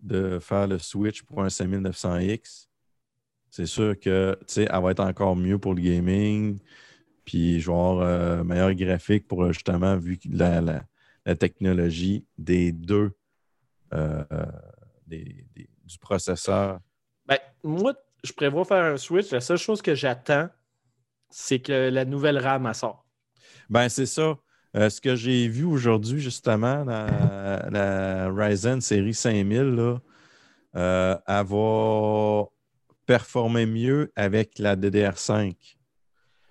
de faire le switch pour un 5900X. C'est sûr que, tu sais, elle va être encore mieux pour le gaming. Puis avoir euh, meilleur graphique pour justement, vu la, la- la technologie des deux, euh, euh, des- des- du processeur. ben, moi, je prévois faire un switch. La seule chose que j'attends, c'est que la nouvelle RAM elle sort. Ben, c'est ça. Euh, ce que j'ai vu aujourd'hui, justement, la, la Ryzen série 5000, là, euh, elle va performer mieux avec la DDR5.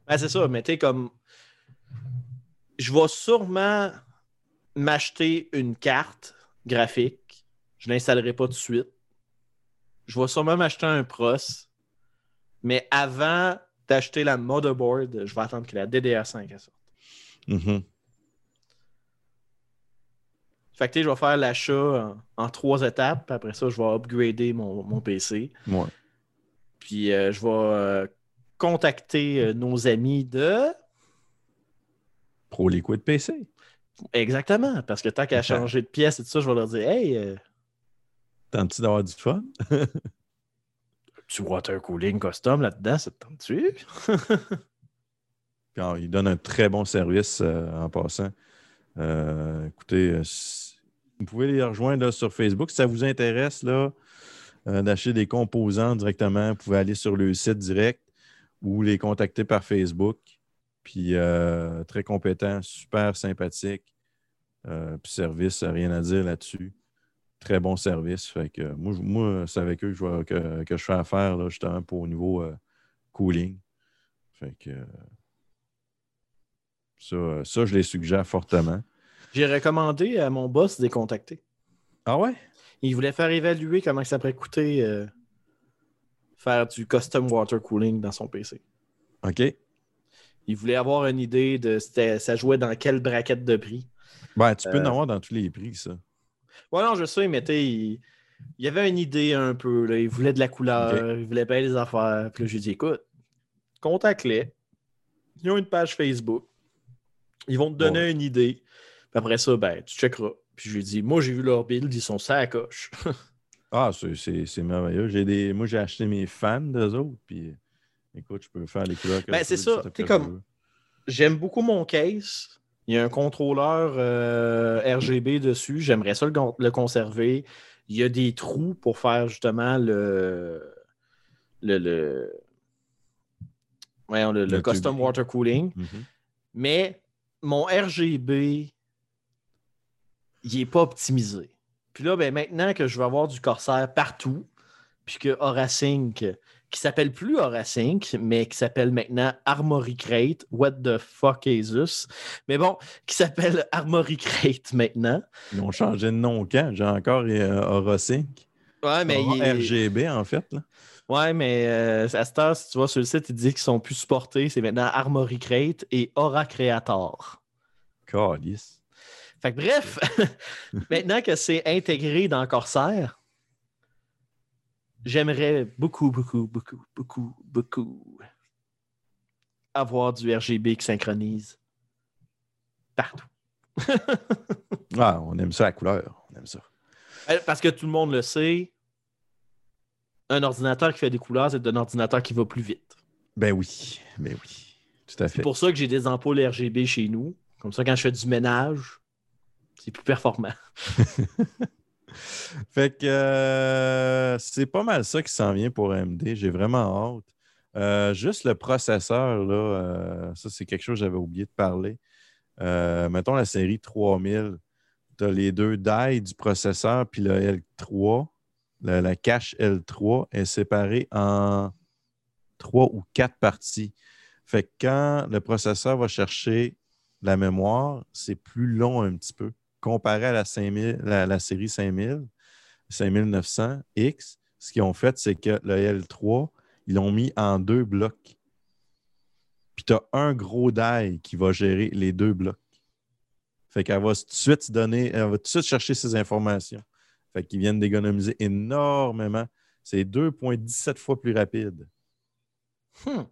Ben, c'est ça, mais tu sais, comme. Je vais sûrement m'acheter une carte graphique. Je ne l'installerai pas tout de suite. Je vais sûrement m'acheter un pros. Mais avant d'acheter la motherboard, je vais attendre que la DDR5 elle sorte. Mhm. Fait que je vais faire l'achat en, en trois étapes. Puis après ça, je vais upgrader mon, mon PC. Ouais. Puis euh, je vais euh, contacter euh, nos amis de. Pro Liquid PC. Exactement, parce que tant qu'à changer de pièce et tout ça, je vais leur dire Hey, euh, Tentes-tu d'avoir du fun? tu water cooling custom là-dedans, ça te tente-tu? Puis, ah, il donne un très bon service en passant. Écoutez, si- vous pouvez les rejoindre sur Facebook. Si ça vous intéresse là, euh, d'acheter des composants directement, vous pouvez aller sur le site direct ou les contacter par Facebook. Puis euh, très compétent, super sympathique. Euh, puis service, rien à dire là-dessus. Très bon service. Fait que moi, c'est avec eux que je, fais affaire là, justement pour au niveau cooling. Fait que ça, ça, je les suggère fortement. J'ai recommandé à mon boss de les contacter. Ah ouais? Il voulait faire évaluer comment ça pourrait coûter euh, faire du custom water cooling dans son PC. OK. Il voulait avoir une idée de ça jouait dans quelle braquette de prix. Ben, tu peux Euh, en avoir dans tous les prix, ça. Ouais, non, je sais, mais tu sais, il, il y avait une idée un peu. Là. Il voulait de la couleur, il voulait bien les affaires. Puis là, j'ai dit, écoute, contacte-les. Ils ont une page Facebook. Ils vont te donner Ouais. une idée. Puis après ça, ben, tu checkeras. Puis je lui ai dit, moi, j'ai vu leur build, ils sont ça à coche. Ah, c'est- merveilleux. J'ai des... Moi, j'ai acheté mes fans d'eux autres, puis écoute, je peux faire les couleurs que Ben, c'est ça. comme-. J'aime beaucoup mon case. Il y a un contrôleur euh, RGB dessus. J'aimerais ça le, le conserver. Il y a des trous pour faire justement le. le, le... voyons, le- le Le custom water cooling. Mhm. Mais mon RGB, il n'est pas optimisé. Puis là, ben, maintenant que je vais avoir du Corsair partout, puis que Aura Sync, qui s'appelle plus Aura Sync, mais qui s'appelle maintenant Armory Crate, what the fuck is this? Mais bon, qui s'appelle Armory Crate maintenant. Ils ont changé de nom quand? J'ai encore euh, Aura Sync. Ouais, mais il est- RGB, en fait. Là. Ouais, mais euh, à cette heure, si tu vois sur le site, il dit qu'ils sont plus supportés. C'est maintenant Armory Crate et Aura Creator. Fait que bref, maintenant que c'est intégré dans Corsair, j'aimerais beaucoup, beaucoup, beaucoup, beaucoup, beaucoup avoir du RGB qui synchronise partout. Ah, on aime ça la couleur. On aime ça. Euh, Parce que tout le monde le sait, un ordinateur qui fait des couleurs, c'est un ordinateur qui va plus vite. Ben oui. Ben oui. Tout à C'est fait. pour ça que j'ai des ampoules RGB chez nous. Comme ça, quand je fais du ménage, c'est plus performant. Fait que euh, c'est pas mal ça qui s'en vient pour AMD. J'ai vraiment hâte. Euh, juste le processeur, là, euh, ça, c'est quelque chose que j'avais oublié de parler. Mettons la série 3000. Tu as les deux die du processeur, puis le L3, la, la cache L3 est séparée en trois ou quatre parties. Fait que quand le processeur va chercher la mémoire, c'est plus long un petit peu. Comparé à la, 5000, la, la série 5000, 5900X, ce qu'ils ont fait, c'est que le L3, ils l'ont mis en deux blocs. Puis tu as un gros die qui va gérer les deux blocs. Fait qu'elle va tout de suite donner, elle va tout de suite chercher ces informations. Fait qu'ils viennent d'économiser énormément. C'est 2,17 fois plus rapide. Hmm.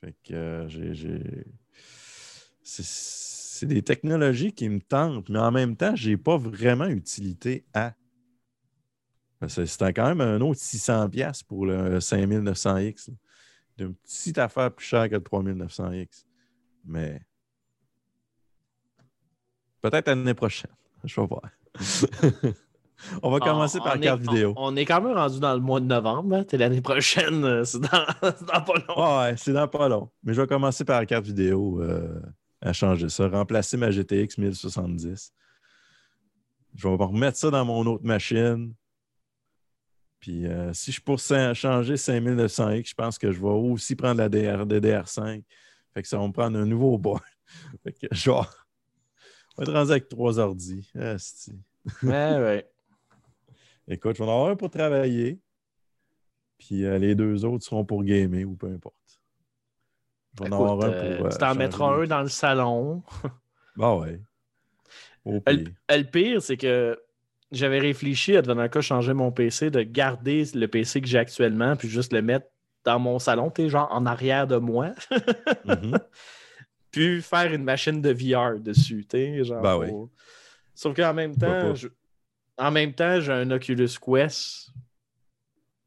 Fait que euh, j'ai. C'est, c'est des technologies qui me tentent, mais en même temps, je n'ai pas vraiment utilité à. C'était quand même un autre 600$ pour le 5900X. là. C'est une petite affaire plus chère que le 3900X. Mais peut-être l'année prochaine. Je vais voir. On va commencer par la est- carte vidéo. On, on est quand même rendu dans le mois de novembre. hein. T'es l'année prochaine. euh, C'est dans, c'est dans pas long. Ouais, c'est dans pas long. Mais je vais commencer par la carte vidéo euh, à changer ça. Remplacer ma GTX 1070. Je vais me remettre ça dans mon autre machine. Puis euh, si je pourrais changer 5900X, je pense que je vais aussi prendre la DR, DDR5. Fait que ça va me prendre un nouveau board. fait que genre, on va être rendu avec trois ordi. Ouais, ouais. Écoute, je vais en avoir un pour travailler. Puis euh, les deux autres seront pour gamer ou peu importe. Je vais en avoir un euh, pour. euh, tu t'en changer mettras un dans le salon. Bah ouais. Au Le, pire. le pire, c'est que j'avais réfléchi à devenir un cas changer mon PC, de garder le PC que j'ai actuellement, puis juste le mettre dans mon salon, tu genre en arrière de moi, Mhm. puis faire une machine de VR dessus, tu sais, genre. Ben oui. pour- Sauf qu'en même temps, je- en même temps, j'ai un Oculus Quest.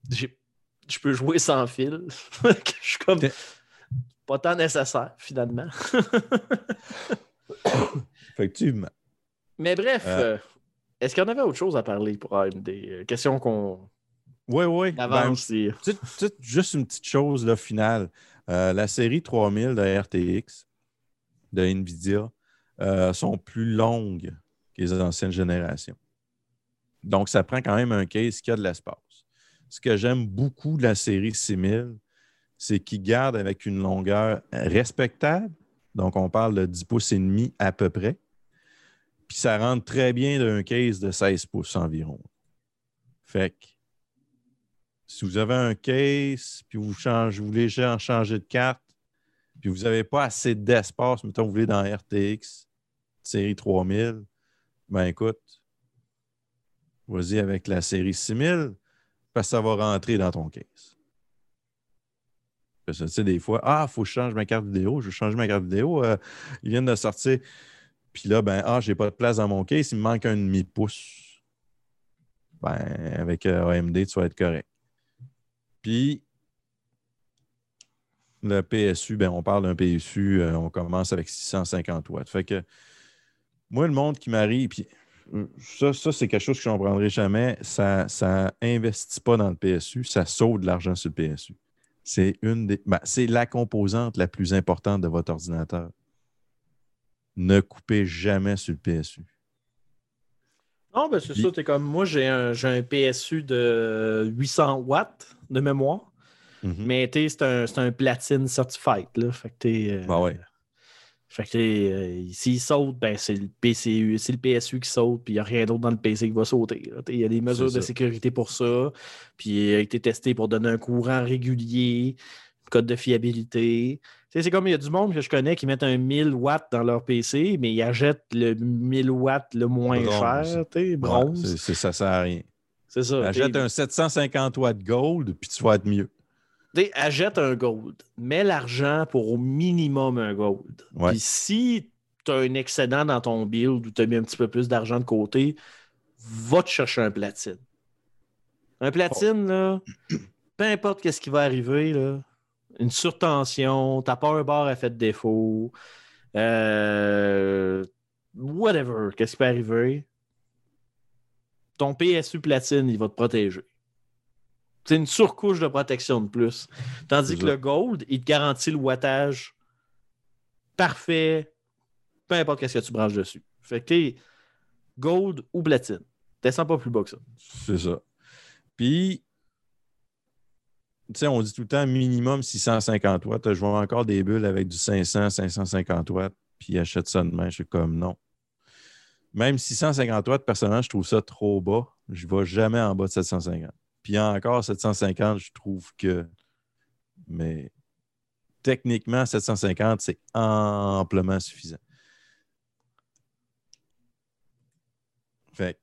Je peux jouer sans fil. Je suis comme pas tant nécessaire, finalement. Effectivement. Mais bref, Euh. euh, est-ce qu'il y en avait autre chose à parler pour AMD? Euh, Question qu'on Oui, oui. avance. et- Ben, petite- petite- juste une petite chose là, finale. Euh, la série 3000 de RTX de NVIDIA euh, sont plus longues que les anciennes générations. Donc, ça prend quand même un case qui a de l'espace. Ce que j'aime beaucoup de la série 6000, c'est qu'il garde avec une longueur respectable. Donc, on parle de 10 pouces et demi à peu près. Puis ça rentre très bien d'un case de 16 pouces environ. Fait que si vous avez un case, puis vous, changez, vous voulez en changer de carte, puis vous n'avez pas assez d'espace, mettons, vous voulez dans RTX série 3000, ben écoute, vas-y avec la série 6000, parce que ça va rentrer dans ton case. Tu sais, des fois, ah, il faut que je change ma carte vidéo, je veux changer ma carte vidéo, euh, ils viennent de sortir. Puis là, ben, ah, j'ai pas de place dans mon case, il me manque un demi-pouce. Ben, avec euh, AMD, tu vas être correct. Puis, le PSU, ben, on parle d'un PSU, euh, on commence avec 650 watts. Fait que, moi, le monde qui m'arrive, puis euh, ça, ça c'est quelque chose que je ne comprendrai jamais, ça n'investit pas dans le PSU, ça sauve de l'argent sur le PSU. C'est une des. ben, c'est la composante la plus importante de votre ordinateur. Ne coupez jamais sur le PSU. Non, ben c'est ça. T'es comme moi, j'ai un, PSU de 800 watts de mémoire. Mhm. Mais c'est un, un platine certified. Là. Fait que t'es. euh, Ben ouais. Fait que euh, s'il saute, ben c'est le PCU, c'est le PSU qui saute, puis il n'y a rien d'autre dans le PC qui va sauter. Il y a des mesures de sécurité pour ça. Puis il a été testé pour donner un courant régulier, code de fiabilité. C'est comme il y a du monde que je connais qui mettent un 1000 watts dans leur PC, mais ils achètent le 1000 watts le moins Bronze. cher, Ouais, bronze. c'est- c'est- ça sert à rien. c'est ça. Achète un 750 watts gold, puis tu vas être mieux. Tu sais, achète un gold. Mets l'argent pour au minimum un gold. Ouais. Puis si tu as un excédent dans ton build ou tu as mis un petit peu plus d'argent de côté, va te chercher un platine. Un platine, là, peu importe qu'est-ce qui va arriver, là, une surtension, ta power bar a fait défaut, euh, whatever, qu'est-ce qui peut arriver, ton PSU platine, il va te protéger. C'est une surcouche de protection de plus. Tandis que le gold, il te garantit le wattage parfait, peu importe qu'est-ce que tu branches dessus. Fait que t'es gold ou platine. Descends pas plus bas que ça. C'est ça. Puis, tu sais, on dit tout le temps minimum 650 watts. Je vois encore des bulles avec du 500, 550 watts, puis achète ça demain. Je suis comme non. Même 650 watts, personnellement, je trouve ça trop bas. Je ne vais jamais en bas de 750. Puis encore, 750, je trouve que. Mais techniquement, 750, c'est amplement suffisant. Fait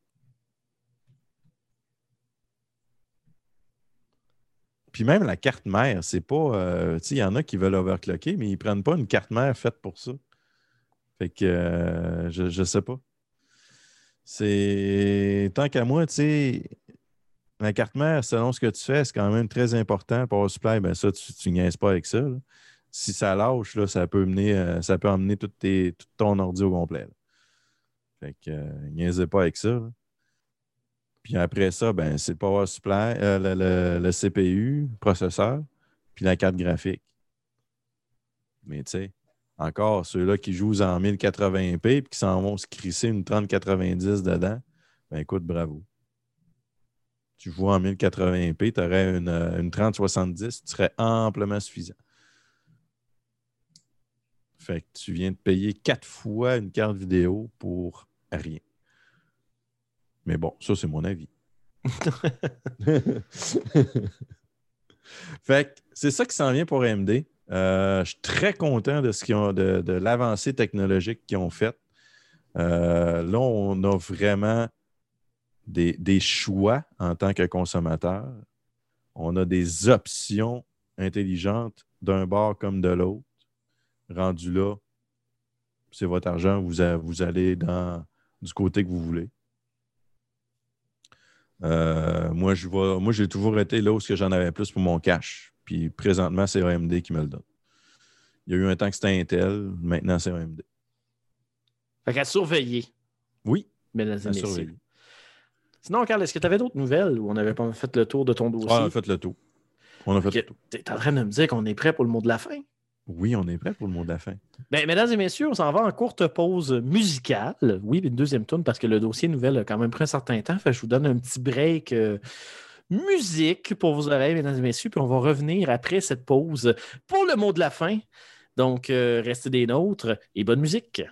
Puis même la carte mère, c'est pas. euh, tu sais, il y en a qui veulent overclocker, mais ils prennent pas une carte mère faite pour ça. Fait que euh, je, je sais pas. C'est. Tant qu'à moi, tu sais, la carte mère, selon ce que tu fais, c'est quand même très important. Power supply, ben ça, tu, tu niaises pas avec ça. Si ça lâche, là, ça peut euh, ça peut emmener tout, ton ordi au complet. Fait que euh, niaisez pas avec ça. Puis après ça, ben, c'est le power supply, euh, le, le- le CPU, le processeur, puis la carte graphique. Mais tu sais, encore, ceux-là qui jouent en 1080p puis qui s'en vont se crisser une 3090 dedans, ben écoute, bravo. Tu joues en 1080p, tu aurais une, euh, une 3070, tu serais amplement suffisant. Fait que tu viens de payer quatre fois une carte vidéo pour rien. Mais bon, ça, c'est mon avis. fait que c'est ça qui s'en vient pour AMD. Euh, je suis très content de, ce qu'ils ont, de, de l'avancée technologique qu'ils ont faite. Euh, là, on a vraiment des, des choix en tant que consommateur. On a des options intelligentes d'un bord comme de l'autre. Rendu là, c'est votre argent, vous, a- vous allez dans, du côté que vous voulez. Euh, moi, je vois, moi, j'ai toujours été là où ce que j'en avais plus pour mon cash. Puis présentement, c'est AMD qui me le donne. Il y a eu un temps que c'était Intel, maintenant c'est AMD. Fait qu'à surveiller, Oui, mesdames et à messieurs. Sinon, Carl, est-ce que tu avais d'autres nouvelles ou on n'avait pas fait le tour de ton dossier? Ah, on a fait le tour. On a fait le tour. T'es en train de me dire qu'on est prêt pour le mot de la fin? Oui, on est prêt pour le mot de la fin. Ben, mesdames et messieurs, on s'en va en courte pause musicale. Oui, une deuxième tourne parce que le dossier nouvelle a quand même pris un certain temps. Fait je vous donne un petit break euh, musique pour vos oreilles, mesdames et messieurs. Puis on va revenir après cette pause pour le mot de la fin. Donc, euh, restez des nôtres et bonne musique.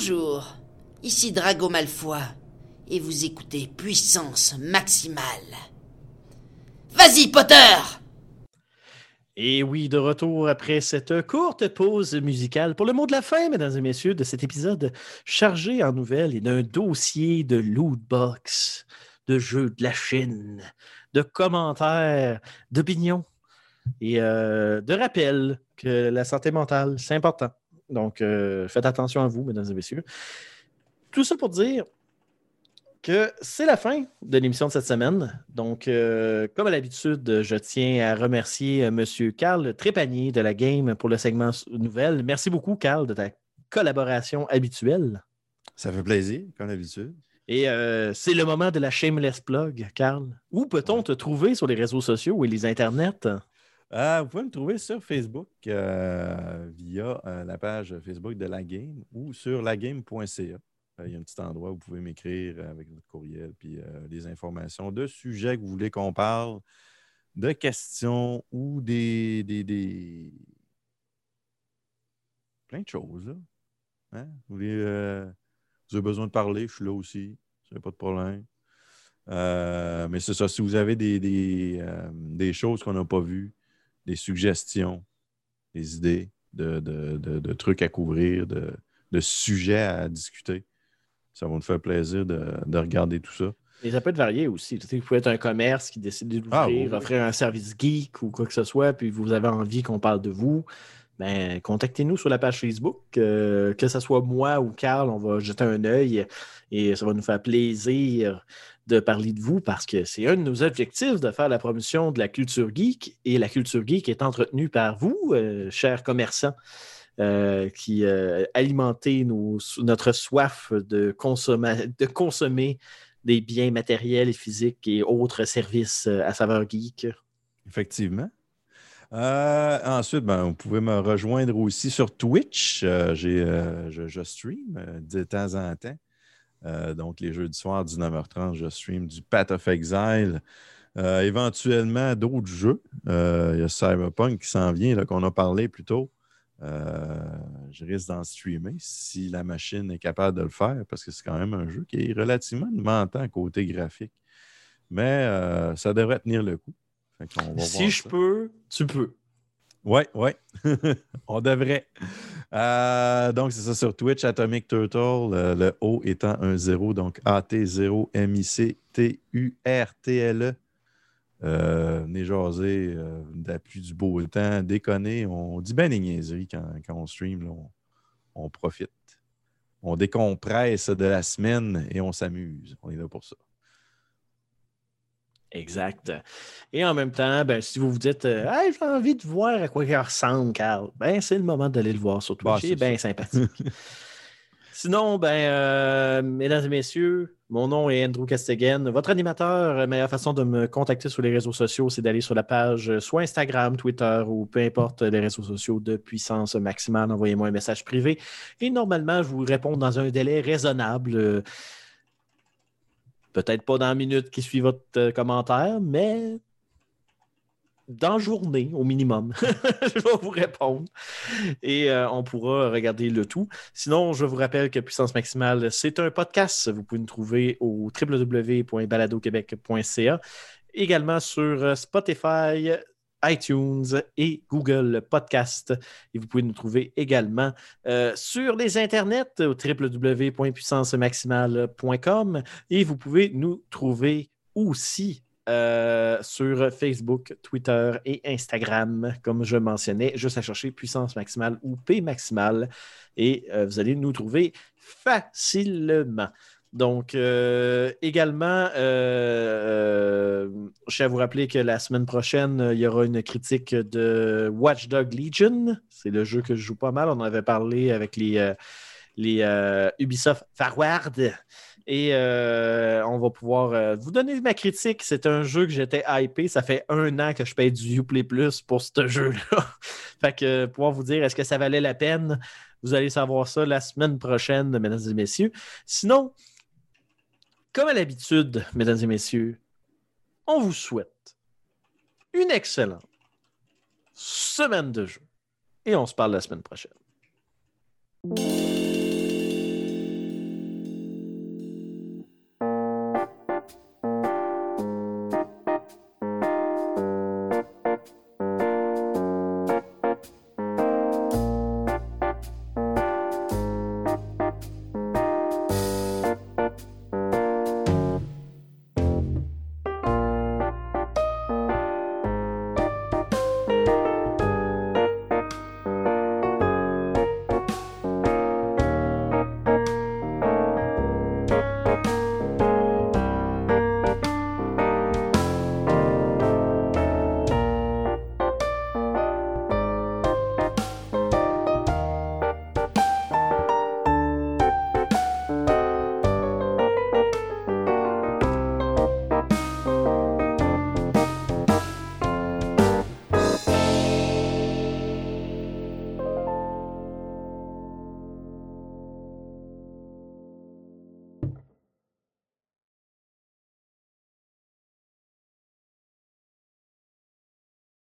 Bonjour, ici Drago Malfoy, et vous écoutez Puissance Maximale. Vas-y, Potter Et oui, de retour après cette courte pause musicale pour le mot de la fin, mesdames et messieurs, de cet épisode chargé en nouvelles et d'un dossier de lootbox, de jeux de la Chine, de commentaires, d'opinions et euh, de rappels que la santé mentale, c'est important. Donc, euh, faites attention à vous, mesdames et messieurs. Tout ça pour dire que c'est la fin de l'émission de cette semaine. Donc, euh, comme à l'habitude, je tiens à remercier M. Carl Trépanier de la Game pour le segment nouvelle. Merci beaucoup, Carl, de ta collaboration habituelle. Ça fait plaisir, comme d'habitude. Et euh, c'est le moment de la shameless plug, Carl. Où peut-on te trouver sur les réseaux sociaux et les internets? Euh, vous pouvez me trouver sur Facebook euh, via euh, la page Facebook de la game ou sur lagame.ca. Il y a un petit endroit où vous pouvez m'écrire avec votre courriel puis des informations de sujets que vous voulez qu'on parle, de questions ou des, des, plein de choses. Hein? Vous, avez besoin de parler, je suis là aussi. C'est pas de problème. mais c'est ça, si vous avez des, des choses qu'on n'a pas vues, des suggestions, des idées de, trucs à couvrir, de, sujets à discuter. Ça va nous faire plaisir de, regarder tout ça. Et ça peut être varié aussi. Vous pouvez être un commerce qui décide d'ouvrir, ah, offrir un service geek ou quoi que ce soit, puis vous avez envie qu'on parle de vous. Ben, contactez-nous sur la page Facebook. Euh, que ce soit moi ou Carl, on va jeter un œil et ça va nous faire plaisir de parler de vous parce que c'est un de nos objectifs de faire la promotion de la culture geek et la culture geek est entretenue par vous, euh, chers commerçants. Euh, qui alimentez notre soif de, de consommer des biens matériels et physiques et autres services à saveur geek. Effectivement. Ensuite, ben, vous pouvez me rejoindre aussi sur Twitch. j'ai, je, je, stream de temps en temps. Euh, donc, les jeux du soir, 19h30, je stream du Path of Exile. Euh, éventuellement, d'autres jeux. Euh, il y a Cyberpunk qui s'en vient, qu'on a parlé plus tôt. je risque d'en streamer si la machine est capable de le faire, parce que c'est quand même un jeu qui est relativement demandant côté graphique. Mais ça devrait tenir le coup. Si je peux, tu peux. Oui, oui. On devrait. Euh, donc, c'est ça sur Twitch, Atomic Turtle, le, O étant un 0, donc A-T-0-M-I-C-T-U-R-T-L-E. Euh, venez jaser, euh, d'appui du beau temps, déconner. On dit bien des niaiseries quand, on stream, on profite. On décompresse de la semaine et on s'amuse. On est là pour ça. Exact. Et en même temps, ben, si vous vous dites euh, j'ai envie de voir à quoi il ressemble, Carl, ben, c'est le moment d'aller le voir sur Twitch. c'est bien sympathique. Sinon, ben, euh, mesdames et messieurs, mon nom est Andrew Castegan. Votre animateur, la meilleure façon de me contacter sur les réseaux sociaux, c'est d'aller sur la page euh, soit Instagram, Twitter ou peu importe les réseaux sociaux de puissance maximale. Envoyez-moi un message privé. Et normalement, je vous réponds dans un délai raisonnable. Peut-être pas dans la minute qui suit votre euh, commentaire, mais dans journée au minimum. je vais vous répondre et euh, on pourra regarder le tout. Sinon, je vous rappelle que Puissance Maximale, c'est un podcast. Vous pouvez nous trouver au www.baladoquebec.ca, également sur euh, Spotify, iTunes et Google Podcast. Et vous pouvez nous trouver également euh, sur les internets au www.puissancemaximale.com et vous pouvez nous trouver aussi euh, sur Facebook, Twitter et Instagram, comme je mentionnais, juste à chercher puissance maximale ou P maximale et euh, vous allez nous trouver facilement. Donc, euh, également, euh, euh, je tiens à vous rappeler que la semaine prochaine, il y aura une critique de Watchdog Legion. C'est le jeu que je joue pas mal. On en avait parlé avec les, les Ubisoft Forward. Et on va pouvoir vous donner ma critique. C'est un jeu que j'étais hypé. Ça fait un an que je paye du Uplay Plus pour ce jeu-là. fait que pouvoir vous dire est-ce que ça valait la peine, vous allez savoir ça la semaine prochaine, mesdames et messieurs. Sinon, comme à l'habitude, mesdames et messieurs, on vous souhaite une excellente semaine de jeu et on se parle la semaine prochaine.